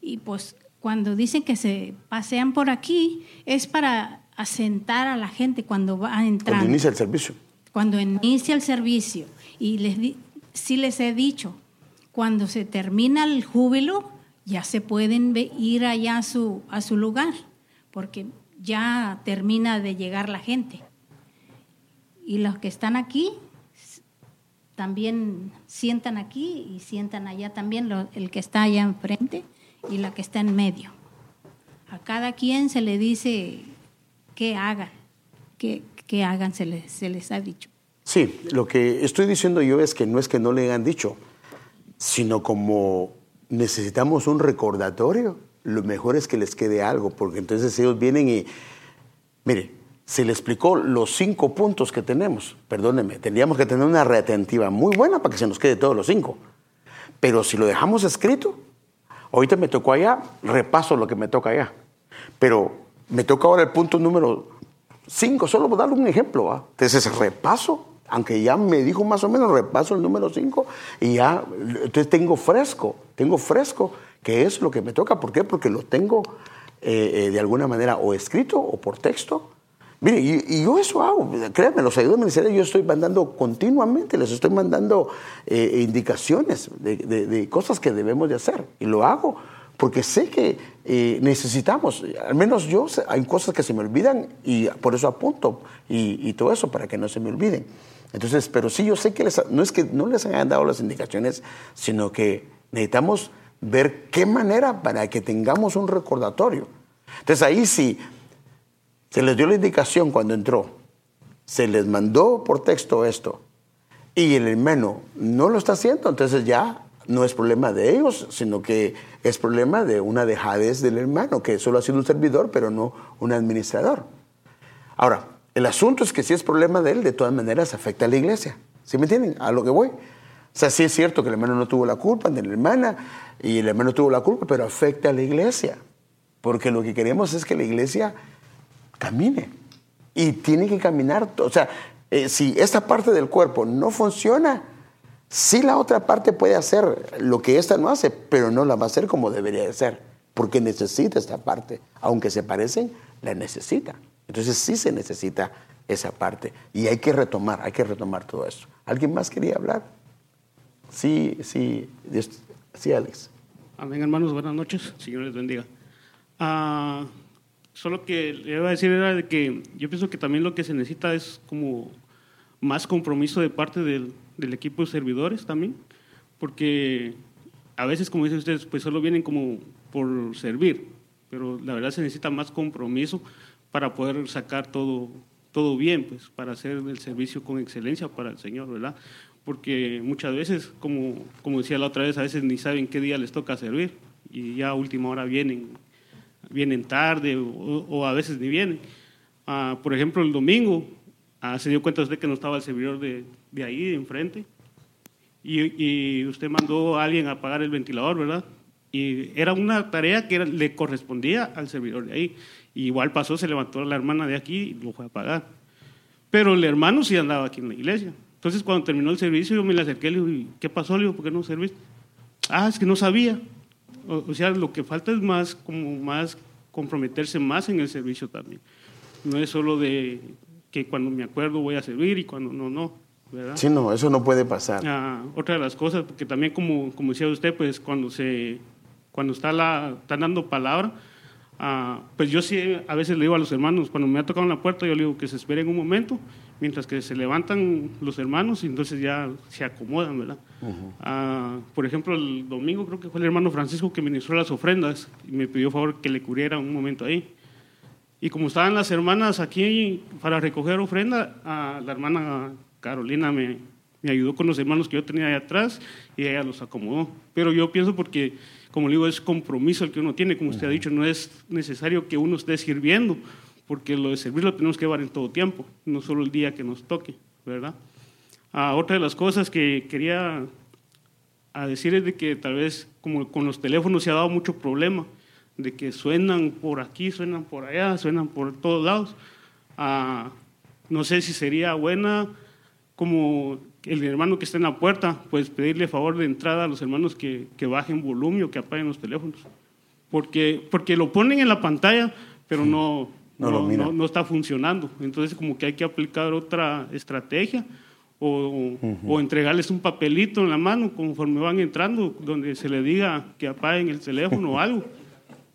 H: Y pues cuando dicen que se pasean por aquí, es para asentar a la gente cuando va a entrar.
A: Cuando inicia el servicio.
H: Cuando inicia el servicio. Y les di- sí les he dicho, cuando se termina el júbilo, ya se pueden ir allá a su, a su lugar, porque ya termina de llegar la gente. Y los que están aquí también sientan aquí y sientan allá también, lo- el que está allá enfrente y la que está en medio. A cada quien se le dice que hagan, que, que hagan, se les, se les ha dicho.
A: Sí, lo que estoy diciendo yo es que no es que no le hayan dicho, sino como necesitamos un recordatorio, lo mejor es que les quede algo, porque entonces ellos vienen y, mire, se le explicó los cinco puntos que tenemos, perdóneme, tendríamos que tener una retentiva muy buena para que se nos quede todos los cinco, pero si lo dejamos escrito, ahorita me tocó allá, repaso lo que me toca allá, pero me toca ahora el punto número cinco, solo por darle un ejemplo. ¿va? Entonces repaso, aunque ya me dijo más o menos, repaso el número cinco y ya, entonces tengo fresco, tengo fresco, que es lo que me toca. ¿Por qué? Porque lo tengo eh, eh, de alguna manera o escrito o por texto. Mire, y, y yo eso hago, créanme, los ayudantes ministeriales yo estoy mandando continuamente, les estoy mandando eh, indicaciones de, de- de cosas que debemos de hacer. Y lo hago porque sé que eh, necesitamos, al menos yo, hay cosas que se me olvidan y por eso apunto y, y todo eso para que no se me olviden. Entonces, pero sí, yo sé que les, no es que no les hayan dado las indicaciones, sino que necesitamos ver qué manera para que tengamos un recordatorio. Entonces ahí sí, se les dio la indicación cuando entró, se les mandó por texto esto y el hermano no lo está haciendo, entonces ya no es problema de ellos, sino que es problema de una dejadez del hermano, que solo ha sido un servidor, pero no un administrador. Ahora, el asunto es que si es problema de él, de todas maneras afecta a la iglesia. ¿Sí me entienden? A lo que voy. O sea, sí es cierto que el hermano no tuvo la culpa, ni la hermana, y el hermano tuvo la culpa, pero afecta a la iglesia. Porque lo que queremos es que la iglesia camine. Y tiene que caminar. O sea, eh, si esta parte del cuerpo no funciona, sí la otra parte puede hacer lo que esta no hace, pero no la va a hacer como debería de ser. Porque necesita esta parte. Aunque se parecen, la necesita. Entonces sí se necesita esa parte. Y hay que retomar, hay que retomar todo eso. ¿Alguien más quería hablar? Sí, sí, sí, Alex.
I: Amén, hermanos, buenas noches. Señor les bendiga. Ah, solo que le iba a decir era de que yo pienso que también lo que se necesita es como más compromiso de parte del, del equipo de servidores también, porque a veces, como dicen ustedes, pues solo vienen como por servir, pero la verdad se necesita más compromiso para poder sacar todo, todo bien, pues para hacer el servicio con excelencia para el Señor, ¿verdad? Porque muchas veces, como, como decía la otra vez, a veces ni saben qué día les toca servir y ya a última hora vienen, vienen tarde o, o a veces ni vienen. Ah, por ejemplo, el domingo ah, se dio cuenta usted que no estaba el servidor de, de ahí, de enfrente, y, y usted mandó a alguien a apagar el ventilador, ¿verdad? Y era una tarea que era- le correspondía al servidor de ahí. Y igual pasó, se levantó la hermana de aquí y lo fue a apagar. Pero el hermano sí andaba aquí en la iglesia. Entonces, cuando terminó el servicio, yo me le acerqué y le "¿Y ¿qué pasó? Le digo, ¿por qué no serviste? Ah, es que no sabía. O, o sea, lo que falta es más, como más comprometerse más en el servicio también. No es solo de que cuando me acuerdo voy a servir y cuando no, no, ¿verdad?
A: Sí, no, eso no puede pasar.
I: Ah, otra de las cosas, porque también como, como decía usted, pues cuando se cuando está la, están dando palabra, ah, pues yo sí a veces le digo a los hermanos, cuando me ha tocado en la puerta, yo le digo que se esperen un momento, mientras que se levantan los hermanos y entonces ya se acomodan, ¿verdad? Ah, por ejemplo, el domingo creo que fue el hermano Francisco que ministró las ofrendas y me pidió favor que le cubriera un momento ahí. Y como estaban las hermanas aquí para recoger ofrenda, ah, la hermana Carolina me, me ayudó con los hermanos que yo tenía ahí atrás y ella los acomodó. Pero yo pienso porque, como le digo, es compromiso el que uno tiene, como usted ha dicho, no es necesario que uno esté sirviendo, porque lo de servir lo tenemos que llevar en todo tiempo, no solo el día que nos toque, ¿verdad? Ah, otra de las cosas que quería a decir es de que tal vez como con los teléfonos se ha dado mucho problema, de que suenan por aquí, suenan por allá, suenan por todos lados. Ah, no sé si sería buena como el hermano que está en la puerta, pues pedirle favor de entrada a los hermanos que, que bajen volumen o que apaguen los teléfonos. Porque, porque lo ponen en la pantalla, pero no,
A: No
I: no,
A: lo mira.
I: no- no está funcionando. Entonces como que hay que aplicar otra estrategia o, o entregarles un papelito en la mano conforme van entrando, donde se le diga que apaguen el teléfono o algo.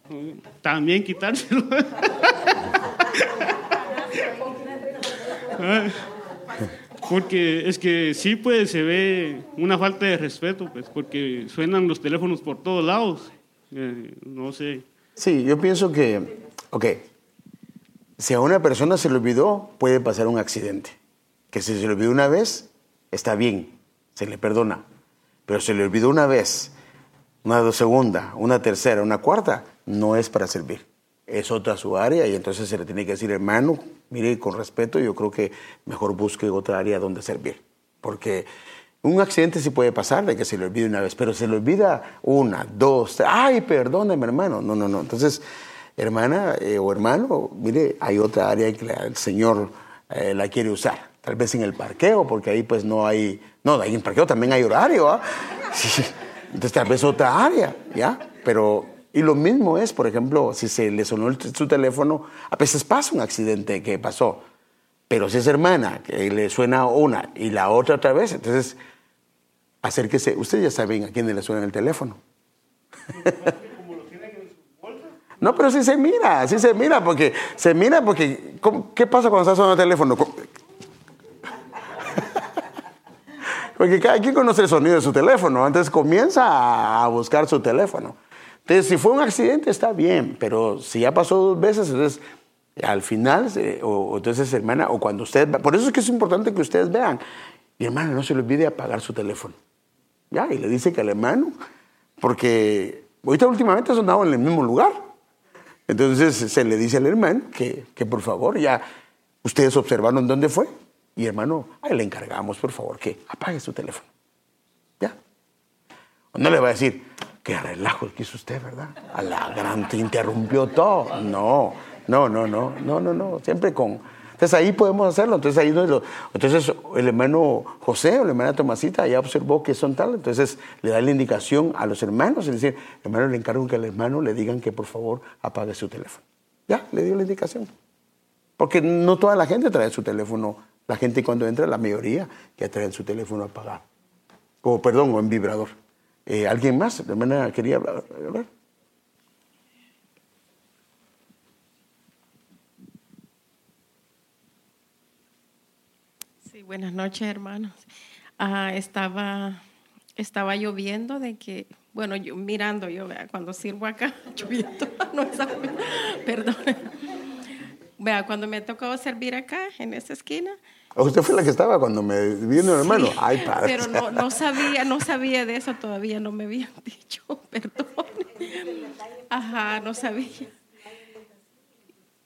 I: También quitárselo. Porque es que sí, pues se ve una falta de respeto, pues, porque suenan los teléfonos por todos lados. Eh, no sé.
A: Sí, yo pienso que, ok, si a una persona se le olvidó, puede pasar un accidente. Que si se le olvidó una vez, está bien, se le perdona. Pero se le olvidó una vez, una segunda, una tercera, una cuarta, no es para servir. Es otra su área y entonces se le tiene que decir, hermano, mire, con respeto, yo creo que mejor busque otra área donde servir. Porque un accidente sí puede pasar de que se le olvide una vez, pero se le olvida una, dos, tres. Ay, perdóneme, hermano. No, no, no. Entonces, hermana eh, o hermano, mire, hay otra área que el Señor eh, la quiere usar. Tal vez en el parqueo, porque ahí pues no hay. No, ahí en el parqueo también hay horario, ¿ah? Entonces, tal vez otra área, ¿ya? Pero. Y lo mismo es, por ejemplo, si se le sonó su teléfono, a veces pasa un accidente que pasó. Pero si es hermana, que le suena una y la otra otra vez, entonces acérquese. Ustedes ya saben a quién le suena el teléfono. No, pero sí se mira, sí se mira, porque se mira porque ¿cómo- ¿qué pasa cuando está sonando el teléfono? ¿Cómo- Porque cada quien conoce el sonido de su teléfono, entonces comienza a buscar su teléfono. Entonces, si fue un accidente, está bien, pero si ya pasó dos veces, entonces al final, o, entonces hermana, o cuando usted, por eso es que es importante que ustedes vean, mi hermana, no se le olvide apagar su teléfono. Ya, y le dice que al hermano, porque ahorita últimamente ha sonado en el mismo lugar. Entonces se le dice al hermano que, que por favor ya ustedes observaron dónde fue. Y hermano, ahí le encargamos por favor que apague su teléfono. Ya. No le va a decir, qué relajo que hizo usted, ¿verdad? A la gran te interrumpió todo. No, no, no, no, no, no, no. Siempre con. Entonces ahí podemos hacerlo. Entonces ahí es lo- entonces el hermano José o la hermana Tomasita ya observó que son tal. Entonces le da la indicación a los hermanos y decir, hermano, le encargo que al hermano le digan que por favor apague su teléfono. Ya, le dio la indicación. Porque no toda la gente trae su teléfono. La gente cuando entra, la mayoría ya traen su teléfono apagado. O perdón, o en vibrador. Eh, ¿Alguien más? La hermana quería hablar.
J: Buenas noches, hermanos. Ah, estaba, estaba lloviendo de que, bueno, yo mirando, yo vea, cuando sirvo acá, lloviendo, no esa- perdón. Vea, cuando me ha tocado servir acá, en esa esquina,
A: ¿O ¿Usted fue la que estaba cuando me vino el hermano?
J: Sí,
A: Ay, padre.
J: Pero no, no sabía, no sabía de eso todavía, no me habían dicho, perdón. Ajá, no sabía.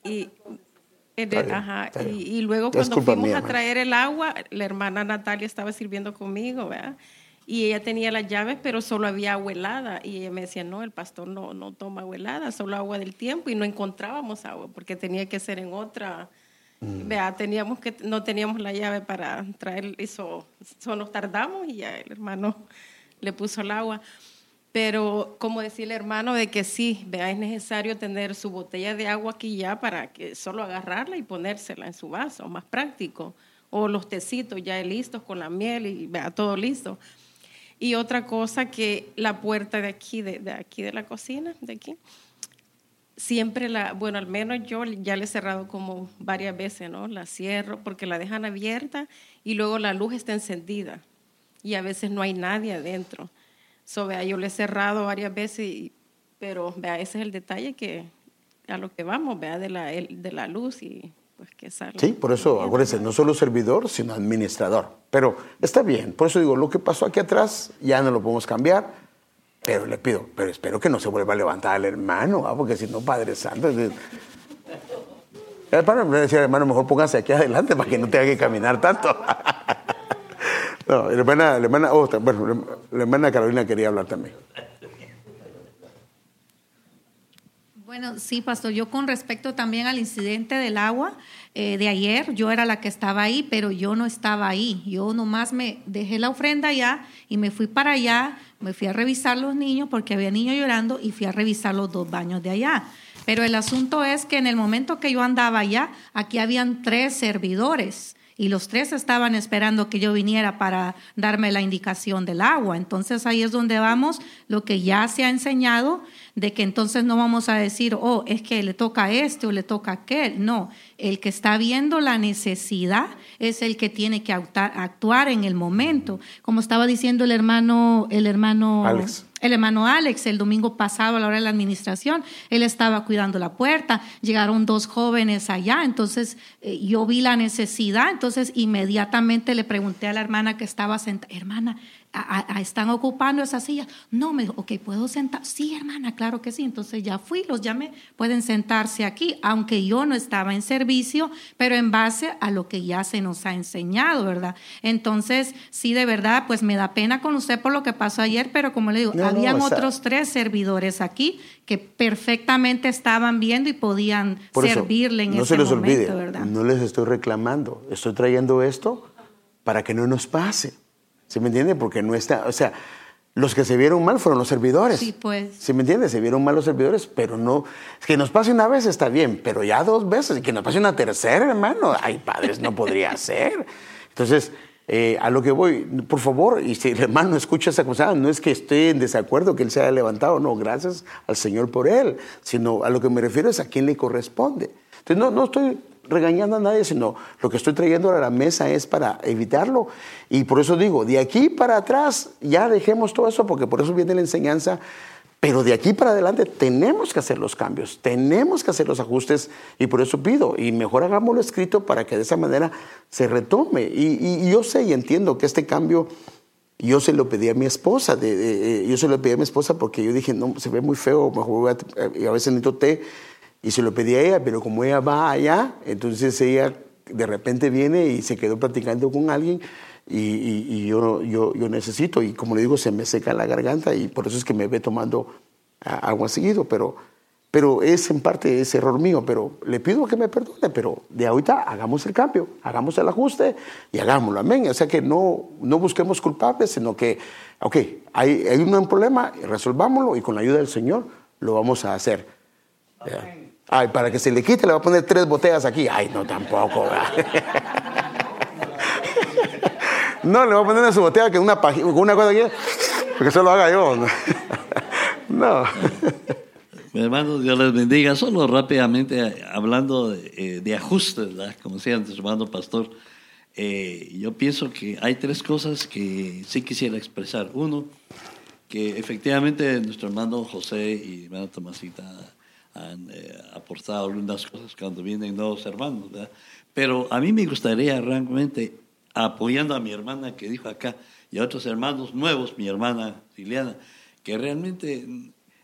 J: Y,
A: Está
J: el-
A: bien,
J: ajá,
A: está bien.
J: y, y luego cuando fuimos
A: mía,
J: a
A: man.
J: traer el agua, la hermana Natalia estaba sirviendo conmigo, ¿verdad? Y ella tenía las llaves, pero solo había agua helada. Y ella me decía, no, el pastor no, no toma agua helada, solo agua del tiempo. Y no encontrábamos agua, porque tenía que ser en otra... Vea, teníamos que, no teníamos la llave para traer eso, eso nos tardamos y ya el hermano le puso el agua. Pero como decía el hermano de que sí, vea, es necesario tener su botella de agua aquí ya para que solo agarrarla y ponérsela en su vaso, más práctico. O los tecitos ya listos con la miel y vea, todo listo. Y otra cosa que la puerta de aquí, de, de aquí de la cocina, de aquí, siempre la, bueno, al menos yo ya la he cerrado como varias veces, ¿no? La cierro porque la dejan abierta y luego la luz está encendida y a veces no hay nadie adentro. So, vea, yo la he cerrado varias veces, y- pero vea, ese es el detalle que a lo que vamos, vea, de la, el- de la luz y pues que salga.
A: Sí, por eso, acuérdense, no solo servidor, sino administrador. Pero está bien, por eso digo, lo que pasó aquí atrás ya no lo podemos cambiar, pero le pido, pero espero que no se vuelva a levantar el hermano, ¿ah? porque si no, Padre Santo. es El hermano me decía, hermano, mejor póngase aquí adelante para que no tenga que caminar tanto. no, la hermana, oh, bueno, Carolina quería hablar también.
K: Buenos
D: No, sí, pastor, yo con respecto también al incidente del agua eh, de ayer, yo era la que estaba ahí, pero yo no estaba ahí. Yo nomás me dejé la ofrenda allá y me fui para allá, me fui a revisar los niños porque había niños llorando y fui a revisar los dos baños de allá. Pero el asunto es que en el momento que yo andaba allá, aquí habían tres servidores y los tres estaban esperando que yo viniera para darme la indicación del agua. Entonces ahí es donde vamos, lo que ya se ha enseñado, de que entonces no vamos a decir, oh, es que le toca a este o le toca a aquel. No, el que está viendo la necesidad es el que tiene que actuar, en el momento. Como estaba diciendo el hermano, el hermano
A: Alex.
D: El hermano Alex, el domingo pasado a la hora de la administración, él estaba cuidando la puerta, llegaron dos jóvenes allá, entonces eh, yo vi la necesidad, entonces inmediatamente le pregunté a la hermana que estaba sentada, hermana, ¿a- a- ¿están ocupando esa silla? No, me dijo, ok, ¿puedo sentar? Sí, hermana, claro que sí. Entonces ya fui, los llamé, pueden sentarse aquí, aunque yo no estaba en servicio, pero en base a lo que ya se nos ha enseñado, ¿verdad? Entonces, sí, de verdad, pues me da pena con usted por lo que pasó ayer, pero como le digo,
A: No, no,
D: habían
A: o sea-
D: otros tres servidores aquí que perfectamente estaban viendo y podían
A: Por eso,
D: servirle en
A: no
D: ese
A: se les
D: momento,
A: olvide,
D: ¿verdad?
A: no les estoy reclamando, estoy trayendo esto para que no nos pase. ¿Se me entiende? Porque no está, o sea, los que se vieron mal fueron los servidores.
D: Sí, pues.
A: ¿Se me entiende? Se vieron mal los servidores, pero no. Que nos pase una vez está bien, pero ya dos veces, y que nos pase una tercera, hermano. Ay, padres, no podría ser. Entonces, eh, a lo que voy, por favor, y si el hermano escucha esa cosa, no es que esté en desacuerdo que él se haya levantado, no, gracias al Señor por él, sino a lo que me refiero es a quién le corresponde. Entonces, no, no estoy regañando a nadie, sino lo que estoy trayendo a la mesa es para evitarlo. Y por eso digo, de aquí para atrás ya dejemos todo eso, porque por eso viene la enseñanza. Pero de aquí para adelante tenemos que hacer los cambios, tenemos que hacer los ajustes y por eso pido, y mejor hagámoslo escrito para que de esa manera se retome. Y, y- y yo sé y entiendo que este cambio yo se lo pedí a mi esposa, de- de- yo se lo pedí a mi esposa porque yo dije, no, se ve muy feo, mejor voy a, y a veces necesito té, y se lo pedí a ella, pero como ella va allá, entonces ella de repente viene y se quedó platicando con alguien y, yo, yo, necesito, y como le digo, se me seca la garganta y por eso es que me ve tomando ah, agua seguido, pero, pero es en parte ese error mío, pero le pido que me perdone, pero de ahorita hagamos el cambio, hagamos el ajuste y hagámoslo, amén. O sea que no, no busquemos culpables, sino que, ok, hay, hay un problema, resolvámoslo y con la ayuda del Señor lo vamos a hacer. Ay, para que se le quite le va a poner tres botellas aquí. Ay, no, tampoco. No, le voy a poner en su botella que una, una cosa aquí, que eso lo haga yo. No.
K: Mi hermano, Dios les bendiga. Solo rápidamente, hablando de, eh, ajustes, como decía antes, hermano pastor, eh, yo pienso que hay tres cosas que sí quisiera expresar. Uno, que efectivamente nuestro hermano José y hermana Tomasita han eh, aportado algunas cosas cuando vienen nuevos hermanos, ¿verdad? Pero a mí me gustaría realmente, apoyando a mi hermana que dijo acá y a otros hermanos nuevos, mi hermana Liliana, que realmente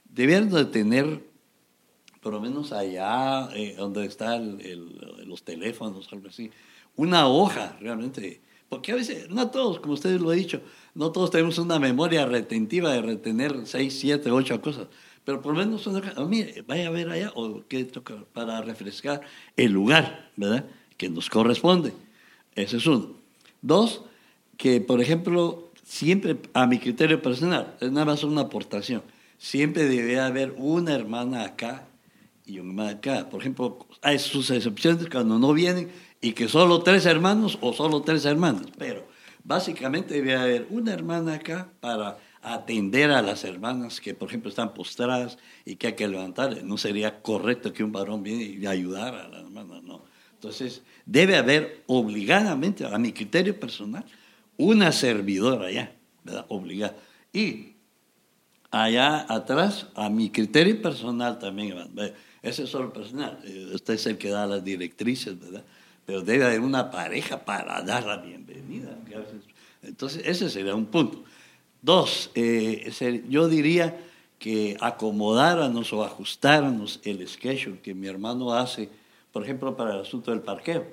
K: debieran de tener, por lo menos allá eh, donde están los teléfonos, algo así, una hoja realmente. Porque a veces, no todos, como ustedes lo han dicho, no todos tenemos una memoria retentiva de retener seis, siete, ocho cosas. Pero por lo menos una hoja, ah, mire, vaya a ver allá, o qué toca para refrescar el lugar, ¿verdad? Que nos corresponde. Ese es uno. Dos, que por ejemplo, siempre a mi criterio personal, es nada más una aportación, siempre debe haber una hermana acá y una hermana acá. Por ejemplo, hay sus excepciones cuando no vienen y que solo tres hermanos o solo tres hermanas, pero básicamente debe haber una hermana acá para atender a las hermanas que, por ejemplo, están postradas y que hay que levantar. No sería correcto que un varón viene y ayudara a la hermana, no. Entonces, debe haber obligadamente, a mi criterio personal, una servidora allá, ¿verdad? Obligada. Y allá atrás, a mi criterio personal también, ese es solo personal, eh, usted es el que da las directrices, ¿verdad? Pero debe haber una pareja para dar la bienvenida. Entonces, ese sería un punto. Dos, eh, yo diría que acomodáramos o ajustáramos el schedule que mi hermano hace, por ejemplo, para el asunto del parqueo,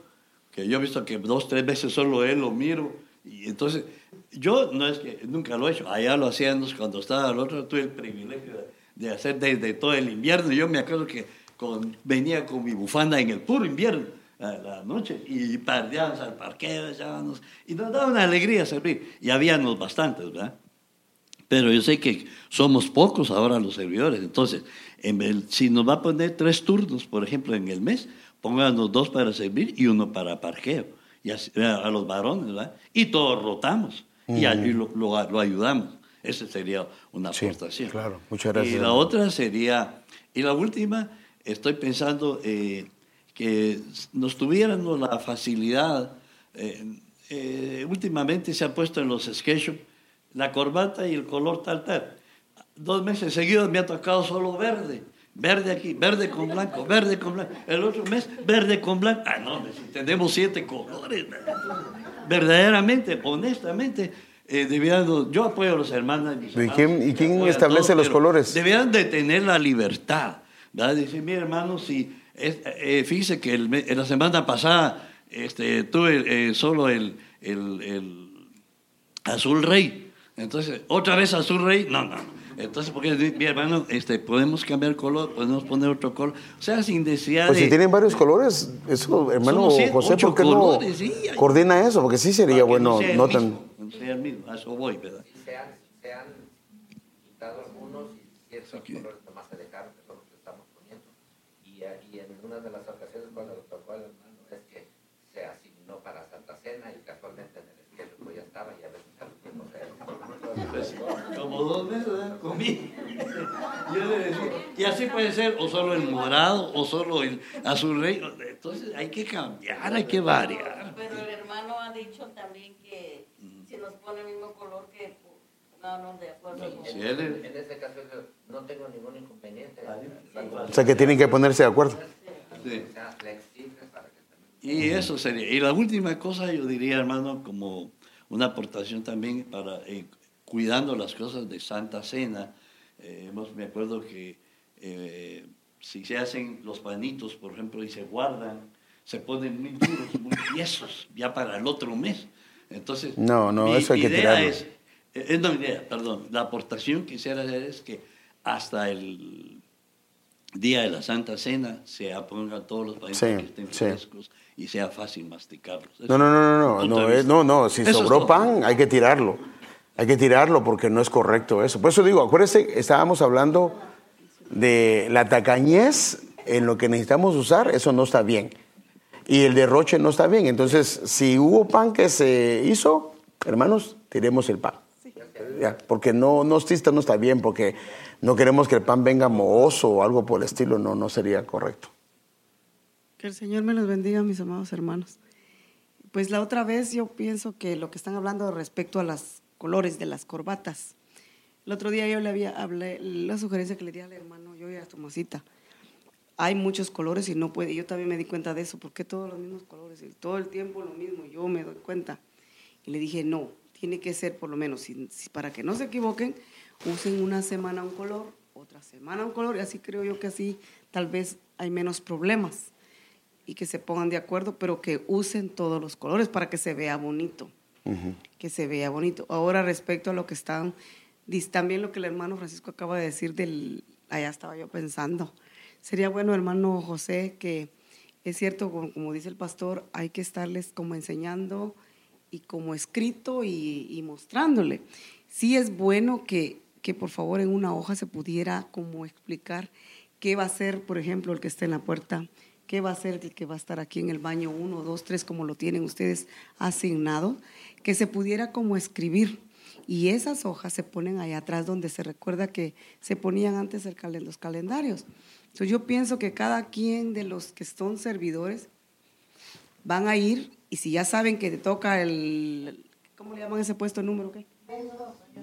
K: que yo he visto que dos, tres veces solo él lo miro, y entonces, yo no es que nunca lo he hecho, allá lo hacíamos cuando estaba al otro, tuve el privilegio de, hacer desde todo el invierno, yo me acuerdo que con, venía con mi bufanda en el puro invierno, a la noche, y pardeábamos al parqueo, y nos daba una alegría servir. Y habíamos bastantes, ¿verdad? Pero yo sé que somos pocos ahora los servidores. Entonces, en el- si nos va a poner tres turnos, por ejemplo, en el mes, pónganos dos para servir y uno para parqueo. Y así- a, a los varones, ¿verdad? Y todos rotamos y, a- y lo, lo- lo ayudamos. Esa sería una
A: Sí,
K: aportación.
A: claro. Muchas gracias,
K: Y la otra sería, y la última, estoy pensando eh, que nos tuviéramos la facilidad, eh, eh, últimamente se ha puesto en los sketchup la corbata y el color tal tal. Dos meses seguidos me ha tocado solo verde. Verde aquí, verde con blanco, verde con blanco. El otro mes, verde con blanco. Ah, no, si tenemos siete colores. Verdaderamente, honestamente, eh, debieran- yo apoyo a los hermanos. mis
A: ¿Y
K: hermanos,
A: quién- y quién establece
K: todos,
A: los colores?
K: Debieran de tener la libertad. ¿verdad? Decir, mire hermano, si es- eh, fíjese que el en la semana pasada este, tuve eh, solo el, el- el azul rey. Entonces, otra vez azul rey, no, no. Entonces, porque mi hermano, este, podemos cambiar color, podemos poner otro color. O sea, sin necesidad
A: Pues
K: de...
A: si tienen varios colores, eso, hermano
K: Somos siete,
A: José, ¿por qué
K: colores,
A: no
K: sí, hay-
A: coordina eso? Porque sí sería
K: para que
A: bueno,
K: sea el
A: no
K: mismo,
A: tan...
K: no sea el mismo, a eso voy, ¿verdad?
G: se han, se han quitado algunos y ciertos colores nomás se dejaron, que son los que estamos poniendo. Y, y en una de las ocasiones cuando nos tocó al hermano es que se asignó para Santa Cena y casualmente en el esqueleto pues ya estaba y a veces al tiempo se
K: Pues, como dos meses ¿verdad? comí. Yo le decía, y así puede ser o solo el morado o solo el azul rey. Entonces hay que cambiar, hay que variar.
J: Pero el hermano ha dicho también que si nos pone el mismo color que pongámonos de acuerdo
K: él es-
G: En este caso yo no tengo ningún inconveniente.
A: O sea, que tienen que ponerse de acuerdo.
K: Sí.
G: Sean flexibles para que
K: Y eso sería. Y la última cosa, yo diría, hermano, como una aportación también para eh, cuidando las cosas de Santa Cena. eh, hemos- me acuerdo que eh, si se hacen los panitos, por ejemplo, y se guardan, se ponen muy duros, muy tiesos, ya para el otro mes. Entonces,
A: No, no,
K: mi
A: eso hay que
K: idea
A: tirarlo.
K: es, eh, eh, no, mi idea, perdón, la aportación que quisiera hacer es que hasta el día de la Santa Cena se pongan todos los panitos
A: Sí,
K: que estén
A: sí.
K: frescos y sea fácil masticarlos.
A: No, no, no, no, no, no,
K: de
A: eh, no, no, si
K: Eso es
A: sobró pan hay que tirarlo, hay que tirarlo porque no es correcto eso. Por eso digo, acuérdense, estábamos hablando de la tacañez en lo que necesitamos usar, eso no está bien. Y el derroche no está bien. Entonces, si hubo pan que se hizo, hermanos, tiremos el pan. Ya, porque no, no, no está bien, porque no queremos que el pan venga mohoso o algo por el estilo, no, no sería correcto.
L: Que el Señor me los bendiga, mis amados hermanos. Pues la otra vez yo pienso que lo que están hablando respecto a los colores de las corbatas. El otro día yo le había hablé, la sugerencia que le di al hermano, yo y a Tomasita. Hay muchos colores y no puede. Yo también me di cuenta de eso. ¿Por qué todos los mismos colores? Y todo el tiempo lo mismo. Yo me doy cuenta. Y le dije, no, tiene que ser por lo menos, para que no se equivoquen, usen una semana un color, otra semana un color. Y así creo yo que así tal vez hay menos problemas y que se pongan de acuerdo, pero que usen todos los colores para que se vea bonito, que se vea bonito. Ahora respecto a lo que están, también lo que el hermano Francisco acaba de decir del, allá estaba yo pensando, sería bueno hermano José que es cierto, como, dice el pastor, hay que estarles como enseñando y como escrito y, mostrándole. Sí es bueno que, que por favor en una hoja se pudiera como explicar qué va a ser, por ejemplo, el que esté en la puerta, qué va a ser el que va a estar aquí en el baño uno, dos, tres, como lo tienen ustedes asignado, que se pudiera como escribir. Y esas hojas se ponen allá atrás donde se recuerda que se ponían antes el los calendarios. Entonces yo pienso que cada quien de los que son servidores van a ir y si ya saben que te toca el, ¿cómo le llaman ese puesto número qué?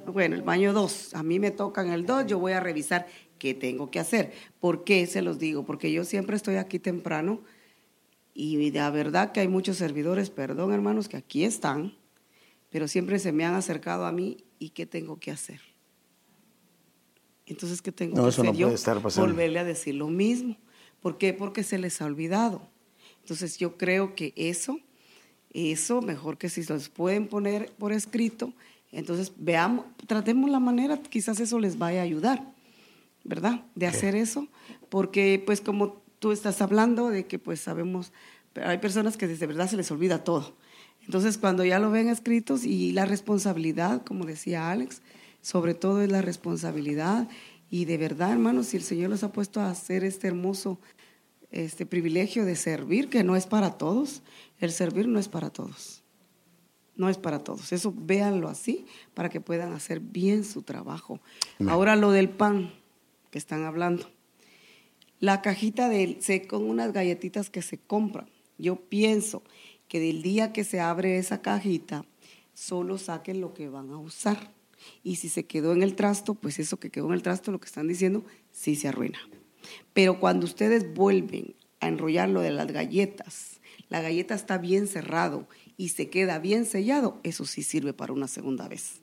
L: Bueno, el baño 2, a mí me tocan el 2, yo voy a revisar qué tengo que hacer. ¿Por qué se los digo? Porque yo siempre estoy aquí temprano y la verdad que hay muchos servidores, perdón hermanos, que aquí están, pero siempre se me han acercado a mí y qué tengo que hacer. Entonces, ¿qué tengo
A: No,
L: que
A: eso
L: hacer
A: no
L: yo?
A: puede estar pasando.
L: Volverle a decir lo mismo. ¿Por qué? Porque se les ha olvidado. Entonces, yo creo que eso, eso mejor que si los pueden poner por escrito, entonces veamos, tratemos la manera, quizás eso les vaya a ayudar, ¿verdad? De hacer eso, porque pues como tú estás hablando de que pues sabemos, pero hay personas que de verdad se les olvida todo. Entonces cuando ya lo ven escritos y la responsabilidad, como decía Alex, sobre todo es la responsabilidad y de verdad, hermanos, si el Señor los ha puesto a hacer este hermoso este privilegio de servir, que no es para todos, el servir no es para todos. No es para todos. Eso véanlo así para que puedan hacer bien su trabajo. Ahora lo del pan que están hablando. La cajita de con unas galletitas que se compran. Yo pienso que del día que se abre esa cajita, solo saquen lo que van a usar. Y si se quedó en el trasto, pues eso que quedó en el trasto, lo que están diciendo, sí se arruina. Pero cuando ustedes vuelven a enrollar lo de las galletas, la galleta está bien cerrado y se queda bien sellado, eso sí sirve para una segunda vez.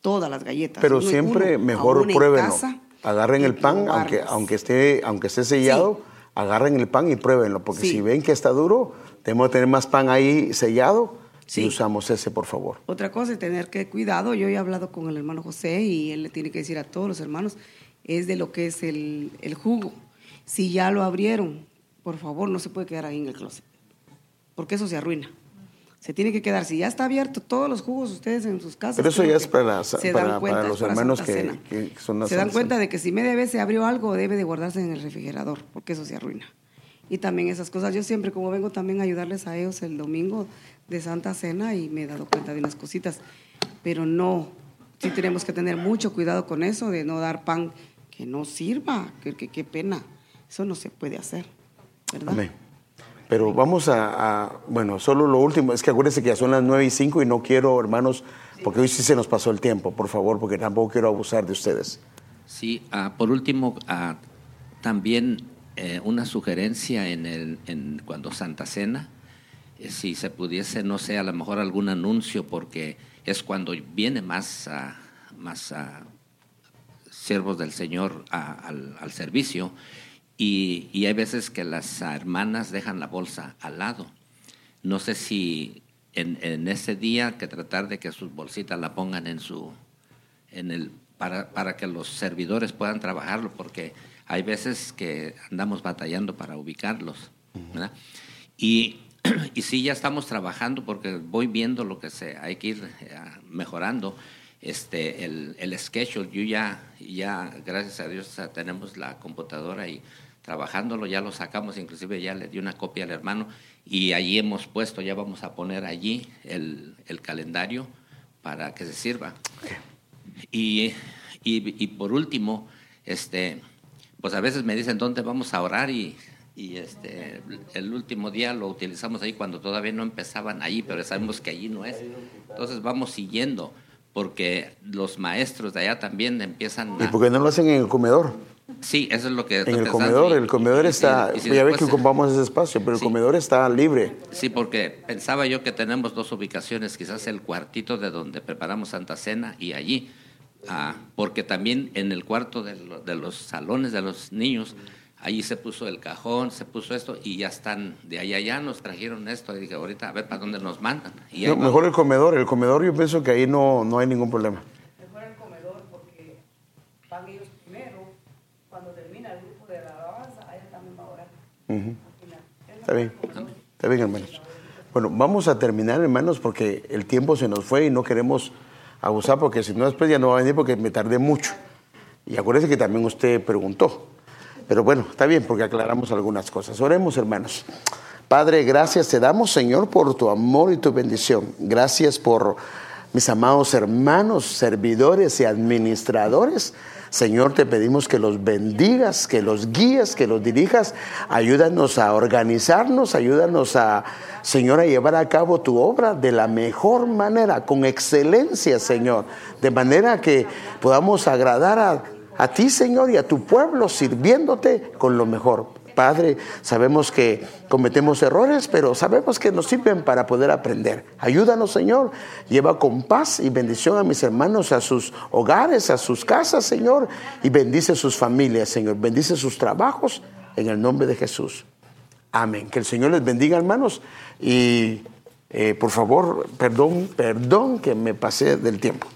L: Todas las galletas.
A: Pero
L: Uno-
A: siempre
L: uno,
A: mejor pruébenlo.
L: casa,
A: Agarren el pan, aunque,
L: probarlas.
A: aunque, esté, aunque esté sellado, agarren el pan y pruébenlo. Porque
L: Sí.
A: si ven que está duro, tenemos que tener más pan ahí sellado y
L: Sí.
A: usamos ese, por favor.
L: Otra cosa es tener que cuidado. Yo he hablado con el hermano José y él le tiene que decir a todos los hermanos, es de lo que es el, el jugo. Si ya lo abrieron, por favor, no se puede quedar ahí en el closet, porque eso se arruina. Se tiene que quedar, si ya está abierto todos los jugos ustedes en sus casas.
A: Pero eso ya es para, la-
L: se
A: para-
L: dan cuenta,
A: para
L: es
A: los
L: para
A: hermanos que, que son las
L: Se dan cuenta de que si media vez se abrió algo, debe de guardarse en el refrigerador, porque eso se arruina. Y también esas cosas, yo siempre como vengo también a ayudarles a ellos el domingo de Santa Cena y me he dado cuenta de unas cositas, pero no, sí tenemos que tener mucho cuidado con eso, de no dar pan que no sirva, que que- qué pena, eso no se puede hacer, ¿verdad?
A: Amén. Pero vamos a, a- bueno, solo lo último, es que acuérdense que ya son las 9 y 5 y no quiero, hermanos, porque hoy sí se nos pasó el tiempo, por favor, porque tampoco quiero abusar de ustedes.
G: Sí, ah, por último, ah, también eh, una sugerencia en el, en, cuando Santa Cena, eh, si se pudiese, no sé, a lo mejor algún anuncio, porque es cuando viene más, ah, más ah, siervos del Señor al, al servicio, y, y hay veces que las hermanas dejan la bolsa al lado. No sé si en, en ese día que tratar de que sus bolsitas la pongan en su en el para, para que los servidores puedan trabajarlo, porque hay veces que andamos batallando para ubicarlos. ¿verdad? Y, y sí, ya estamos trabajando porque voy viendo lo que se hay que ir eh, mejorando. Este, el, el schedule, yo ya, ya, gracias a Dios, tenemos la computadora y trabajándolo, ya lo sacamos, inclusive ya le di una copia al hermano y allí hemos puesto, ya vamos a poner allí el, el calendario para que se sirva. Y, y, y por último, este, pues a veces me dicen dónde vamos a orar y, y este, el último día lo utilizamos ahí cuando todavía no empezaban allí, pero sabemos que allí no es. Entonces vamos siguiendo, porque los maestros de allá también empiezan
A: ¿Y
G: a...
A: por qué no lo hacen en el comedor?
G: Sí, eso es lo que
A: En el
G: pensando.
A: comedor,
G: Y-
A: el comedor
G: y- y-
A: está,
G: y si
A: ya ves que ocupamos ese espacio, pero el comedor está libre.
G: Sí, porque pensaba yo que tenemos dos ubicaciones, quizás el cuartito de donde preparamos Santa Cena y allí, Ah, porque también en el cuarto de, lo- de los salones de los niños, allí se puso el cajón, se puso esto y ya están, de allá allá nos trajeron esto y dije, ahorita a ver para dónde nos mandan. Y
A: No, mejor el comedor, el comedor yo pienso que ahí no, no hay ningún problema.
L: Mejor el comedor porque van ellos primero, cuando termina el grupo de alabanza, ella también va a orar.
A: Ujú. Está bien, está bien, hermanos. Bueno, vamos a terminar, hermanos, porque el tiempo se nos fue y no queremos abusar, porque si no, después ya no va a venir porque me tardé mucho. Y acuérdese que también usted preguntó. Pero bueno, está bien porque aclaramos algunas cosas. Oremos, hermanos. Padre, gracias te damos, Señor, por tu amor y tu bendición. Gracias por mis amados hermanos, servidores y administradores. Señor, te pedimos que los bendigas, que los guíes, que los dirijas. Ayúdanos a organizarnos, ayúdanos a, Señor, a llevar a cabo tu obra de la mejor manera, con excelencia, Señor. De manera que podamos agradar a, a ti, Señor, y a tu pueblo, sirviéndote con lo mejor. Padre, sabemos que cometemos errores, pero sabemos que nos sirven para poder aprender. Ayúdanos, Señor. Lleva con paz y bendición a mis hermanos, a sus hogares, a sus casas, Señor, y bendice sus familias, Señor. Bendice sus trabajos en el nombre de Jesús. Amén. Que el Señor les bendiga, hermanos. Y eh, por favor, perdón, perdón que me pasé del tiempo.